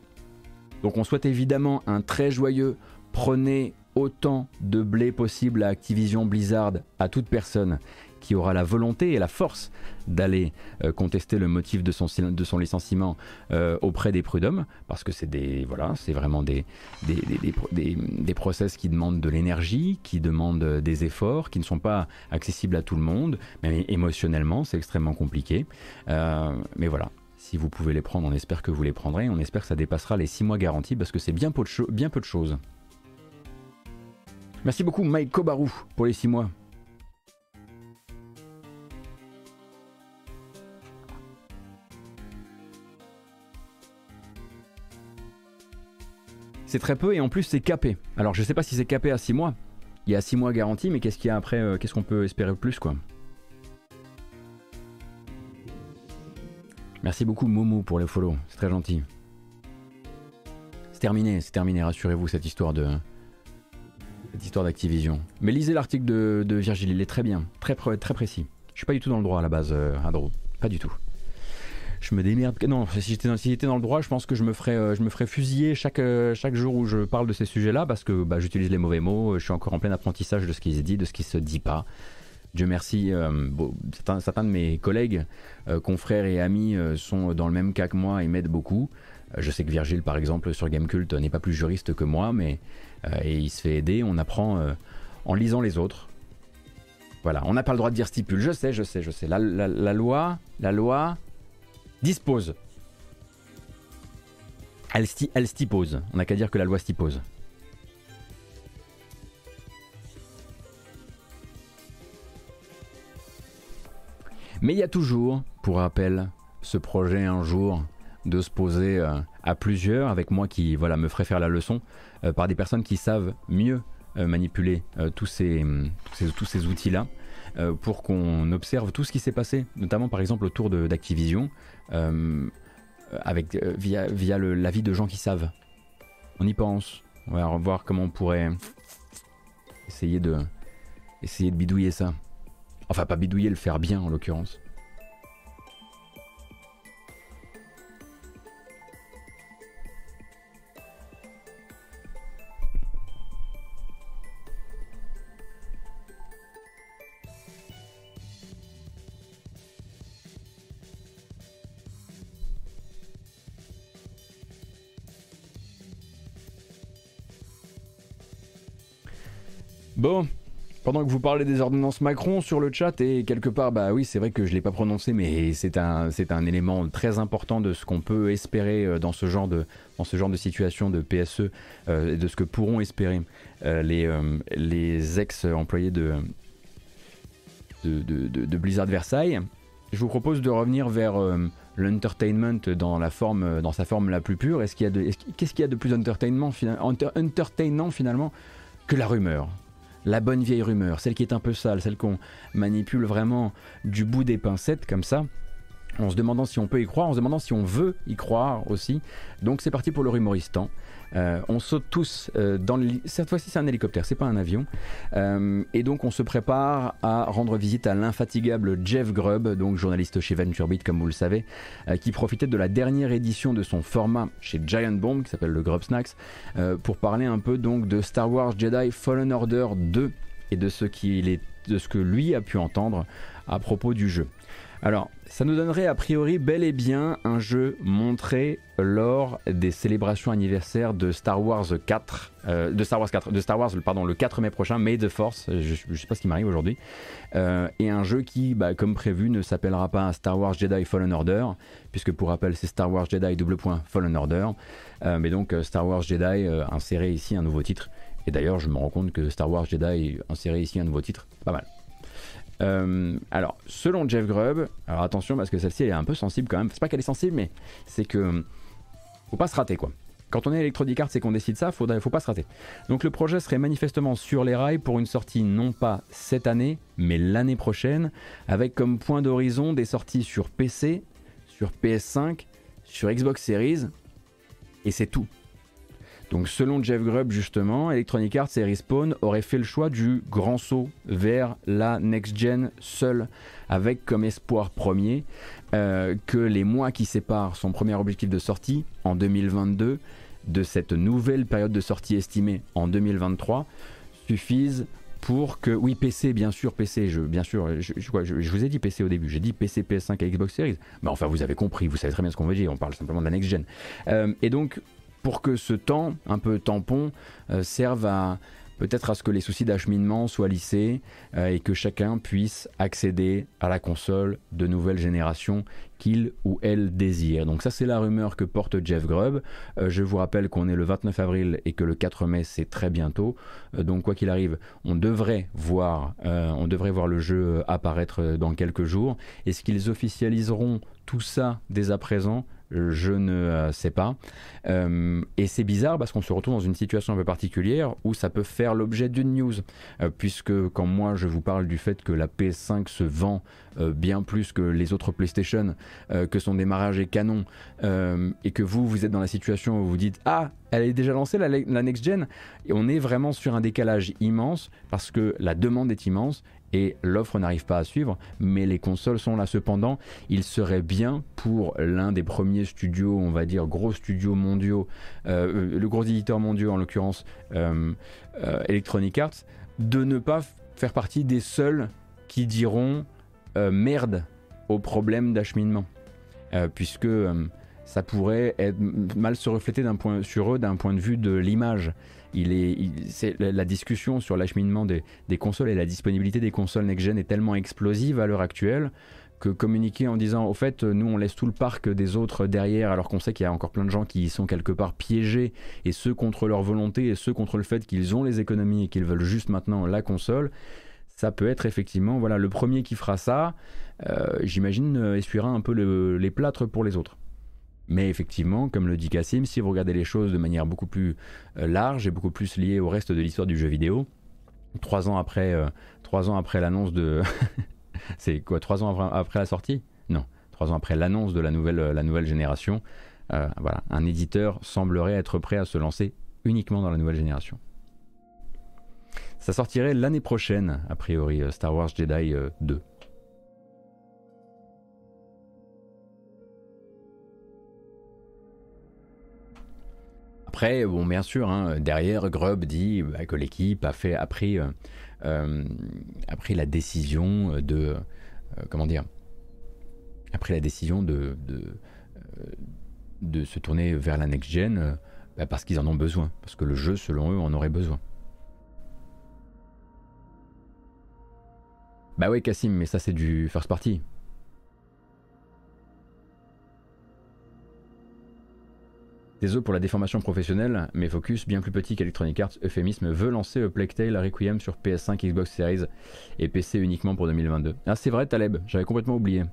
Donc on souhaite évidemment un très joyeux prenez autant de blé possible à Activision Blizzard à toute personne qui aura la volonté et la force d'aller euh, contester le motif de son, licenciement euh, auprès des prud'hommes, parce que c'est des voilà, c'est vraiment des des, des, des, process qui demandent de l'énergie, qui demandent des efforts, qui ne sont pas accessibles à tout le monde, mais émotionnellement c'est extrêmement compliqué. Euh, mais voilà, si vous pouvez les prendre, on espère que vous les prendrez. On espère que ça dépassera les 6 mois garantis parce que c'est bien, peu de bien peu de choses. Merci beaucoup Mike Kobarou pour les 6 mois. C'est très peu et en plus c'est capé. Alors je sais pas si c'est capé à 6 mois. Il y a 6 mois garantis, mais qu'est-ce qu'il y a après euh, Qu'est-ce qu'on peut espérer plus quoi? Merci beaucoup Momo pour les follow, c'est très gentil. C'est terminé, c'est terminé, rassurez-vous cette histoire de cette histoire d'Activision. Mais lisez l'article de, Virgile, il est très bien, très, très précis. Je suis pas du tout dans le droit à la base, euh, Adro, pas du tout je me démerde. Non, si j'étais dans, le droit, je pense que je me ferais, euh, je me ferais fusiller chaque, euh, chaque jour où je parle de ces sujets-là parce que bah, j'utilise les mauvais mots. Je suis encore en plein apprentissage de ce qui se dit, de ce qui se dit pas. Dieu merci, certains, de mes collègues, confrères et amis sont dans le même cas que moi et m'aident beaucoup. je sais que Virgile, par exemple, sur Gamecult, n'est pas plus juriste que moi, mais et il se fait aider. On apprend en lisant les autres. Voilà, on n'a pas le droit de dire stipule. Je sais, je sais, je sais. la loi, la loi, dispose. Elle, stipose. On n'a qu'à dire que la loi stipose. Mais il y a toujours, pour rappel, ce projet un jour de se poser euh, à plusieurs, avec moi qui voilà, me ferait faire la leçon, euh, par des personnes qui savent mieux euh, manipuler tous ces, tous ces outils-là. Euh, pour qu'on observe tout ce qui s'est passé, notamment par exemple autour d'Activision, euh, avec, euh, via, via l'avis de gens qui savent. On y pense. On va voir comment on pourrait essayer de, essayer de bidouiller ça. Enfin, pas bidouiller, le faire bien en l'occurrence. Bon, pendant que vous parlez des ordonnances Macron sur le chat, et quelque part, bah oui, c'est vrai que je ne l'ai pas prononcé, mais c'est un, un élément très important de ce qu'on peut espérer euh, dans ce genre de, dans ce genre de situation de PSE, euh, de ce que pourront espérer euh, les, les ex-employés de, de, de, Blizzard Versailles. Je vous propose de revenir vers l'entertainment dans, dans sa forme la plus pure. Est-ce qu'il y a de, qu'est-ce qu'il y a de plus entertainment, entertainant finalement que la rumeur? La bonne vieille rumeur, celle qui est un peu sale, celle qu'on manipule vraiment du bout des pincettes comme ça, en se demandant si on peut y croire, en se demandant si on veut y croire aussi. Donc c'est parti pour le rumoristan. Euh, on saute tous euh, dans le... Cette fois-ci, c'est un hélicoptère, c'est pas un avion. Euh, et donc, on se prépare à rendre visite à l'infatigable Jeff Grubb, donc journaliste chez VentureBeat, comme vous le savez, qui profitait de la dernière édition de son format chez Giant Bomb, qui s'appelle le Grub Snacks, pour parler un peu donc de Star Wars Jedi Fallen Order 2 et de ce, est, de ce que lui a pu entendre à propos du jeu. Alors, ça nous donnerait a priori bel et bien un jeu montré lors des célébrations anniversaires de Star Wars 4, euh, de Star Wars 4, de Star Wars, pardon, le 4 mai prochain, May the Force, je, ne sais pas ce qui m'arrive aujourd'hui, euh, et un jeu qui, bah, comme prévu, ne s'appellera pas Star Wars Jedi Fallen Order, puisque pour rappel, c'est Star Wars Jedi double point Fallen Order, euh, mais donc Star Wars Jedi inséré ici un nouveau titre, et d'ailleurs, je me rends compte que Star Wars Jedi inséré ici un nouveau titre, pas mal. Euh, alors, selon Jeff Grubb, alors attention parce que celle-ci est un peu sensible quand même. C'est pas qu'elle est sensible, mais c'est que faut pas se rater quoi. Quand on est Electronic Arts et qu'on décide ça, faut, faut pas se rater. Donc le projet serait manifestement sur les rails pour une sortie non pas cette année, mais l'année prochaine, avec comme point d'horizon des sorties sur PC, sur PS5, sur Xbox Series, et c'est tout. Donc selon Jeff Grubb justement, Electronic Arts et Respawn auraient fait le choix du grand saut vers la next-gen seul, avec comme espoir premier euh, que les mois qui séparent son premier objectif de sortie en 2022 de cette nouvelle période de sortie estimée en 2023 suffisent pour que oui PC bien sûr PC je bien sûr je, je, vous ai dit PC au début j'ai dit PC PS5 et Xbox Series mais enfin vous avez compris vous savez très bien ce qu'on veut dire on parle simplement de la next gen. Euh, et donc pour que ce temps, un peu tampon, euh, serve à peut-être à ce que les soucis d'acheminement soient lissés euh, et que chacun puisse accéder à la console de nouvelle génération qu'il ou elle désire. Donc ça c'est la rumeur que porte Jeff Grubb. Euh, je vous rappelle qu'on est le 29 avril et que le 4 mai c'est très bientôt. donc quoi qu'il arrive, on devrait voir, on devrait voir le jeu apparaître dans quelques jours. Est-ce qu'ils officialiseront tout ça dès à présent? Je ne euh, sais pas. Euh, et c'est bizarre parce qu'on se retrouve dans une situation un peu particulière où ça peut faire l'objet d'une news. Euh, puisque quand moi je vous parle du fait que la PS5 se vend bien plus que les autres PlayStation, que son démarrage est canon, et que vous, vous êtes dans la situation où vous dites Ah, elle est déjà lancée la, la next gen, et on est vraiment sur un décalage immense parce que la demande est immense et l'offre n'arrive pas à suivre, mais les consoles sont là cependant. Il serait bien pour l'un des premiers studios, on va dire gros studios mondiaux, euh, le gros éditeur mondiaux en l'occurrence euh, euh, Electronic Arts, de ne pas faire partie des seuls qui diront merde au problème d'acheminement, puisque ça pourrait mal se refléter point, sur eux d'un point de vue de l'image la discussion sur l'acheminement des, consoles et la disponibilité des consoles next-gen est tellement explosive à l'heure actuelle que communiquer en disant au fait nous on laisse tout le parc des autres derrière alors qu'on sait qu'il y a encore plein de gens qui sont quelque part piégés et ceux contre leur volonté et ceux contre le fait qu'ils ont les économies et qu'ils veulent juste maintenant la console ça peut être effectivement voilà le premier qui fera ça euh, j'imagine euh, essuiera un peu les plâtres pour les autres mais effectivement, comme le dit Cassim, si vous regardez les choses de manière beaucoup plus euh, large et beaucoup plus liée au reste de l'histoire du jeu vidéo, trois ans après, euh, après l'annonce de, [laughs] c'est quoi, trois ans après, la sortie? Non, trois ans après l'annonce de la nouvelle, euh, génération, voilà, un éditeur semblerait être prêt à se lancer uniquement dans la nouvelle génération. Ça sortirait l'année prochaine, a priori, Star Wars Jedi 2. Après, bon, bien sûr, hein, derrière, Grubb dit bah, que l'équipe a, a, pris, euh, euh, la décision de. Euh, comment dire A pris la décision de, de, se tourner vers la next-gen bah, parce qu'ils en ont besoin. Parce que le jeu, selon eux, en aurait besoin. Bah ouais, Cassim, mais ça c'est du first party. Désolé pour la déformation professionnelle, mais Focus, bien plus petit qu'Electronic Arts, euphémisme, veut lancer Plague Tale Requiem sur PS5, Xbox Series et PC uniquement pour 2022. Ah c'est vrai Taleb, j'avais complètement oublié.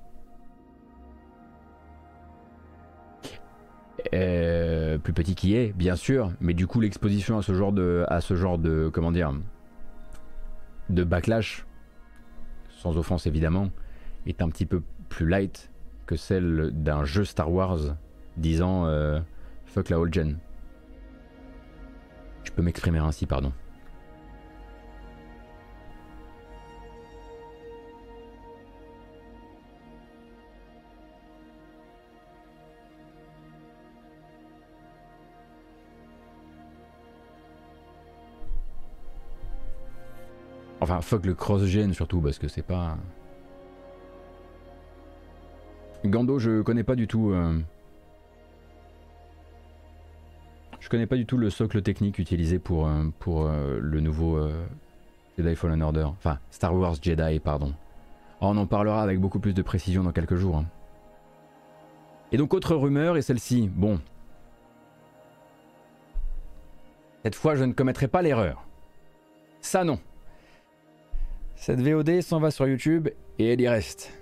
Euh, plus petit qui est, bien sûr, mais du coup l'exposition à ce genre de, à ce genre de, comment dire, de backlash, sans offense évidemment, est un petit peu plus light que celle d'un jeu Star Wars disant euh, fuck la old gen. Je peux m'exprimer ainsi, pardon. Enfin, fuck le cross-gen surtout, parce que c'est pas. Gando, je connais pas du tout. Euh, je connais pas du tout le socle technique utilisé pour, euh, euh, le nouveau Jedi Fallen Order. Enfin, Star Wars Jedi, pardon. On en parlera avec beaucoup plus de précision dans quelques jours. Hein. Et donc, autre rumeur, et celle-ci, bon. Cette fois, je ne commettrai pas l'erreur. Ça, non. Cette VOD s'en va sur YouTube et elle y reste.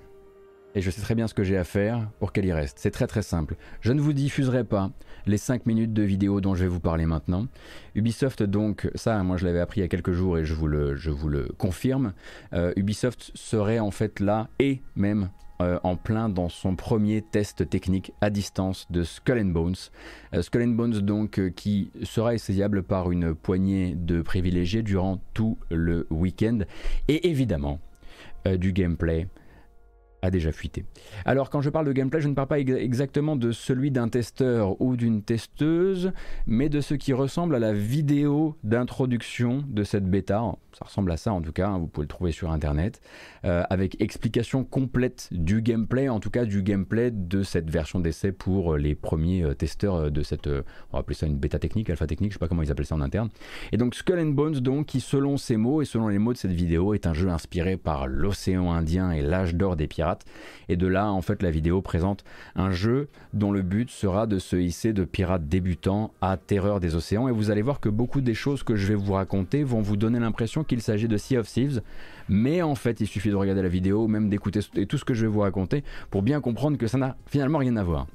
Et je sais très bien ce que j'ai à faire pour qu'elle y reste. C'est très très simple. Je ne vous diffuserai pas les 5 minutes de vidéo dont je vais vous parler maintenant. Ubisoft donc, ça moi je l'avais appris il y a quelques jours et je vous le, je vous le confirme, euh, Ubisoft serait en fait là et même euh, en plein dans son premier test technique à distance de Skull and Bones. Euh, Skull and Bones donc qui sera essayable par une poignée de privilégiés durant tout le week-end et évidemment du gameplay a déjà fuité. Alors quand je parle de gameplay, je ne parle pas exactement de celui d'un testeur ou d'une testeuse, mais de ce qui ressemble à la vidéo d'introduction de cette bêta. Ça ressemble à ça en tout cas, hein, vous pouvez le trouver sur internet, euh, avec explication complète du gameplay, en tout cas du gameplay de cette version d'essai pour les premiers euh, testeurs euh, de cette, on va appeler ça une bêta technique, alpha technique, je sais pas comment ils appellent ça en interne. Et donc Skull and Bones donc, qui selon ces mots et selon les mots de cette vidéo est un jeu inspiré par l'océan Indien et l'âge d'or des pirates et de là, en fait, la vidéo présente un jeu dont le but sera de se hisser de pirate débutant à terreur des océans. Et vous allez voir que beaucoup des choses que je vais vous raconter vont vous donner l'impression qu'il s'agit de Sea of Thieves. Mais en fait, il suffit de regarder la vidéo, même d'écouter tout ce que je vais vous raconter pour bien comprendre que ça n'a finalement rien à voir.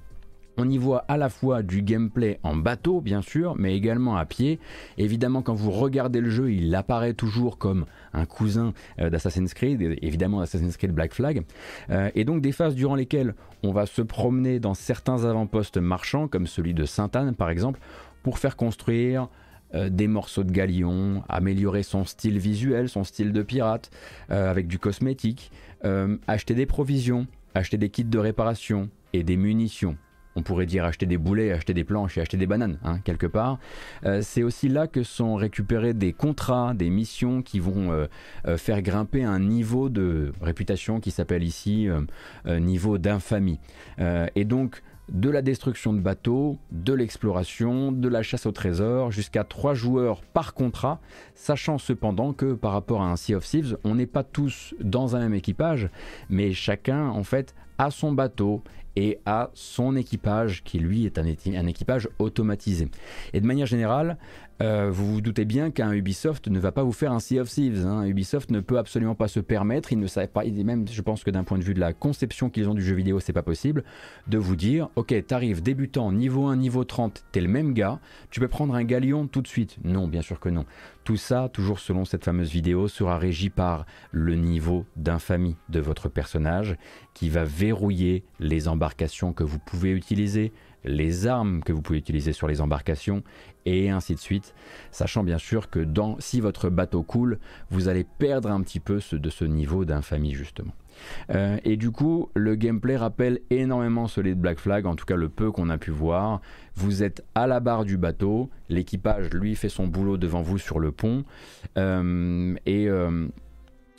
On y voit à la fois du gameplay en bateau, bien sûr, mais également à pied. Évidemment, quand vous regardez le jeu, il apparaît toujours comme un cousin euh, d'Assassin's Creed, évidemment Assassin's Creed Black Flag. Euh, et donc des phases durant lesquelles on va se promener dans certains avant-postes marchands, comme celui de Sainte-Anne par exemple, pour faire construire euh, des morceaux de galion, améliorer son style visuel, son style de pirate, avec du cosmétique, acheter des provisions, acheter des kits de réparation et des munitions on pourrait dire acheter des boulets, acheter des planches et acheter des bananes, hein, quelque part. Euh, c'est aussi là que sont récupérés des contrats, des missions qui vont euh, euh, faire grimper un niveau de réputation qui s'appelle ici niveau d'infamie. et donc, de la destruction de bateaux, de l'exploration, de la chasse au trésor, jusqu'à trois joueurs par contrat, sachant cependant que par rapport à un Sea of Thieves, on n'est pas tous dans un même équipage, mais chacun en fait a son bateau et à son équipage, qui lui est un, équipage automatisé. Et de manière générale, euh, vous vous doutez bien qu'un Ubisoft ne va pas vous faire un Sea of Thieves. Hein. Ubisoft ne peut absolument pas se permettre, il ne savent pas, même je pense que d'un point de vue de la conception qu'ils ont du jeu vidéo, c'est pas possible, de vous dire, ok, t'arrives débutant, niveau 1, niveau 30, t'es le même gars, tu peux prendre un galion tout de suite? Non, bien sûr que non. Tout ça, toujours selon cette fameuse vidéo, sera régi par le niveau d'infamie de votre personnage qui va verrouiller les embarcations que vous pouvez utiliser, les armes que vous pouvez utiliser sur les embarcations et ainsi de suite, sachant bien sûr que dans, si votre bateau coule, vous allez perdre un petit peu de ce niveau d'infamie justement. Euh, et du coup, le gameplay rappelle énormément celui de Black Flag, en tout cas le peu qu'on a pu voir. Vous êtes à la barre du bateau, l'équipage lui fait son boulot devant vous sur le pont, euh, et, euh,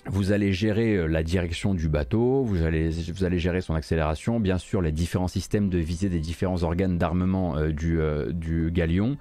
vous allez gérer la direction du bateau, vous allez, vous allez gérer son accélération, bien sûr les différents systèmes de visée des différents organes d'armement du, du galion.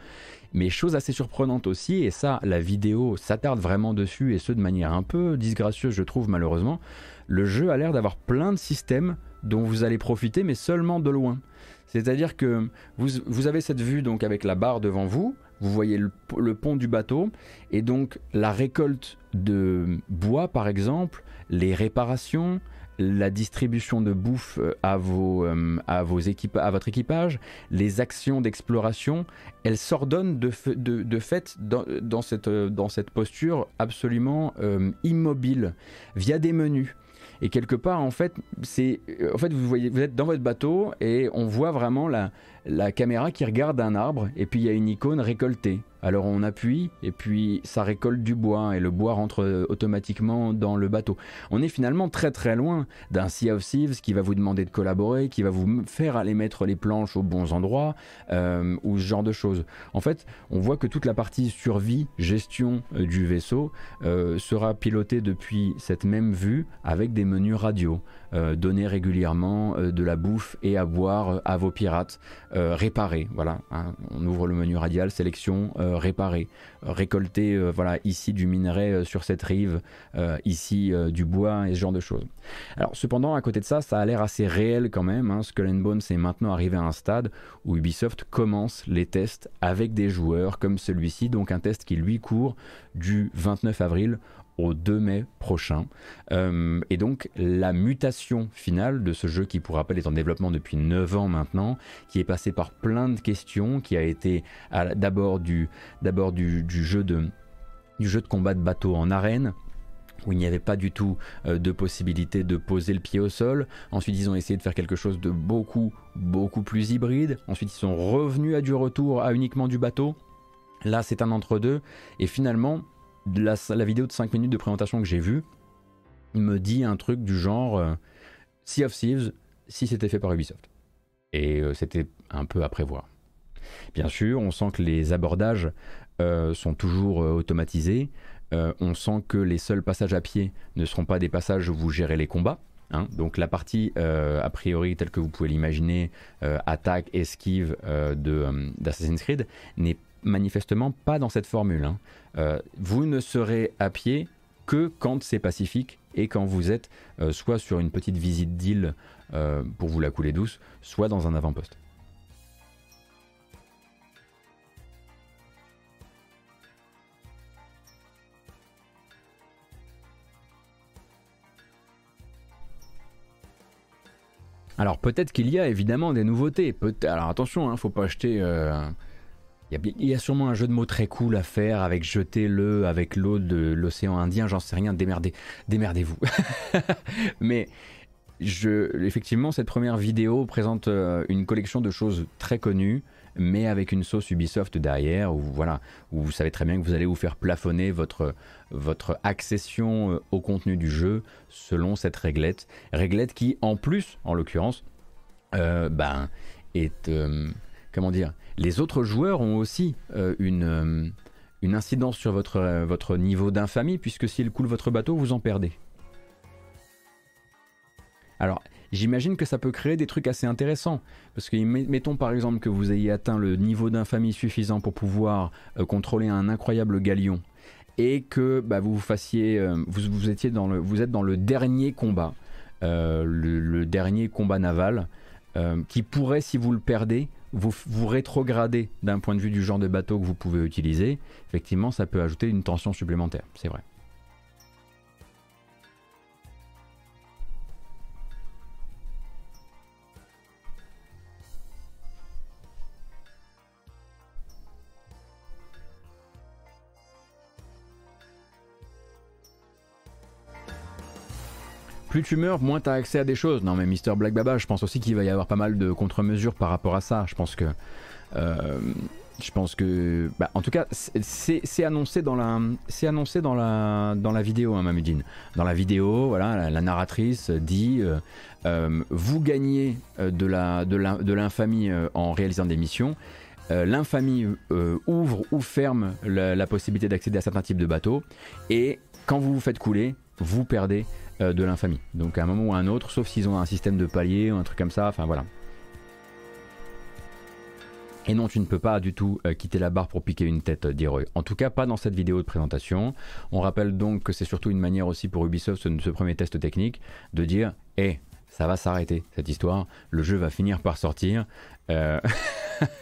Mais chose assez surprenante aussi, et ça la vidéo s'attarde vraiment dessus, et ce de manière un peu disgracieuse je trouve malheureusement, le jeu a l'air d'avoir plein de systèmes dont vous allez profiter mais seulement de loin. C'est-à-dire que vous, vous, avez cette vue donc avec la barre devant vous, vous voyez le, pont du bateau et donc la récolte de bois par exemple, les réparations, la distribution de bouffe euh, à, vos, euh, à, vos à votre équipage, les actions d'exploration, elles s'ordonnent de, de, fait dans, dans, cette, dans, cette, posture absolument euh, immobile, via des menus. Et quelque part, en fait, c'est, en fait, vous vous êtes dans votre bateau et on voit vraiment la, la caméra qui regarde un arbre et puis il y a une icône récoltée. Alors on appuie et puis ça récolte du bois et le bois rentre euh, automatiquement dans le bateau. On est finalement très très loin d'un Sea of Thieves qui va vous demander de collaborer, qui va vous faire aller mettre les planches aux bons endroits euh, ou ce genre de choses. En fait, on voit que toute la partie survie, gestion euh, du vaisseau sera pilotée depuis cette même vue avec des menus radio. Euh, donner régulièrement euh, de la bouffe et à boire euh, à vos pirates. réparer, voilà. Hein. on ouvre le menu radial, sélection, réparer. récolter, voilà, ici du minerai sur cette rive, ici du bois et ce genre de choses. Alors cependant, à côté de ça, ça a l'air assez réel quand même. Hein. Skull and Bones est maintenant arrivé à un stade où Ubisoft commence les tests avec des joueurs comme celui-ci, donc un test qui lui court du 29 avril au 2 mai prochain. Euh, et donc la mutation finale de ce jeu qui pour rappel est en développement depuis 9 ans maintenant, qui est passé par plein de questions, qui a été d'abord du, du, du, jeu de, du jeu de combat de bateau en arène, où il n'y avait pas du tout euh, de possibilité de poser le pied au sol. Ensuite, ils ont essayé de faire quelque chose de beaucoup, beaucoup plus hybride. Ensuite, ils sont revenus à du retour à uniquement du bateau. Là, c'est un entre-deux. Et finalement, la, vidéo de 5 minutes de présentation que j'ai vue me dit un truc du genre euh, Sea of Thieves si c'était fait par Ubisoft. Et euh, c'était un peu à prévoir. Bien sûr, on sent que les abordages euh, sont toujours automatisés. on sent que les seuls passages à pied ne seront pas des passages où vous gérez les combats. Hein. Donc la partie, a priori, telle que vous pouvez l'imaginer, attaque, esquive d'Assassin's Creed, n'est manifestement pas dans cette formule. Hein. Euh, vous ne serez à pied que quand c'est pacifique et quand vous êtes euh, soit sur une petite visite d'île euh, pour vous la couler douce, soit dans un avant-poste. Alors peut-être qu'il y a évidemment des nouveautés. Alors attention, ne hein, faut pas acheter il y, a sûrement un jeu de mots très cool à faire avec jeter-le avec l'eau de l'océan Indien, j'en sais rien, démerdez, démerdez-vous. [laughs] Mais je, effectivement, cette première vidéo présente euh, une collection de choses très connues, mais avec une sauce Ubisoft derrière, où, voilà, où vous savez très bien que vous allez vous faire plafonner votre, votre accession euh, au contenu du jeu selon cette réglette. Réglette qui, en plus, en l'occurrence, euh, ben, est comment dire, les autres joueurs ont aussi euh, une, euh, une incidence sur votre, euh, votre niveau d'infamie, puisque s'ils coulent votre bateau, vous en perdez. Alors, j'imagine que ça peut créer des trucs assez intéressants. Parce que mettons par exemple que vous ayez atteint le niveau d'infamie suffisant pour pouvoir contrôler un incroyable galion. Et que bah, vous fassiez. vous, le, vous êtes dans le dernier combat. le, dernier combat naval. qui pourrait, si vous le perdez, vous, vous rétrogradez d'un point de vue du genre de bateau que vous pouvez utiliser, effectivement, ça peut ajouter une tension supplémentaire, c'est vrai. Plus tu meurs, moins tu as accès à des choses. Non mais Mister Black Baba, je pense aussi qu'il va y avoir pas mal de contre-mesures par rapport à ça. Je pense que... Euh, je pense que, bah, en tout cas, c'est annoncé dans la, c'est annoncé dans la, dans la vidéo, hein, Mamudine. Dans la vidéo, voilà, la, narratrice dit, euh, euh, vous gagnez de la, de l'infamie en réalisant des missions. L'infamie ouvre ou ferme la, la possibilité d'accéder à certains types de bateaux et quand vous vous faites couler, vous perdez de l'infamie. Donc à un moment ou à un autre, sauf s'ils ont un système de palier ou un truc comme ça, enfin voilà. Et non, tu ne peux pas du tout quitter la barre pour piquer une tête d'Heroy. En tout cas, pas dans cette vidéo de présentation. On rappelle donc que c'est surtout une manière aussi pour Ubisoft, ce, ce premier test technique, de dire Hé, ça va s'arrêter cette histoire. Le jeu va finir par sortir. Euh,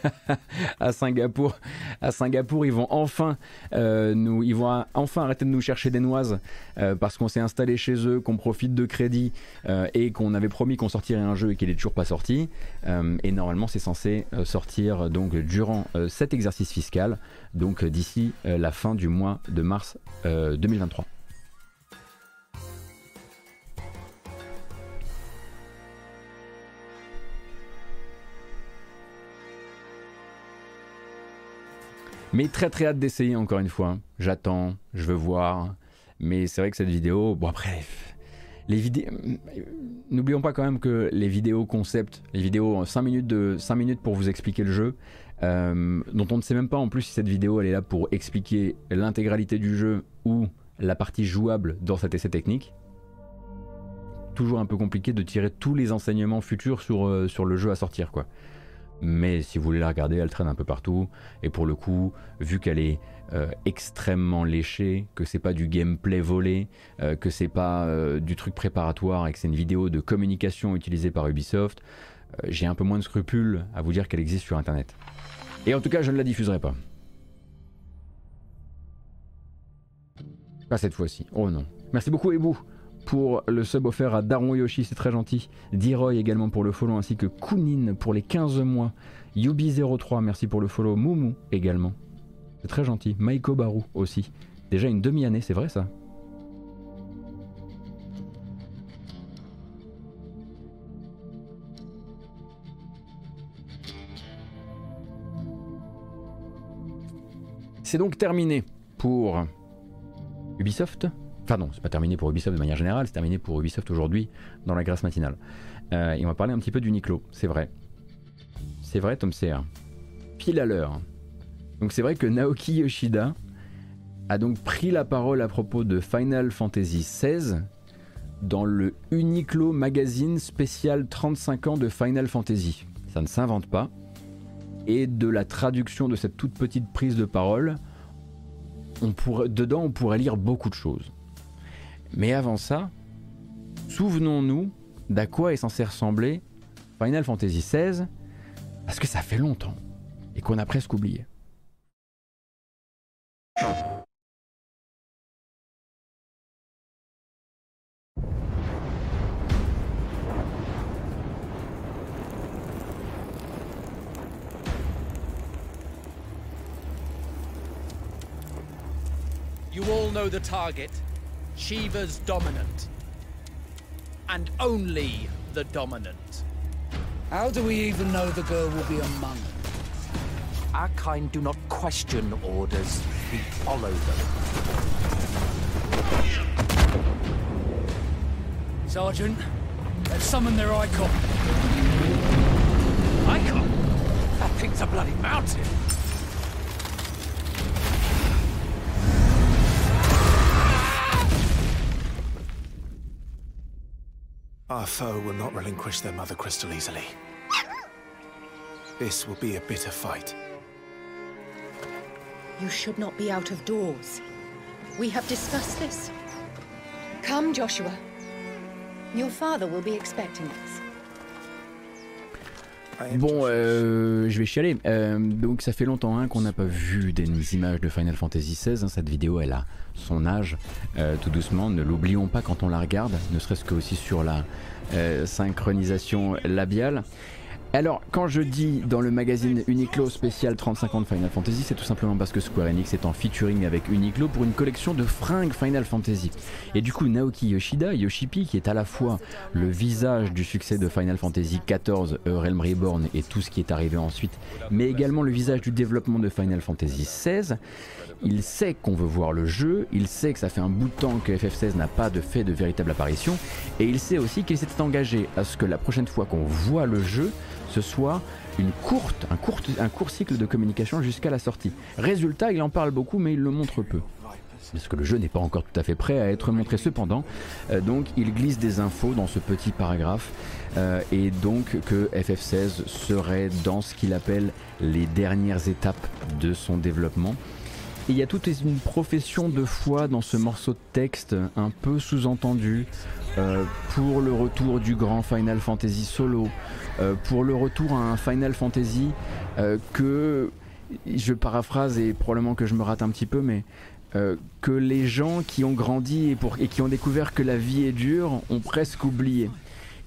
[laughs] à Singapour, à Singapour, ils vont enfin euh, nous, ils vont enfin arrêter de nous chercher des noises euh, parce qu'on s'est installé chez eux, qu'on profite de crédit et qu'on avait promis qu'on sortirait un jeu et qu'il est toujours pas sorti. et normalement, c'est censé sortir donc durant cet exercice fiscal, donc d'ici la fin du mois de mars 2023. Mais très très hâte d'essayer encore une fois. J'attends, je veux voir. Mais c'est vrai que cette vidéo, bon après, les vidéos, n'oublions pas quand même que les vidéos concept, les vidéos 5 minutes de 5 minutes pour vous expliquer le jeu, euh, dont on ne sait même pas en plus si cette vidéo elle est là pour expliquer l'intégralité du jeu ou la partie jouable dans cet essai technique. Toujours un peu compliqué de tirer tous les enseignements futurs sur, euh, sur le jeu à sortir quoi mais si vous voulez la regarder, elle traîne un peu partout. Et pour le coup, vu qu'elle est euh, extrêmement léchée, que c'est pas du gameplay volé, euh, que c'est pas euh, du truc préparatoire et que c'est une vidéo de communication utilisée par Ubisoft, j'ai un peu moins de scrupules à vous dire qu'elle existe sur internet. Et en tout cas, je ne la diffuserai pas. Pas cette fois-ci. Oh non. Merci beaucoup, Ebou pour le sub offert à Daron Yoshi, c'est très gentil. D-Roy également pour le follow, ainsi que Kunin pour les 15 mois. Yubi03, merci pour le follow. Moumou également. C'est très gentil. Maiko Baru aussi. Déjà une demi-année, c'est vrai ça C'est donc terminé pour Ubisoft. Enfin non, c'est pas terminé pour Ubisoft de manière générale, c'est terminé pour Ubisoft aujourd'hui dans la grâce matinale. Euh, et on va parler un petit peu d'Uniqlo, c'est vrai. C'est vrai, Tom Seer. Pile à l'heure. Donc c'est vrai que Naoki Yoshida a donc pris la parole à propos de Final Fantasy XVI dans le Uniqlo Magazine spécial 35 ans de Final Fantasy. Ça ne s'invente pas. Et de la traduction de cette toute petite prise de parole, dedans on pourrait lire beaucoup de choses. Mais avant ça, souvenons-nous d'à quoi est censé ressembler Final Fantasy XVI, parce que ça fait longtemps et qu'on a presque oublié. Target. Shiva's dominant. And only the dominant. How do we even know the girl will be among us? Our kind do not question orders, we follow them. Sergeant, let's summon their icon. Icon? That thing's a bloody mountain. Our foe will not relinquish their mother crystal easily. This will be a bitter fight. You should not be out of doors. We have discussed this. Come, Joshua. Your father will be expecting us. Bon, euh, je vais chialer. Euh, donc ça fait longtemps hein, qu'on n'a pas vu des images de Final Fantasy XVI. Hein. Cette vidéo, elle a son âge, euh, tout doucement. Ne l'oublions pas quand on la regarde, ne serait-ce que aussi sur la synchronisation labiale. Alors, quand je dis dans le magazine Uniqlo spécial 35 ans de Final Fantasy, c'est tout simplement parce que Square Enix est en featuring avec Uniqlo pour une collection de fringues Final Fantasy. Et du coup, Naoki Yoshida, Yoshipi, qui est à la fois le visage du succès de Final Fantasy XIV, Realm Reborn et tout ce qui est arrivé ensuite, mais également le visage du développement de Final Fantasy XVI, il sait qu'on veut voir le jeu, il sait que ça fait un bout de temps que FF16 n'a pas de fait de véritable apparition, et il sait aussi qu'il s'était engagé à ce que la prochaine fois qu'on voit le jeu, ce soit une courte, un, court cycle de communication jusqu'à la sortie. Résultat, il en parle beaucoup, mais il le montre peu. parce que le jeu n'est pas encore tout à fait prêt à être montré cependant. Euh, donc il glisse des infos dans ce petit paragraphe euh, et donc que FF16 serait dans ce qu'il appelle les dernières étapes de son développement. Il y a toute une profession de foi dans ce morceau de texte un peu sous-entendu euh, pour le retour du grand Final Fantasy solo, pour le retour à un Final Fantasy que je paraphrase et probablement que je me rate un petit peu, mais euh, que les gens qui ont grandi et, qui ont découvert que la vie est dure ont presque oublié.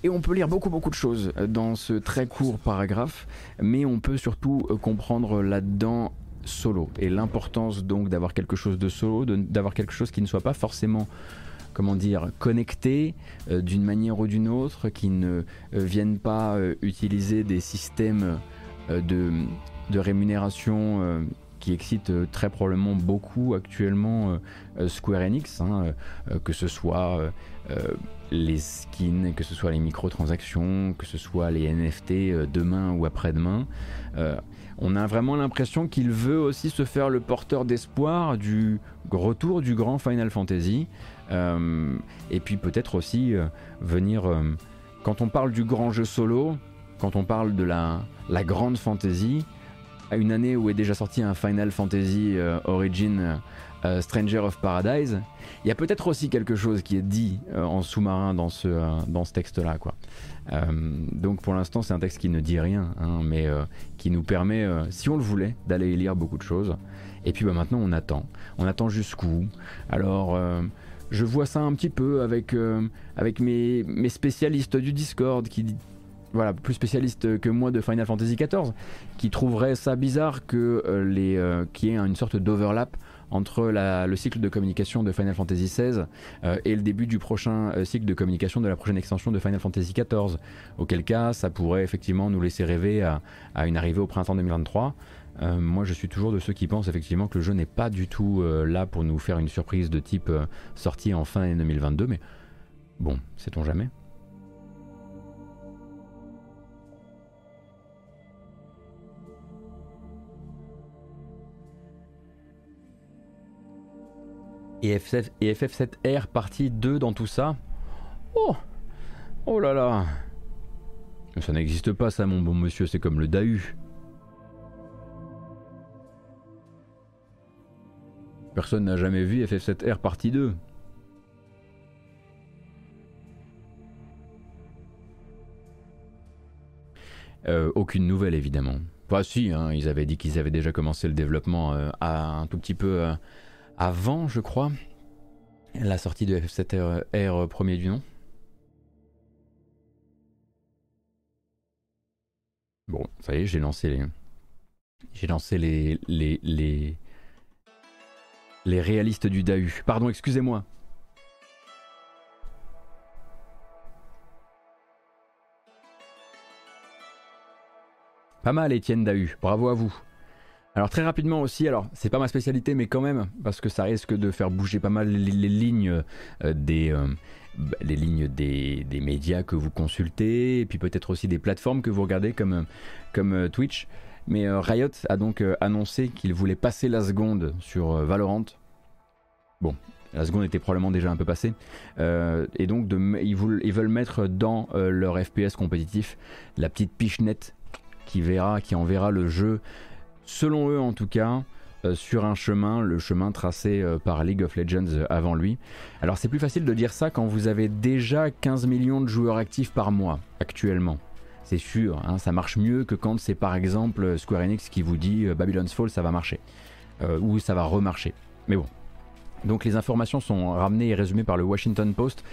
Et on peut lire beaucoup beaucoup de choses dans ce très court paragraphe, mais on peut surtout euh, comprendre là-dedans solo et l'importance donc d'avoir quelque chose de solo, d'avoir quelque chose qui ne soit pas forcément comment dire connecté euh, d'une manière ou d'une autre, qui ne vienne pas utiliser des systèmes de, de rémunération qui excite euh, très probablement beaucoup actuellement euh, euh, Square Enix, hein, que ce soit les skins, que ce soit les microtransactions, que ce soit les NFT demain ou après-demain. on a vraiment l'impression qu'il veut aussi se faire le porteur d'espoir du retour du grand Final Fantasy. Et puis peut-être aussi venir, quand on parle du grand jeu solo, quand on parle de la, la grande fantasy, à une année où est déjà sorti un Final Fantasy euh, Origin euh, euh, Stranger of Paradise, il y a peut-être aussi quelque chose qui est dit en sous-marin dans ce, ce texte-là. donc pour l'instant, c'est un texte qui ne dit rien, hein, mais qui nous permet, si on le voulait, d'aller lire beaucoup de choses. Et puis bah, maintenant, on attend. On attend jusqu'où? Alors je vois ça un petit peu avec, avec mes, spécialistes du Discord qui, voilà, plus spécialiste que moi de Final Fantasy XIV, qui trouverait ça bizarre que euh, euh, qu'il y ait une sorte d'overlap entre le cycle de communication de Final Fantasy XVI euh, et le début du prochain cycle de communication de la prochaine extension de Final Fantasy XIV. Auquel cas, ça pourrait effectivement nous laisser rêver à, à une arrivée au printemps 2023. Moi, je suis toujours de ceux qui pensent effectivement que le jeu n'est pas du tout là pour nous faire une surprise de type sortie en fin 2022, mais bon, sait-on jamais? et, FF, et FF7R partie 2 dans tout ça? Oh Oh là là Ça n'existe pas ça mon bon monsieur, c'est comme le DAU. Personne n'a jamais vu FF7R partie 2. Euh, aucune nouvelle évidemment. Pas si, hein, ils avaient dit qu'ils avaient déjà commencé le développement euh, à un tout petit peu euh, avant, je crois, la sortie de F7R premier du nom. Bon, ça y est, j'ai lancé les. J'ai lancé les, les, les. Les réalistes du DAU. Pardon, excusez-moi. Pas mal, Étienne Dahu. Bravo à vous. Alors très rapidement aussi, alors c'est pas ma spécialité mais quand même, parce que ça risque de faire bouger pas mal les, lignes euh, des... Euh, lignes des, médias que vous consultez, et puis peut-être aussi des plateformes que vous regardez comme, comme euh, Twitch. Mais Riot a donc annoncé qu'il voulait passer la seconde sur Valorant. Bon, la seconde était probablement déjà un peu passée. et donc ils, veulent mettre dans leur FPS compétitif la petite pichenette qui verra, qui enverra le jeu selon eux en tout cas, euh, sur un chemin, le chemin tracé euh, par League of Legends euh, avant lui. Alors c'est plus facile de dire ça quand vous avez déjà 15 millions de joueurs actifs par mois actuellement. C'est sûr, hein, ça marche mieux que quand c'est par exemple Square Enix qui vous dit Babylon's Fall ça va marcher, ou ça va remarcher. Mais bon, donc les informations sont ramenées et résumées par le Washington Post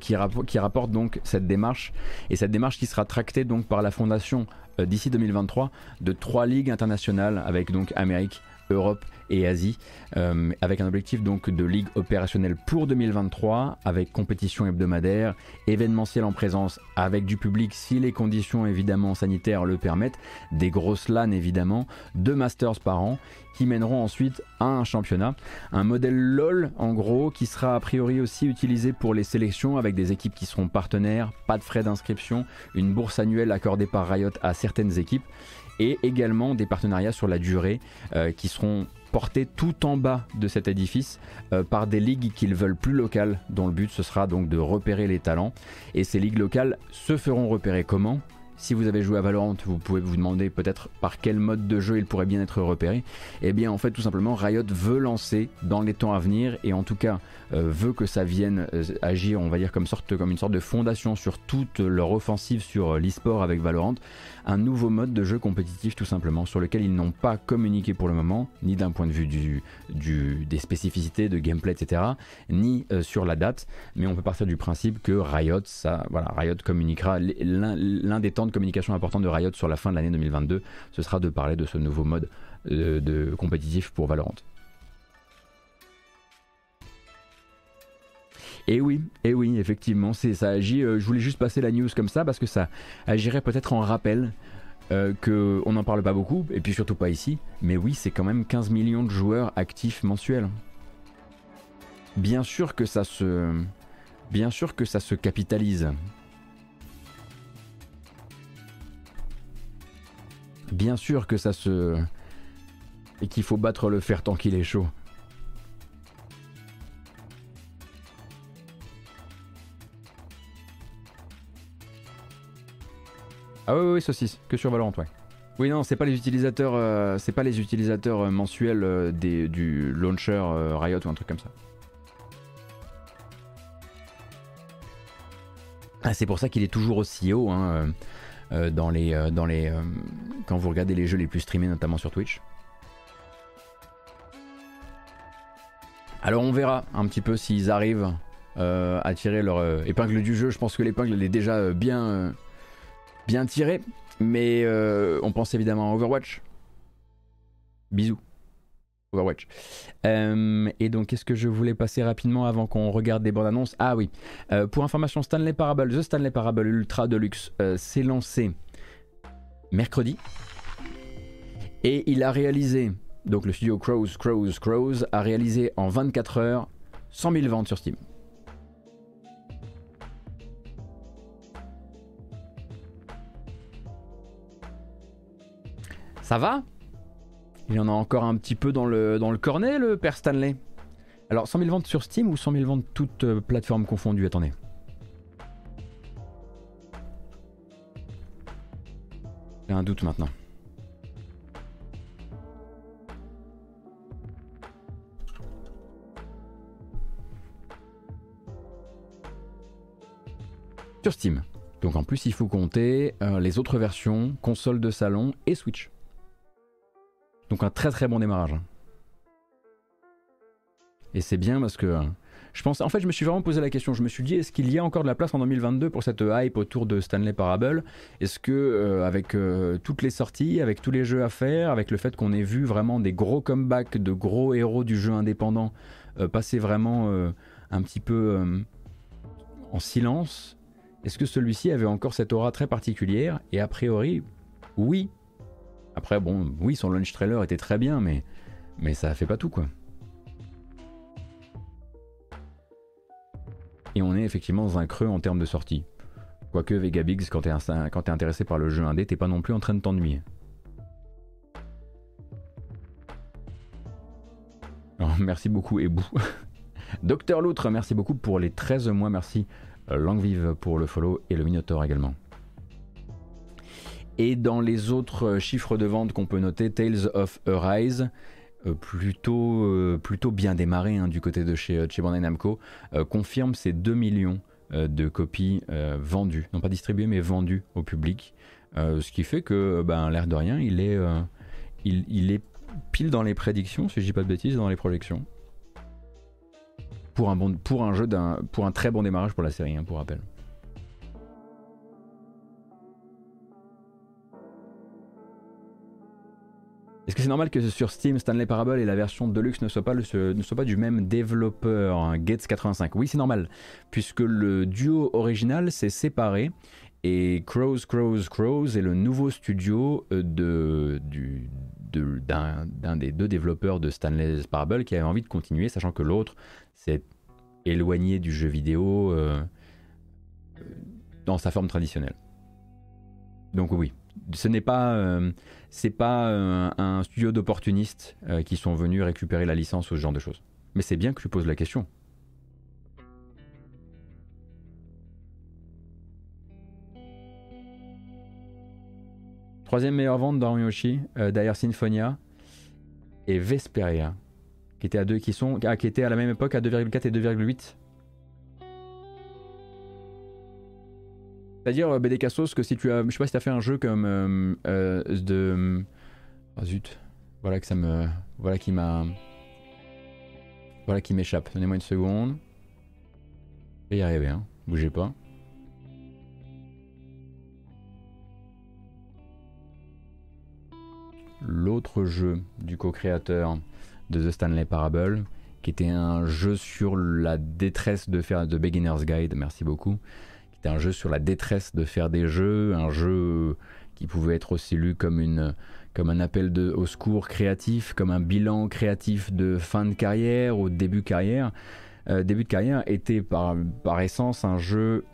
qui, qui, rapporte donc cette démarche. Et cette démarche qui sera tractée donc par la fondation euh, d'ici 2023 de trois ligues internationales avec donc Amérique, Europe et Asie, euh, avec un objectif donc de ligue opérationnelle pour 2023, avec compétition hebdomadaire, événementiel en présence avec du public si les conditions évidemment sanitaires le permettent, des grosses LAN évidemment, deux masters par an, qui mèneront ensuite à un championnat. Un modèle LOL en gros qui sera a priori aussi utilisé pour les sélections avec des équipes qui seront partenaires, pas de frais d'inscription, une bourse annuelle accordée par Riot à certaines équipes et également des partenariats sur la durée euh, qui seront porté tout en bas de cet édifice euh, par des ligues qu'ils veulent plus locales, dont le but ce sera donc de repérer les talents. Et ces ligues locales se feront repérer comment? Si vous avez joué à Valorant, vous pouvez vous demander peut-être par quel mode de jeu il pourrait bien être repéré. Eh bien, en fait, tout simplement, Riot veut lancer dans les temps à venir et en tout cas euh, veut que ça vienne euh, agir, on va dire, comme, sorte, comme une sorte de fondation sur toute leur offensive sur euh, l'e-sport avec Valorant un nouveau mode de jeu compétitif tout simplement sur lequel ils n'ont pas communiqué pour le moment, ni d'un point de vue du, des spécificités de gameplay, etc., ni sur la date, mais on peut partir du principe que Riot, ça, voilà, Riot communiquera, l'un des temps communication importants de Riot sur la fin de l'année 2022, ce sera de parler de ce nouveau mode euh, de compétitif pour Valorant. Et oui, et oui, effectivement, c'est ça agit. Euh, je voulais juste passer la news comme ça parce que ça agirait peut-être en rappel euh, qu'on n'en parle pas beaucoup, et puis surtout pas ici. Mais oui, c'est quand même 15 millions de joueurs actifs mensuels. Bien sûr que ça se, bien sûr que ça se capitalise. Bien sûr que ça se et qu'il faut battre le fer tant qu'il est chaud. Ah oui, oui, saucisse, que sur Valorant, ouais. Oui, non, c'est pas les utilisateurs, euh, c'est pas les utilisateurs euh, mensuels euh, des, du launcher Riot ou un truc comme ça. Ah, c'est pour ça qu'il est toujours aussi haut hein, dans les, dans les, quand vous regardez les jeux les plus streamés, notamment sur Twitch. Alors on verra un petit peu s'ils arrivent à tirer leur épingle du jeu. Je pense que l'épingle elle est déjà bien bien tiré, mais euh, on pense évidemment à Overwatch. Bisous. Overwatch. Euh, et donc, qu'est-ce que je voulais passer rapidement avant qu'on regarde des bandes annonces? Ah oui, euh, pour information, Stanley Parable, The Stanley Parable Ultra Deluxe s'est lancé mercredi. Et il a réalisé, donc le studio Crows, Crows, Crows, a réalisé en 24 heures 100 000 ventes sur Steam. Ça va? Il en a encore un petit peu dans le, dans le cornet, le père Stanley. Alors, 100 000 ventes sur Steam ou 100 000 ventes toutes euh, plateformes confondues Attendez. J'ai un doute maintenant. Sur Steam. Donc en plus, il faut compter euh, les autres versions, console de salon et Switch. Donc un très très bon démarrage. Et c'est bien parce que je pense, en fait, je me suis vraiment posé la question. Je me suis dit, est-ce qu'il y a encore de la place en 2022 pour cette hype autour de Stanley Parable? Est-ce que, euh, avec euh, toutes les sorties, avec tous les jeux à faire, avec le fait qu'on ait vu vraiment des gros comebacks de gros héros du jeu indépendant euh, passer vraiment un petit peu en silence, est-ce que celui-ci avait encore cette aura très particulière? Et a priori, oui, après, bon, oui, son launch trailer était très bien, mais, mais ça fait pas tout, quoi. Et on est effectivement dans un creux en termes de sortie. Quoique Vegabix, quand t'es es intéressé par le jeu indé, t'es pas non plus en train de t'ennuyer. [laughs] merci beaucoup, Ebou. [laughs] Docteur Loutre, merci beaucoup pour les 13 mois. Merci euh, Langue Vive pour le follow et le Minotaur également. Et dans les autres euh, chiffres de vente qu'on peut noter, Tales of Arise, euh, plutôt, euh, plutôt bien démarré hein, du côté de chez, chez Bandai Namco, confirme ses 2 millions de copies vendues, non pas distribuées mais vendues au public. ce qui fait que, ben, l'air de rien, il est, il, il, est pile dans les prédictions, si je dis pas de bêtises, dans les projections. Pour un, bon, pour un jeu d'un, pour un très bon démarrage pour la série, hein, pour rappel. Est-ce que c'est normal que sur Steam, Stanley Parable et la version Deluxe ne soient pas, du même développeur, hein, Gates85 Oui, c'est normal, puisque le duo original s'est séparé et Crows, Crows, Crows est le nouveau studio euh, de, d'un, des deux développeurs de Stanley Parable qui avait envie de continuer, sachant que l'autre s'est éloigné du jeu vidéo euh, dans sa forme traditionnelle. Donc oui, ce n'est pas, euh, pas euh, un studio d'opportunistes euh, qui sont venus récupérer la licence ou ce genre de choses. Mais c'est bien que tu poses la question. Troisième meilleure vente dans Yoshi, derrière Sinfonia et Vesperia, qui étaient à deux, qui sont, ah, qui étaient à la même époque à 2,4 et 2,8 C'est-à-dire, BD Cassos, que si tu as. Je sais pas si tu as fait un jeu comme. Euh, euh, de. Oh zut. Voilà que ça me. Voilà qui m'a. Voilà qui m'échappe. Donnez-moi une seconde. Je vais y arriver, hein. Bougez pas. L'autre jeu du co-créateur de The Stanley Parable, qui était un jeu sur la détresse de faire de Beginner's Guide, merci beaucoup, c'était un jeu sur la détresse de faire des jeux, un jeu qui pouvait être aussi lu comme, une, comme un appel de, au secours créatif, comme un bilan créatif de fin de carrière ou début de carrière. Euh, début de carrière était par, par essence un jeu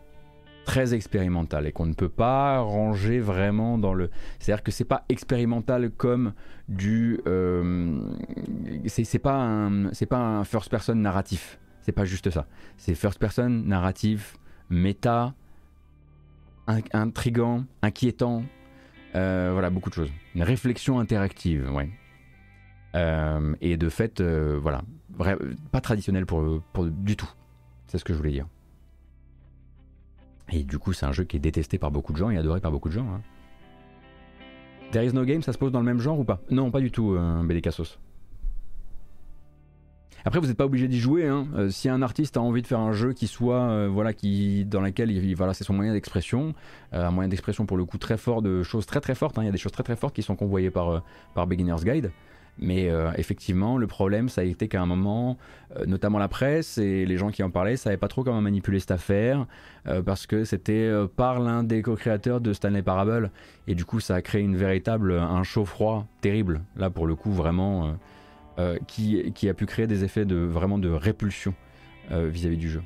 très expérimental et qu'on ne peut pas ranger vraiment dans le. C'est-à-dire que c'est pas expérimental comme du. Euh, c'est pas un pas un first person narratif. C'est pas juste ça. C'est first person narratif méta, intrigant, inquiétant, euh, voilà, beaucoup de choses. Une réflexion interactive, ouais. Euh, et de fait, euh, voilà, pas traditionnel pour, du tout. C'est ce que je voulais dire. Et du coup, c'est un jeu qui est détesté par beaucoup de gens et adoré par beaucoup de gens. Hein. There is no game, ça se pose dans le même genre ou pas? Non, pas du tout, un BD Cassos. Après, vous n'êtes pas obligé d'y jouer. Hein. Euh, si un artiste a envie de faire un jeu qui soit, euh, voilà, qui dans lequel il, voilà, c'est son moyen d'expression, euh, un moyen d'expression pour le coup très fort, de choses très très fortes. Hein. Il y a des choses très très fortes qui sont convoyées par par Beginner's Guide. Mais effectivement, le problème, ça a été qu'à un moment, notamment la presse et les gens qui en parlaient, savaient pas trop comment manipuler cette affaire, parce que c'était par l'un des co-créateurs de Stanley Parable, et du coup, ça a créé une véritable, un chaud-froid terrible. Là, pour le coup, vraiment, euh, qui, a pu créer des effets de vraiment de répulsion euh, vis-à-vis du jeu.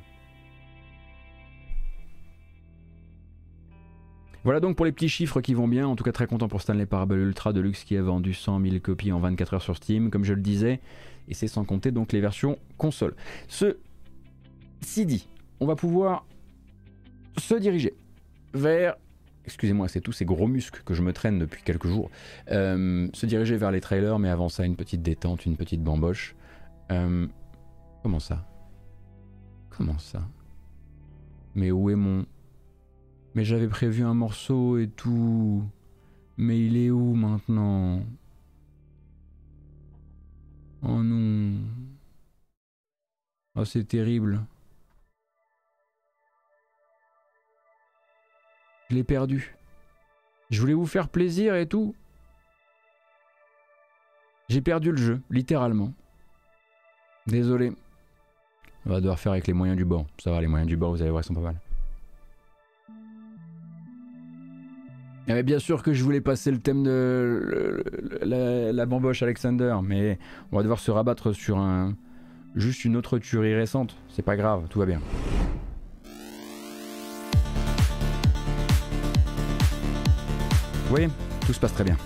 Voilà donc pour les petits chiffres qui vont bien. En tout cas, très content pour Stanley Parable Ultra Deluxe qui a vendu 100 000 copies en 24 heures sur Steam, comme je le disais. Et c'est sans compter donc les versions console. Ce dit, on va pouvoir se diriger vers excusez-moi, c'est tous ces gros muscles que je me traîne depuis quelques jours, euh, se diriger vers les trailers, mais avant ça, une petite détente, une petite bamboche. Euh, comment ça? Comment ça? Mais où est mon... Mais j'avais prévu un morceau et tout. Mais il est où maintenant? Oh non. Oh c'est terrible. Je l'ai perdu. Je voulais vous faire plaisir et tout. J'ai perdu le jeu, littéralement. Désolé. On va devoir faire avec les moyens du bord. Ça va, les moyens du bord, vous allez voir, ils sont pas mal. Mais bien sûr que je voulais passer le thème de la, bamboche Alexander, mais on va devoir se rabattre sur un juste une autre tuerie récente. C'est pas grave, tout va bien. Oui, tout se passe très bien.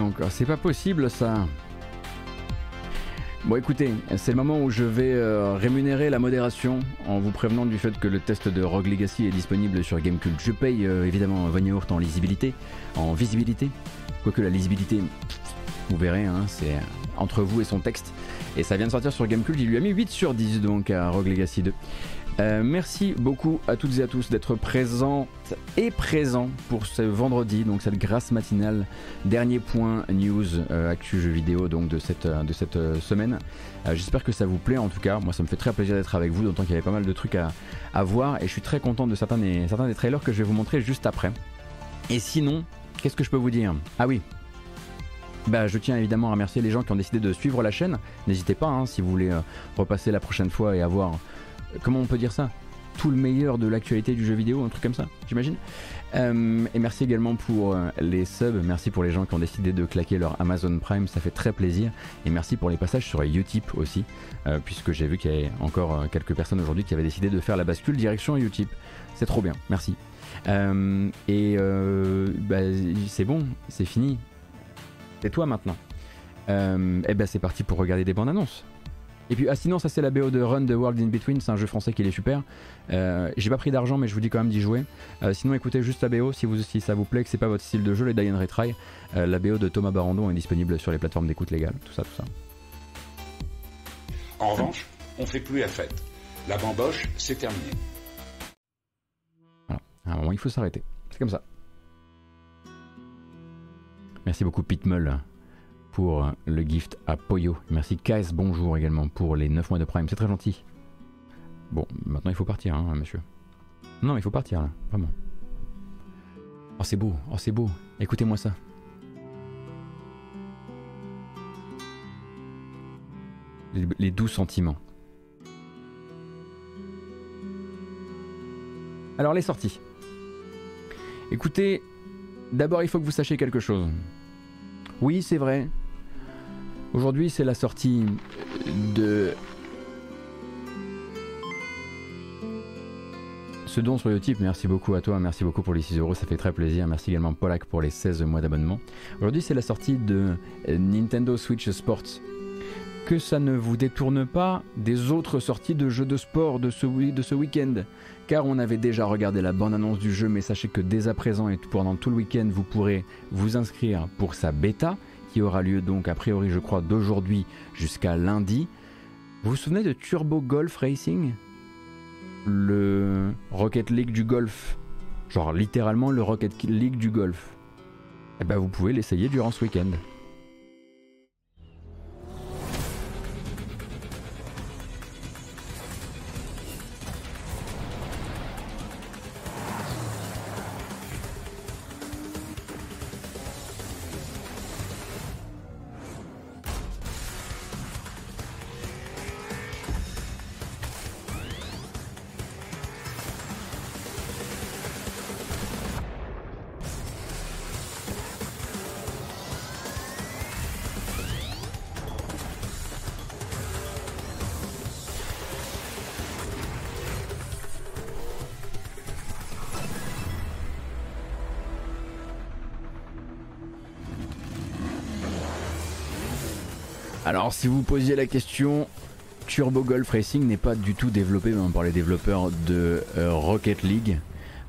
Encore C'est pas possible ça. Bon écoutez, c'est le moment où je vais euh, rémunérer la modération en vous prévenant du fait que le test de Rogue Legacy est disponible sur Gamecult. Je paye euh, évidemment Von en lisibilité, en visibilité, quoique la lisibilité, vous verrez, hein, c'est entre vous et son texte. Et ça vient de sortir sur Gamecult, il lui a mis 8 sur 10 donc à Rogue Legacy 2. Euh, merci beaucoup à toutes et à tous d'être présents et présents pour ce vendredi, donc cette grâce matinale, dernier point news euh, actu jeux vidéo donc de cette, euh, cette semaine. J'espère que ça vous plaît en tout cas, moi ça me fait très plaisir d'être avec vous, d'autant qu'il y avait pas mal de trucs à, à, voir et je suis très content de certains des, certains des trailers que je vais vous montrer juste après. Et sinon, qu'est-ce que je peux vous dire? Ah oui, bah, je tiens évidemment à remercier les gens qui ont décidé de suivre la chaîne. N'hésitez pas hein, si vous voulez repasser la prochaine fois et avoir comment on peut dire ça? Tout le meilleur de l'actualité du jeu vidéo, un truc comme ça, j'imagine. Euh, et merci également pour euh, les subs, merci pour les gens qui ont décidé de claquer leur Amazon Prime, ça fait très plaisir. Et merci pour les passages sur Utip aussi, euh, puisque j'ai vu qu'il y avait encore quelques personnes aujourd'hui qui avaient décidé de faire la bascule direction Utip. C'est trop bien, merci. et bah, c'est bon, c'est fini. C'est toi maintenant. et ben c'est parti pour regarder des bandes annonces. Et puis, ah, sinon, ça c'est la BO de Run the World in Between, c'est un jeu français qui est super. Euh, j'ai pas pris d'argent, mais je vous dis quand même d'y jouer. Euh, sinon, écoutez juste la BO si, vous, si ça vous plaît, que c'est pas votre style de jeu, les Die Retry. Euh, la BO de Thomas Barandon est disponible sur les plateformes d'écoute légale, tout ça, tout ça. En revanche, on fait plus la fête. La bamboche, c'est terminé. Voilà, à un moment, il faut s'arrêter. C'est comme ça. Merci beaucoup, Pitmull pour le gift à Poyo. Merci KS, bonjour également pour les 9 mois de Prime, c'est très gentil. Bon, maintenant il faut partir, hein, monsieur. Non, il faut partir là, vraiment. Oh, c'est beau, oh, c'est beau, écoutez-moi ça. Les, les doux sentiments. Alors, les sorties. Écoutez, d'abord il faut que vous sachiez quelque chose. Oui, c'est vrai, Aujourd'hui, c'est la sortie de ce don sur Utip, merci beaucoup à toi, merci beaucoup pour les 6 euros, ça fait très plaisir. Merci également Polak pour les 16 mois d'abonnement. Aujourd'hui, c'est la sortie de Nintendo Switch Sports. Que ça ne vous détourne pas des autres sorties de jeux de sport de ce, de ce week-end. Car on avait déjà regardé la bande-annonce du jeu, mais sachez que dès à présent et pendant tout le week-end, vous pourrez vous inscrire pour sa bêta qui aura lieu donc a priori je crois d'aujourd'hui jusqu'à lundi. Vous vous souvenez de Turbo Golf Racing? Le Rocket League du golf. Genre littéralement le Rocket League du golf. Eh ben vous pouvez l'essayer durant ce week-end. Si vous posiez la question, Turbo Golf Racing n'est pas du tout développé par les développeurs de euh, Rocket League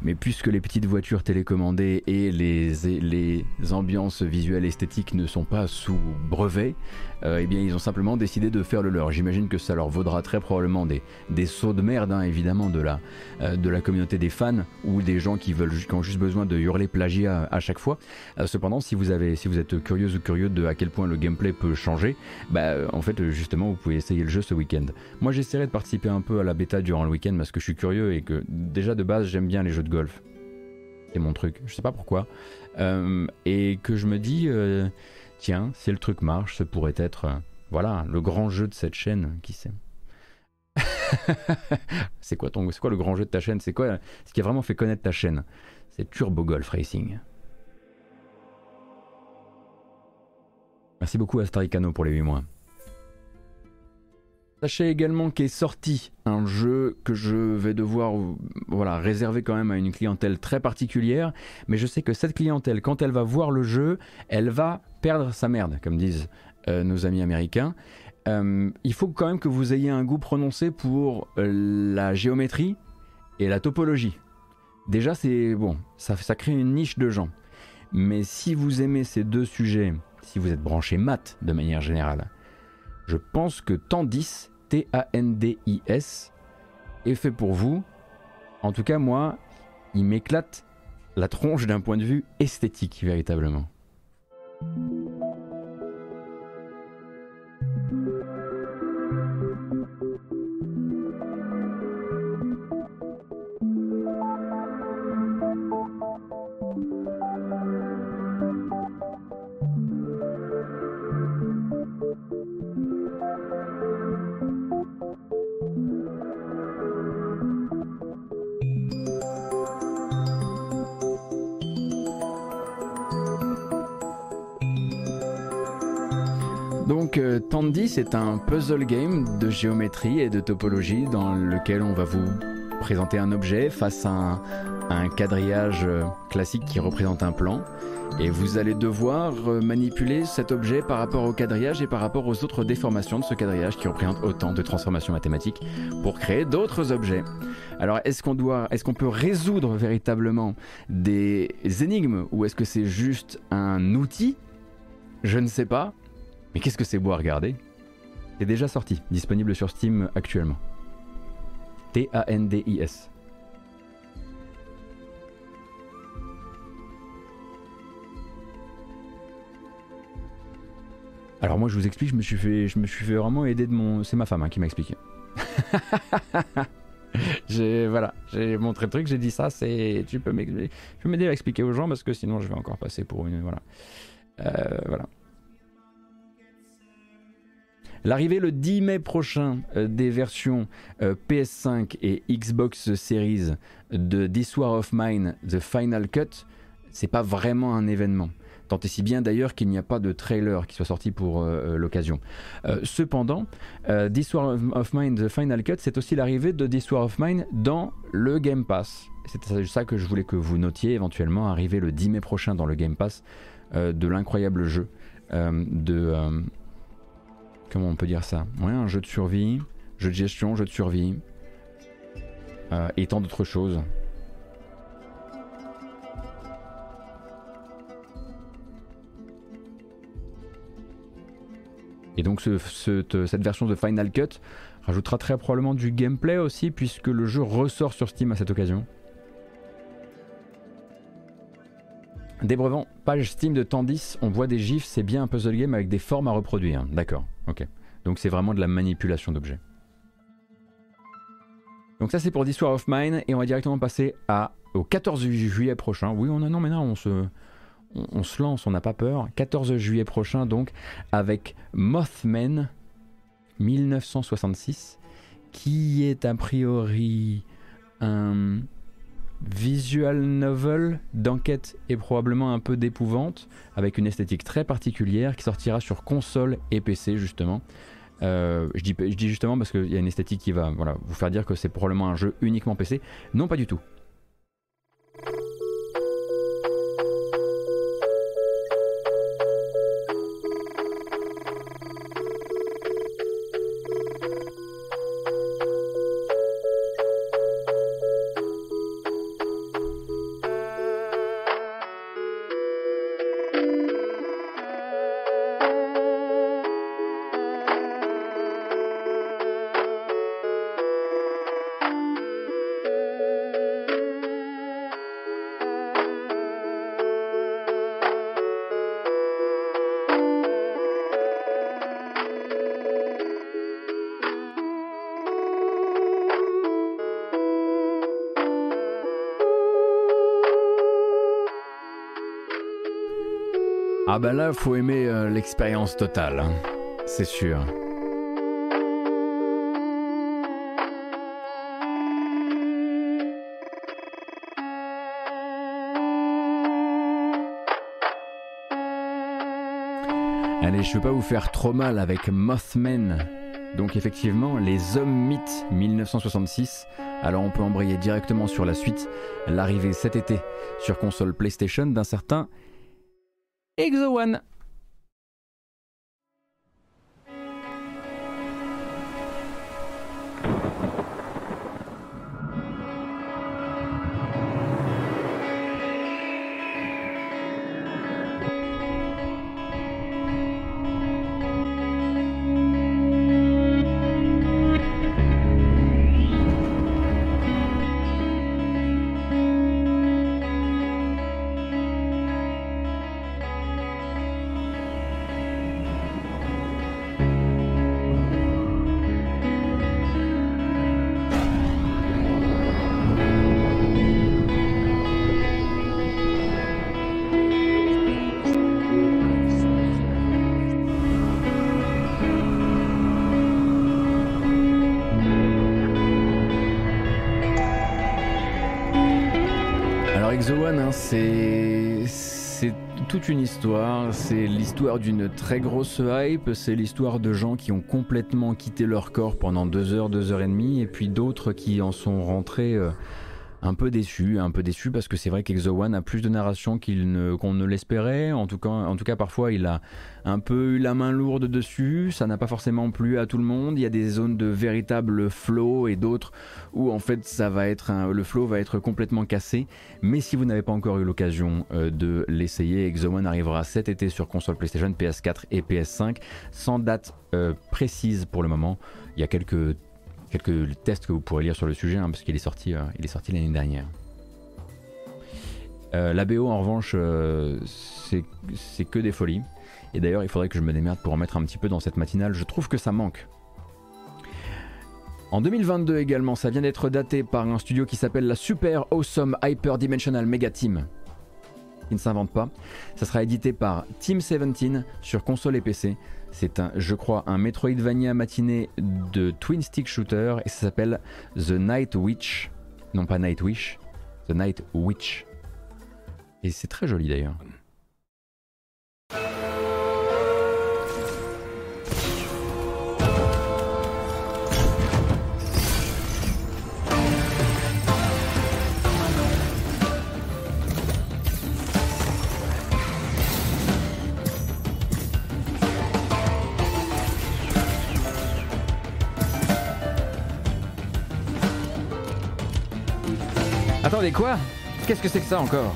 mais puisque les petites voitures télécommandées et les, les ambiances visuelles esthétiques ne sont pas sous brevet, euh, eh bien ils ont simplement décidé de faire le leur. J'imagine que ça leur vaudra très probablement des, des sauts de merde, hein, évidemment, de la, euh, de la communauté des fans ou des gens qui, veulent, qui ont juste besoin de hurler plagiat à chaque fois. Euh, cependant, si vous, avez, si vous êtes curieux ou curieux de à quel point le gameplay peut changer, bah, en fait, justement, vous pouvez essayer le jeu ce week-end. Moi, j'essaierai de participer un peu à la bêta durant le week-end parce que je suis curieux et que déjà de base, j'aime bien les jeux de golf. C'est mon truc, je sais pas pourquoi. et que je me dis tiens, si le truc marche, ce pourrait être, euh, voilà, le grand jeu de cette chaîne, qui sait. [laughs] c'est quoi ton, c'est quoi le grand jeu de ta chaîne? C'est quoi ce qui a vraiment fait connaître ta chaîne? C'est Turbo Golf Racing. Merci beaucoup à Staricano pour les 8 mois. Sachez également qu'est sorti un jeu que je vais devoir voilà, réserver quand même à une clientèle très particulière, mais je sais que cette clientèle, quand elle va voir le jeu, elle va perdre sa merde, comme disent euh, nos amis américains. Euh, il faut quand même que vous ayez un goût prononcé pour euh, la géométrie et la topologie. Déjà, c'est bon, ça, ça crée une niche de gens. Mais si vous aimez ces deux sujets, si vous êtes branché mat de manière générale, je pense que Tandis, T-A-N-D-I-S, est fait pour vous. En tout cas, moi, il m'éclate la tronche d'un point de vue esthétique, véritablement. C'est un puzzle game de géométrie et de topologie dans lequel on va vous présenter un objet face à un, à un quadrillage euh, classique qui représente un plan. Et vous allez devoir euh, manipuler cet objet par rapport au quadrillage et par rapport aux autres déformations de ce quadrillage qui représentent autant de transformations mathématiques pour créer d'autres objets. Alors est-ce qu'on doit, est-ce qu'on peut résoudre véritablement des énigmes ou est-ce que c'est juste un outil? Je ne sais pas. Mais qu'est-ce que c'est beau à regarder C'est déjà sorti, disponible sur Steam actuellement. T-A-N-D-I-S. Alors moi je vous explique, je me suis fait, je me suis fait vraiment aider de mon... C'est ma femme hein, qui m'a expliqué. [laughs] j'ai voilà, j'ai montré le truc, j'ai dit ça, c'est tu peux m'aider à expliquer aux gens parce que sinon je vais encore passer pour une voilà. Euh, voilà. L'arrivée le 10 mai prochain euh, des versions euh, PS5 et Xbox Series de This War of Mine, The Final Cut, c'est pas vraiment un événement. Tant et si bien d'ailleurs qu'il n'y a pas de trailer qui soit sorti pour euh, l'occasion. cependant, This War of Mine, The Final Cut, c'est aussi l'arrivée de This War of Mine dans le Game Pass. C'est ça que je voulais que vous notiez éventuellement, arriver le 10 mai prochain dans le Game Pass de l'incroyable jeu de comment on peut dire ça Ouais, un jeu de survie, jeu de gestion, jeu de survie, euh, et tant d'autres choses. Et donc cette version de Final Cut rajoutera très probablement du gameplay aussi puisque le jeu ressort sur Steam à cette occasion. Débrevant, page Steam de Tandis, on voit des gifs, c'est bien un puzzle game avec des formes à reproduire. D'accord, ok. Donc c'est vraiment de la manipulation d'objets. Donc ça c'est pour l'histoire of Mine et on va directement passer à, au 14 juillet prochain. Oui, on a, non mais non, on se, on, se lance, on n'a pas peur. 14 juillet prochain donc avec Mothman 1966 qui est a priori un visual novel d'enquête et probablement un peu d'épouvante, avec une esthétique très particulière qui sortira sur console et PC justement. Euh, je, dis, je dis justement parce qu'il y a une esthétique qui va voilà, vous faire dire que c'est probablement un jeu uniquement PC. Non, pas du tout. Ben là, faut aimer euh, l'expérience totale, hein. c'est sûr. Allez, je ne pas vous faire trop mal avec Mothman. Donc effectivement, les hommes mythes 1966. Alors on peut embrayer directement sur la suite, l'arrivée cet été sur console PlayStation d'un certain Exo One. Toute une histoire. C'est l'histoire d'une très grosse hype. C'est l'histoire de gens qui ont complètement quitté leur corps pendant deux heures, deux heures et demie, et puis d'autres qui en sont rentrés. euh, un peu déçu, un peu déçu parce que c'est vrai qu'Exo One a plus de narration qu'on ne l'espérait. En tout, cas, parfois, il a un peu eu la main lourde dessus. Ça n'a pas forcément plu à tout le monde. Il y a des zones de véritable flow et d'autres où en fait ça va être le flow va être complètement cassé. Mais si vous n'avez pas encore eu l'occasion euh, de l'essayer, Exo One arrivera cet été sur console PlayStation, PS4 et PS5 sans date euh, précise pour le moment. Il y a quelques quelques tests que vous pourrez lire sur le sujet, hein, parce qu'il est sorti, euh, il est sorti l'année dernière. Euh, la BO en revanche, euh, c'est que des folies. Et d'ailleurs, il faudrait que je me démerde pour en mettre un petit peu dans cette matinale. Je trouve que ça manque. En 2022 également, ça vient d'être daté par un studio qui s'appelle la Super Awesome Hyper Dimensional Mega Team. Qui ne s'invente pas. Ça sera édité par Team 17 sur console et PC. C'est un, je crois, un Metroidvania matiné de Twin Stick Shooter et ça s'appelle The Night Witch. Non pas Night Wish, The Night Witch. Et c'est très joli d'ailleurs. Attendez quoi? Qu'est-ce que c'est que ça encore?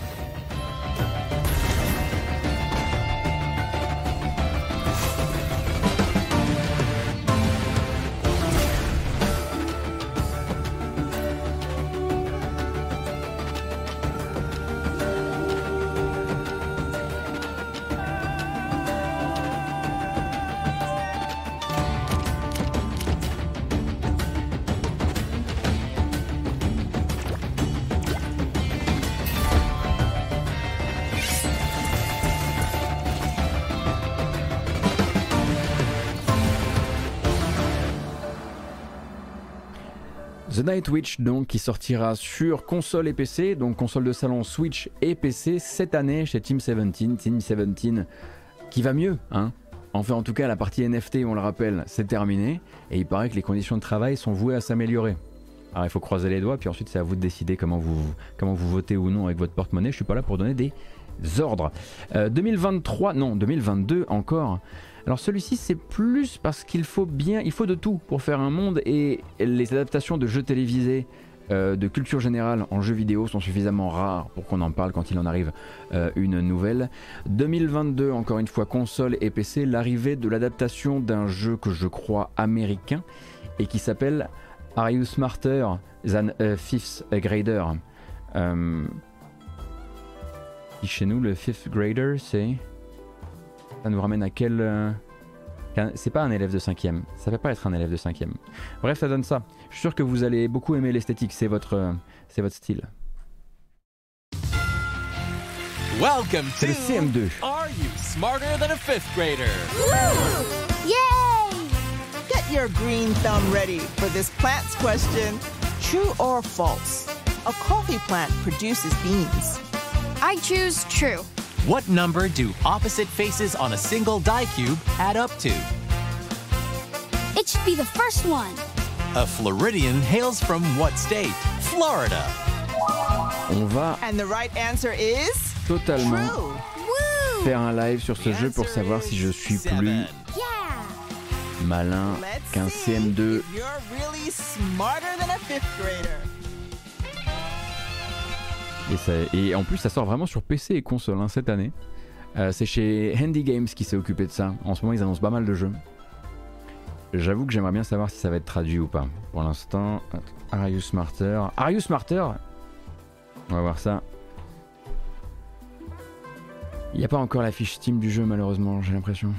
Night Witch donc qui sortira sur console et PC, donc console de salon Switch et PC cette année chez Team 17. Team 17 qui va mieux, hein. Enfin en tout cas la partie NFT, on le rappelle, c'est terminé et il paraît que les conditions de travail sont vouées à s'améliorer. Alors il faut croiser les doigts puis ensuite c'est à vous de décider comment vous, comment vous votez ou non avec votre porte-monnaie. Je suis pas là pour donner des ordres. Euh, 2023, non 2022 encore. Alors celui-ci c'est plus parce qu'il faut bien, il faut de tout pour faire un monde et les adaptations de jeux télévisés euh, de culture générale en jeux vidéo sont suffisamment rares pour qu'on en parle quand il en arrive euh, une nouvelle. 2022 encore une fois console et PC, l'arrivée de l'adaptation d'un jeu que je crois américain et qui s'appelle Are You Smarter Than Fifth Grader? Qui chez nous le fifth grader c'est ça nous ramène à quel. euh, C'est pas un élève de 5ème. Ça peut pas être un élève de 5ème. Bref, ça donne ça. Je suis sûr que vous allez beaucoup aimer l'esthétique. C'est votre, euh, c'est votre style. Welcome C'est to le CM2. Are You Smarter Than a Fifth Grader? Yay! Get your green thumb ready for this plant's question. True or false? A coffee plant produces beans. I choose true. What number do opposite faces on a single die cube add up to? It should be the first one. A Floridian hails from what state? Florida. On va And the right answer is totalement true. Woo! faire un live sur ce The jeu pour savoir si je suis seven. plus Yeah! malin Let's qu'un CM2. if you're really smarter than a fifth grader. Et, en plus, ça sort vraiment sur PC et console hein, cette année. Euh, c'est chez Handy Games qui s'est occupé de ça. En ce moment, ils annoncent pas mal de jeux. J'avoue que j'aimerais bien savoir si ça va être traduit ou pas. Pour l'instant, Are You Smarter? Are You Smarter? On va voir ça. Il n'y a pas encore la fiche Steam du jeu, malheureusement, j'ai l'impression.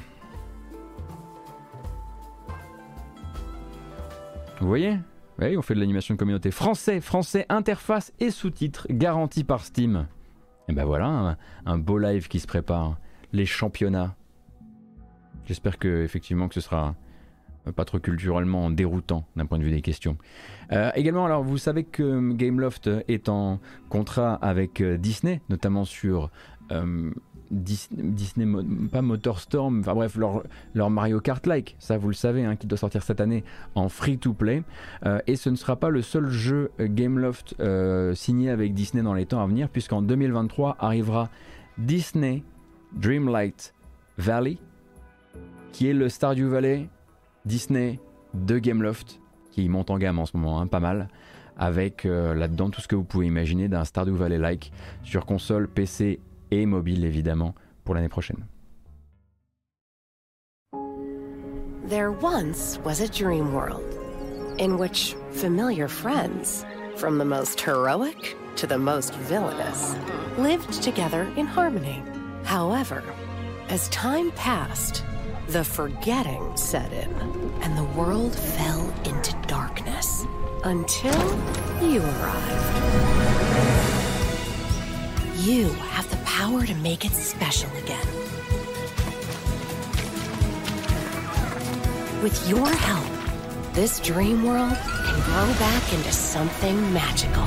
Vous voyez? Oui, on fait de l'animation de communauté. Français, français, interface et sous-titres garantis par Steam. Et ben voilà, un, beau live qui se prépare. Les championnats. J'espère que effectivement que ce sera pas trop culturellement déroutant d'un point de vue des questions. Euh, également, alors vous savez que Gameloft est en contrat avec euh, Disney, notamment sur euh, Disney, pas Motorstorm, enfin bref, leur, Mario Kart-like, ça vous le savez, hein, qui doit sortir cette année en free-to-play. et ce ne sera pas le seul jeu Gameloft signé avec Disney dans les temps à venir, puisqu'en 2023 arrivera Disney Dreamlight Valley, qui est le Stardew Valley Disney de Gameloft, qui monte en gamme en ce moment, hein, pas mal, avec euh, là-dedans tout ce que vous pouvez imaginer d'un Stardew Valley-like sur console, PC et mobile évidemment pour l'année prochaine. There once was a dream world in which familiar friends, from the most heroic to the most villainous, lived together in harmony. However, as time passed, the forgetting set in, and the world fell into darkness until you arrived. You have the power to make it special again. With your help, this dream world can grow back into something magical.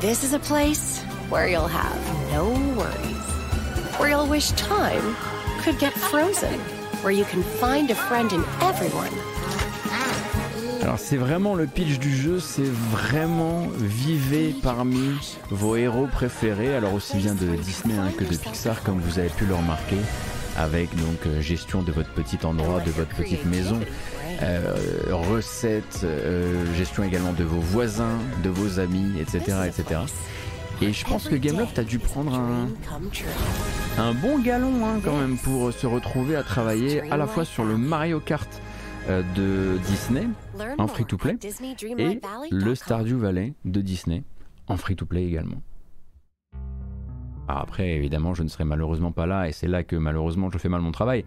This is a place where you'll have no worries, where you'll wish time could get frozen, where you can find a friend in everyone. Alors c'est vraiment le pitch du jeu, c'est vraiment vivez parmi vos héros préférés, alors aussi bien de Disney hein, que de Pixar comme vous avez pu le remarquer, avec donc euh, gestion de votre petit endroit, de votre petite maison, euh, recettes, euh, gestion également de vos voisins, de vos amis, etc. etc. Et je pense que Gameloft a dû prendre un, bon galon hein, quand même pour se retrouver à travailler à la fois sur le Mario Kart de Disney en free-to-play et le Stardew Valley de Disney en free-to-play également. après, évidemment, je ne serai malheureusement pas là, et c'est là que malheureusement je fais mal mon travail,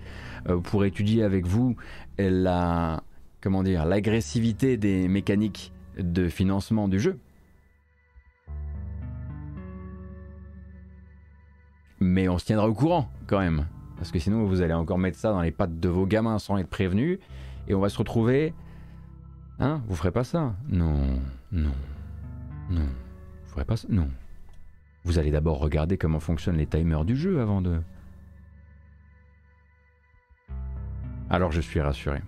euh, pour étudier avec vous la, comment dire, l'agressivité des mécaniques de financement du jeu. Mais on se tiendra au courant quand même. Parce que sinon, vous allez encore mettre ça dans les pattes de vos gamins sans être prévenus. Et on va se retrouver. Hein Vous ferez pas ça Non, non, non. Vous ferez pas ça Non. Vous allez d'abord regarder comment fonctionnent les timers du jeu avant de. Alors je suis rassuré.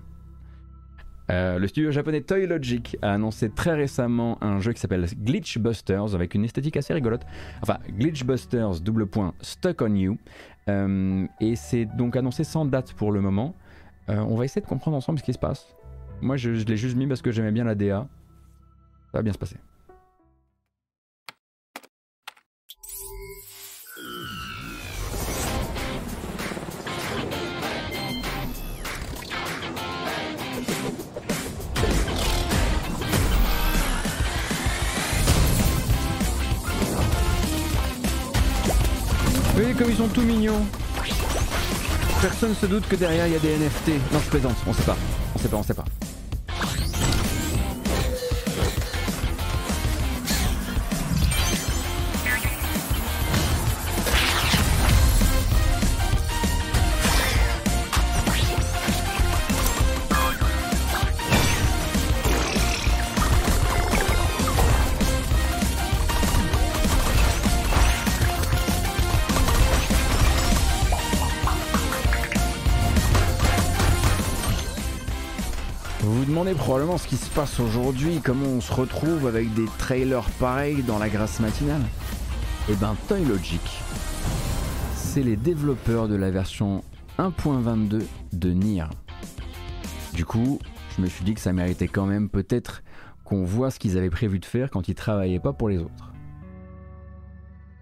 Euh, le studio japonais Toy Logic a annoncé très récemment un jeu qui s'appelle Glitch Busters avec une esthétique assez rigolote. Enfin, Glitch Busters double point Stuck on You. Euh, et c'est donc annoncé sans date pour le moment. Euh, on va essayer de comprendre ensemble ce qui se passe. Moi, je, l'ai juste mis parce que j'aimais bien la DA. Ça va bien se passer. Oui, comme ils sont tout mignons. Personne se doute que derrière il y a des NFT. Non, je plaisante, on sait pas. On sait pas, on sait pas. Probablement ce qui se passe aujourd'hui, comment on se retrouve avec des trailers pareils dans la grâce matinale? Et eh ben Toy Logic, c'est les développeurs de la version 1.22 de Nier. Du coup, je me suis dit que ça méritait quand même peut-être qu'on voit ce qu'ils avaient prévu de faire quand ils travaillaient pas pour les autres.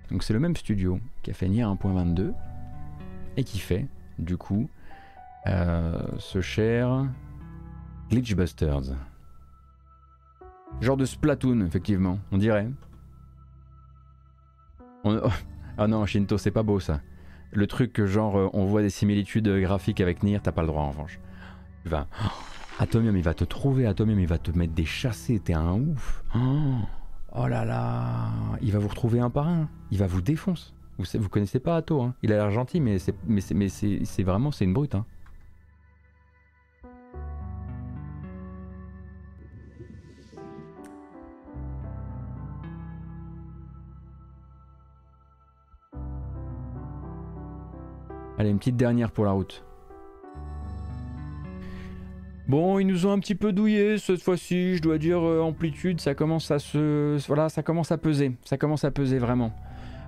Donc c'est le même studio qui a fait Nier 1.22 et qui fait, du coup, euh, ce cher Glitchbusters. Genre de Splatoon, effectivement, on dirait. [laughs] Ah non, Shinto, c'est pas beau ça. Le truc genre euh, on voit des similitudes graphiques avec Nier, t'as pas le droit en revanche. Tu vas. [gasps] Atomium, il va te trouver, Atomium, il va te mettre des chassés, t'es un ouf. [gasps] Oh, là là, il va vous retrouver un par un, il va vous défoncer. Vous, vous connaissez pas Atto, hein il a l'air gentil, mais c'est vraiment c'est une brute. Hein. Allez, une petite dernière pour la route. Bon, ils nous ont un petit peu douillé cette fois-ci, je dois dire euh, amplitude, ça commence à se ça commence à peser, ça commence à peser vraiment.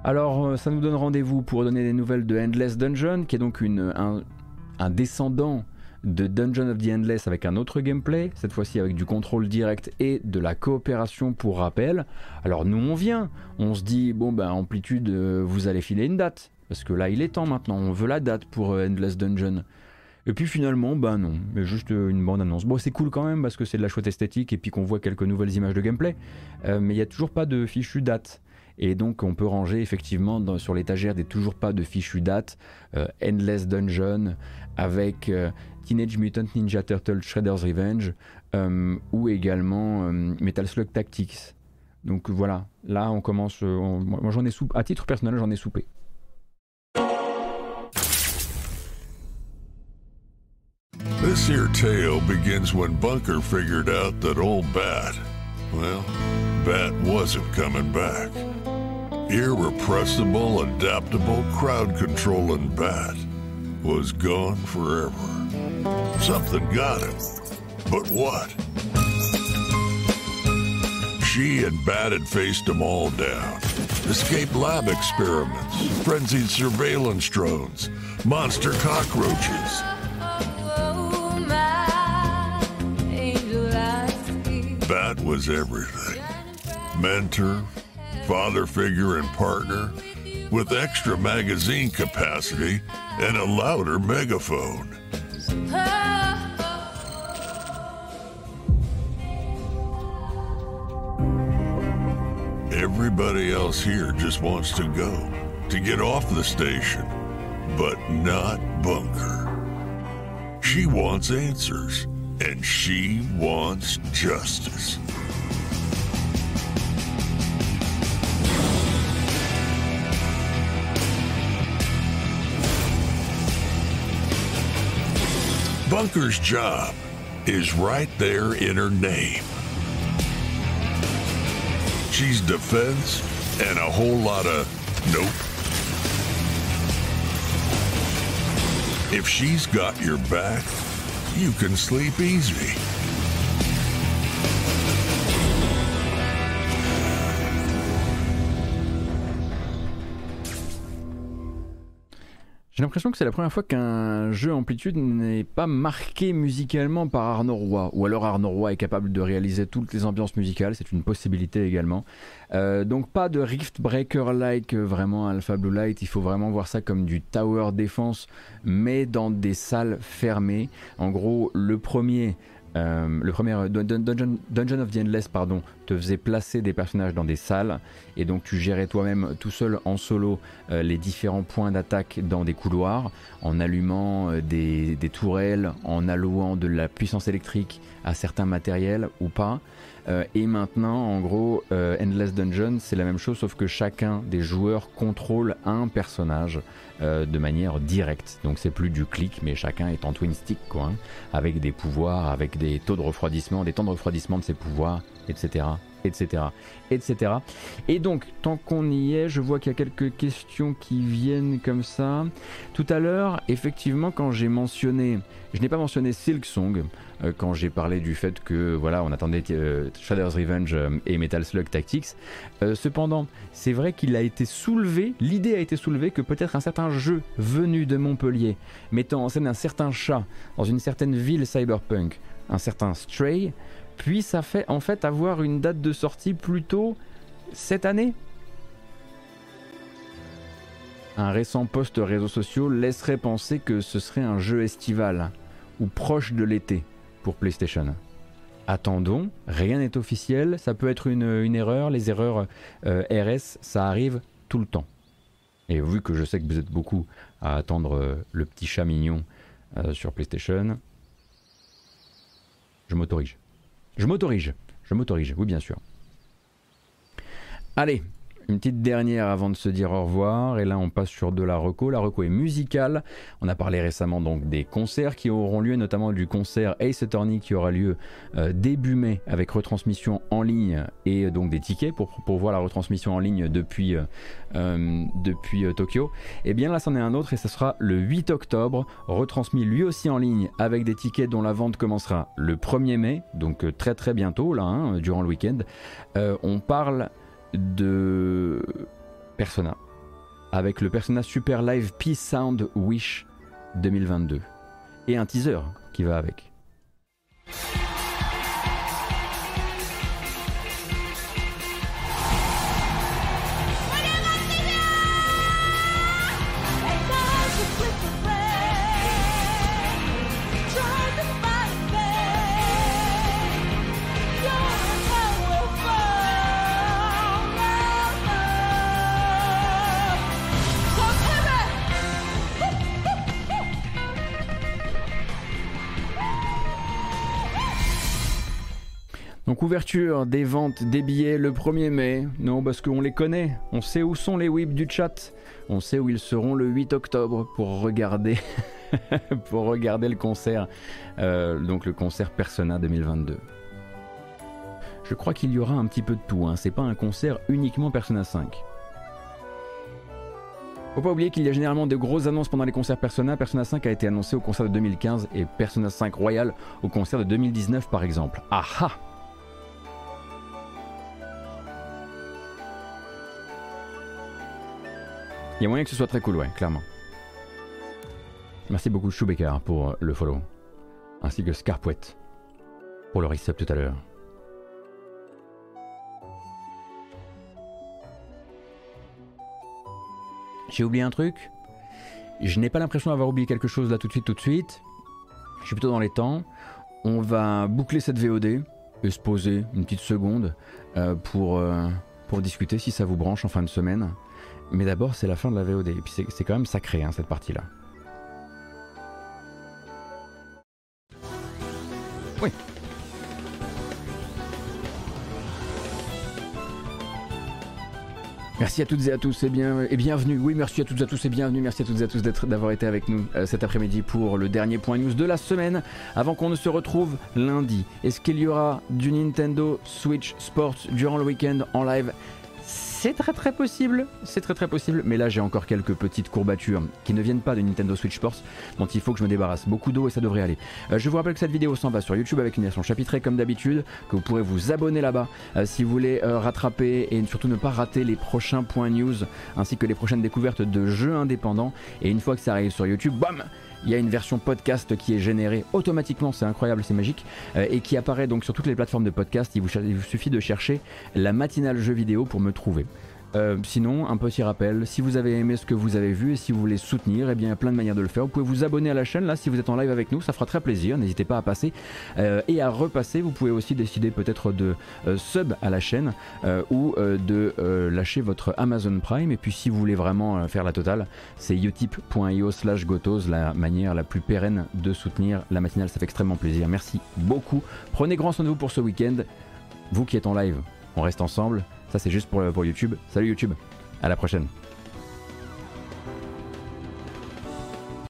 Alors, euh, ça nous donne rendez-vous pour donner des nouvelles de Endless Dungeon, qui est donc un, descendant de Dungeon of the Endless avec un autre gameplay, cette fois-ci avec du contrôle direct et de la coopération pour rappel. Alors nous on vient, on se dit bon ben amplitude euh, vous allez filer une date, parce que là il est temps maintenant, on veut la date pour Endless Dungeon. Et puis finalement, bah non, mais juste euh, une bande annonce. Bon, c'est cool quand même parce que c'est de la chouette esthétique et puis qu'on voit quelques nouvelles images de gameplay, euh, mais il n'y a toujours pas de fichu date. Et donc on peut ranger effectivement sur l'étagère des toujours pas de fichu date euh, Endless Dungeon avec Teenage Mutant Ninja Turtle Shredder's Revenge ou également Metal Slug Tactics. Donc voilà, là on commence. moi j'en ai soupé, à titre personnel j'en ai soupé. This here tale begins when Bunker figured out that old Bat, well, Bat wasn't coming back. Irrepressible, adaptable, crowd controlling Bat was gone forever. Something got him. But what? She and Bat had faced them all down. Escape lab experiments, frenzied surveillance drones, monster cockroaches. Bat was everything mentor, father figure, and partner, with extra magazine capacity and a louder megaphone. Everybody else here just wants to go, to get off the station, but not Bunker. She wants answers and she wants justice. Bunker's job is right there in her name. She's defense and a whole lot of nope. If she's got your back, you can sleep easy. J'ai l'impression que c'est la première fois qu'un jeu Amplitude n'est pas marqué musicalement par Arnaud Roy, ou alors Arnaud Roy est capable de réaliser toutes les ambiances musicales, c'est une possibilité également. Euh, donc pas de Rift Breaker-like euh, vraiment Alpha Blue Light, il faut vraiment voir ça comme du Tower Defense, mais dans des salles fermées. En gros, le premier euh, le premier euh, Dungeon, of the Endless pardon, te faisait placer des personnages dans des salles et donc tu gérais toi-même tout seul en solo euh, les différents points d'attaque dans des couloirs en allumant des, des, tourelles, en allouant de la puissance électrique à certains matériels ou pas. Et maintenant, en gros, Endless Dungeon, c'est la même chose sauf que chacun des joueurs contrôle un personnage euh, de manière directe. Donc c'est plus du clic, mais chacun est en twin stick, quoi, hein, avec des pouvoirs, avec des taux de refroidissement, des temps de refroidissement de ses pouvoirs, etc etc. etc. Et donc, tant qu'on y est, je vois qu'il y a quelques questions qui viennent comme ça. Tout à l'heure, effectivement, quand j'ai mentionné, je n'ai pas mentionné Silk Song, euh, quand j'ai parlé du fait que, voilà, on attendait euh, Shadow's Revenge euh, et Metal Slug Tactics. cependant, c'est vrai qu'il a été soulevé, l'idée a été soulevée que peut-être un certain jeu venu de Montpellier, mettant en scène un certain chat dans une certaine ville cyberpunk, un certain Stray, puisse en fait avoir une date de sortie plutôt cette année. Un récent post réseaux sociaux laisserait penser que ce serait un jeu estival ou proche de l'été PlayStation. Attendons, rien n'est officiel, ça peut être une, erreur, les erreurs euh, RS, ça arrive tout le temps. Et vu que je sais que vous êtes beaucoup à attendre euh, le petit chat mignon euh, sur PlayStation, je m'autorise. Je m'autorise. Je m'autorise, oui bien sûr. Allez, une petite dernière avant de se dire au revoir. Et là, on passe sur de la reco. La reco est musicale. On a parlé récemment donc des concerts qui auront lieu, notamment du concert Ace Attorney qui aura lieu euh, début mai avec retransmission en ligne et donc des tickets pour, voir la retransmission en ligne depuis, euh, euh, depuis Tokyo. Et bien là, c'en est un autre et ce sera le 8 octobre, retransmis lui aussi en ligne avec des tickets dont la vente commencera le 1er mai, donc très très bientôt là, hein, durant le week-end. on parle de Persona avec le Persona Super Live Peace Sound Wish 2022 et un teaser qui va avec. Donc ouverture des ventes des billets le 1er mai. Non, parce qu'on les connaît. On sait où sont les whips du chat. On sait où ils seront le 8 octobre pour regarder, [laughs] pour regarder le concert. Euh, donc le concert Persona 2022. Je crois qu'il y aura un petit peu de tout. Hein. C'est pas un concert uniquement Persona 5. Faut pas oublier qu'il y a généralement de grosses annonces pendant les concerts Persona. Persona 5 a été annoncé au concert de 2015 et Persona 5 Royal au concert de 2019 par exemple. Ah Il y a moyen que ce soit très cool, ouais, clairement. Merci beaucoup Chewbacca pour le follow. Ainsi que Scarpouet pour le reset tout à l'heure. J'ai oublié un truc. Je n'ai pas l'impression d'avoir oublié quelque chose là tout de suite, tout de suite. Je suis plutôt dans les temps. On va boucler cette VOD et se poser une petite seconde euh, euh, pour discuter si ça vous branche en fin de semaine. Mais d'abord, c'est la fin de la VOD. Et puis c'est quand même sacré, hein, cette partie-là. Oui. Merci à toutes et à tous et, bien, et bienvenue. Oui, merci à toutes et à tous et bienvenue. Merci à toutes et à tous d'avoir été avec nous euh, cet après-midi pour le dernier point news de la semaine. Avant qu'on ne se retrouve lundi, est-ce qu'il y aura du Nintendo Switch Sports durant le week-end en live? C'est très très possible, c'est très très possible, mais là j'ai encore quelques petites courbatures qui ne viennent pas de Nintendo Switch Sports dont il faut que je me débarrasse. Beaucoup d'eau et ça devrait aller. Euh, je vous rappelle que cette vidéo s'en va sur YouTube avec une version chapitrée comme d'habitude, que vous pourrez vous abonner là-bas euh, si vous voulez euh, rattraper et surtout ne pas rater les prochains points news ainsi que les prochaines découvertes de jeux indépendants. Et une fois que ça arrive sur YouTube, bam il y a une version podcast qui est générée automatiquement, c'est incroyable, c'est magique, euh, et qui apparaît donc sur toutes les plateformes de podcast. Il il vous suffit de chercher la matinale jeu vidéo pour me trouver. Euh, sinon, un petit rappel, si vous avez aimé ce que vous avez vu et si vous voulez soutenir, eh bien, il y a plein de manières de le faire. Vous pouvez vous abonner à la chaîne, là, si vous êtes en live avec nous, ça fera très plaisir, n'hésitez pas à passer euh, et à repasser. Vous pouvez aussi décider peut-être de euh, sub à la chaîne ou de lâcher votre Amazon Prime. Et puis, si vous voulez vraiment faire la totale, c'est utip.io slash gotos, la manière la plus pérenne de soutenir la matinale. Ça fait extrêmement plaisir. Merci beaucoup. Prenez grand soin de vous pour ce week-end. Vous qui êtes en live, on reste ensemble. Ça, c'est juste pour, YouTube. Salut YouTube. À la prochaine.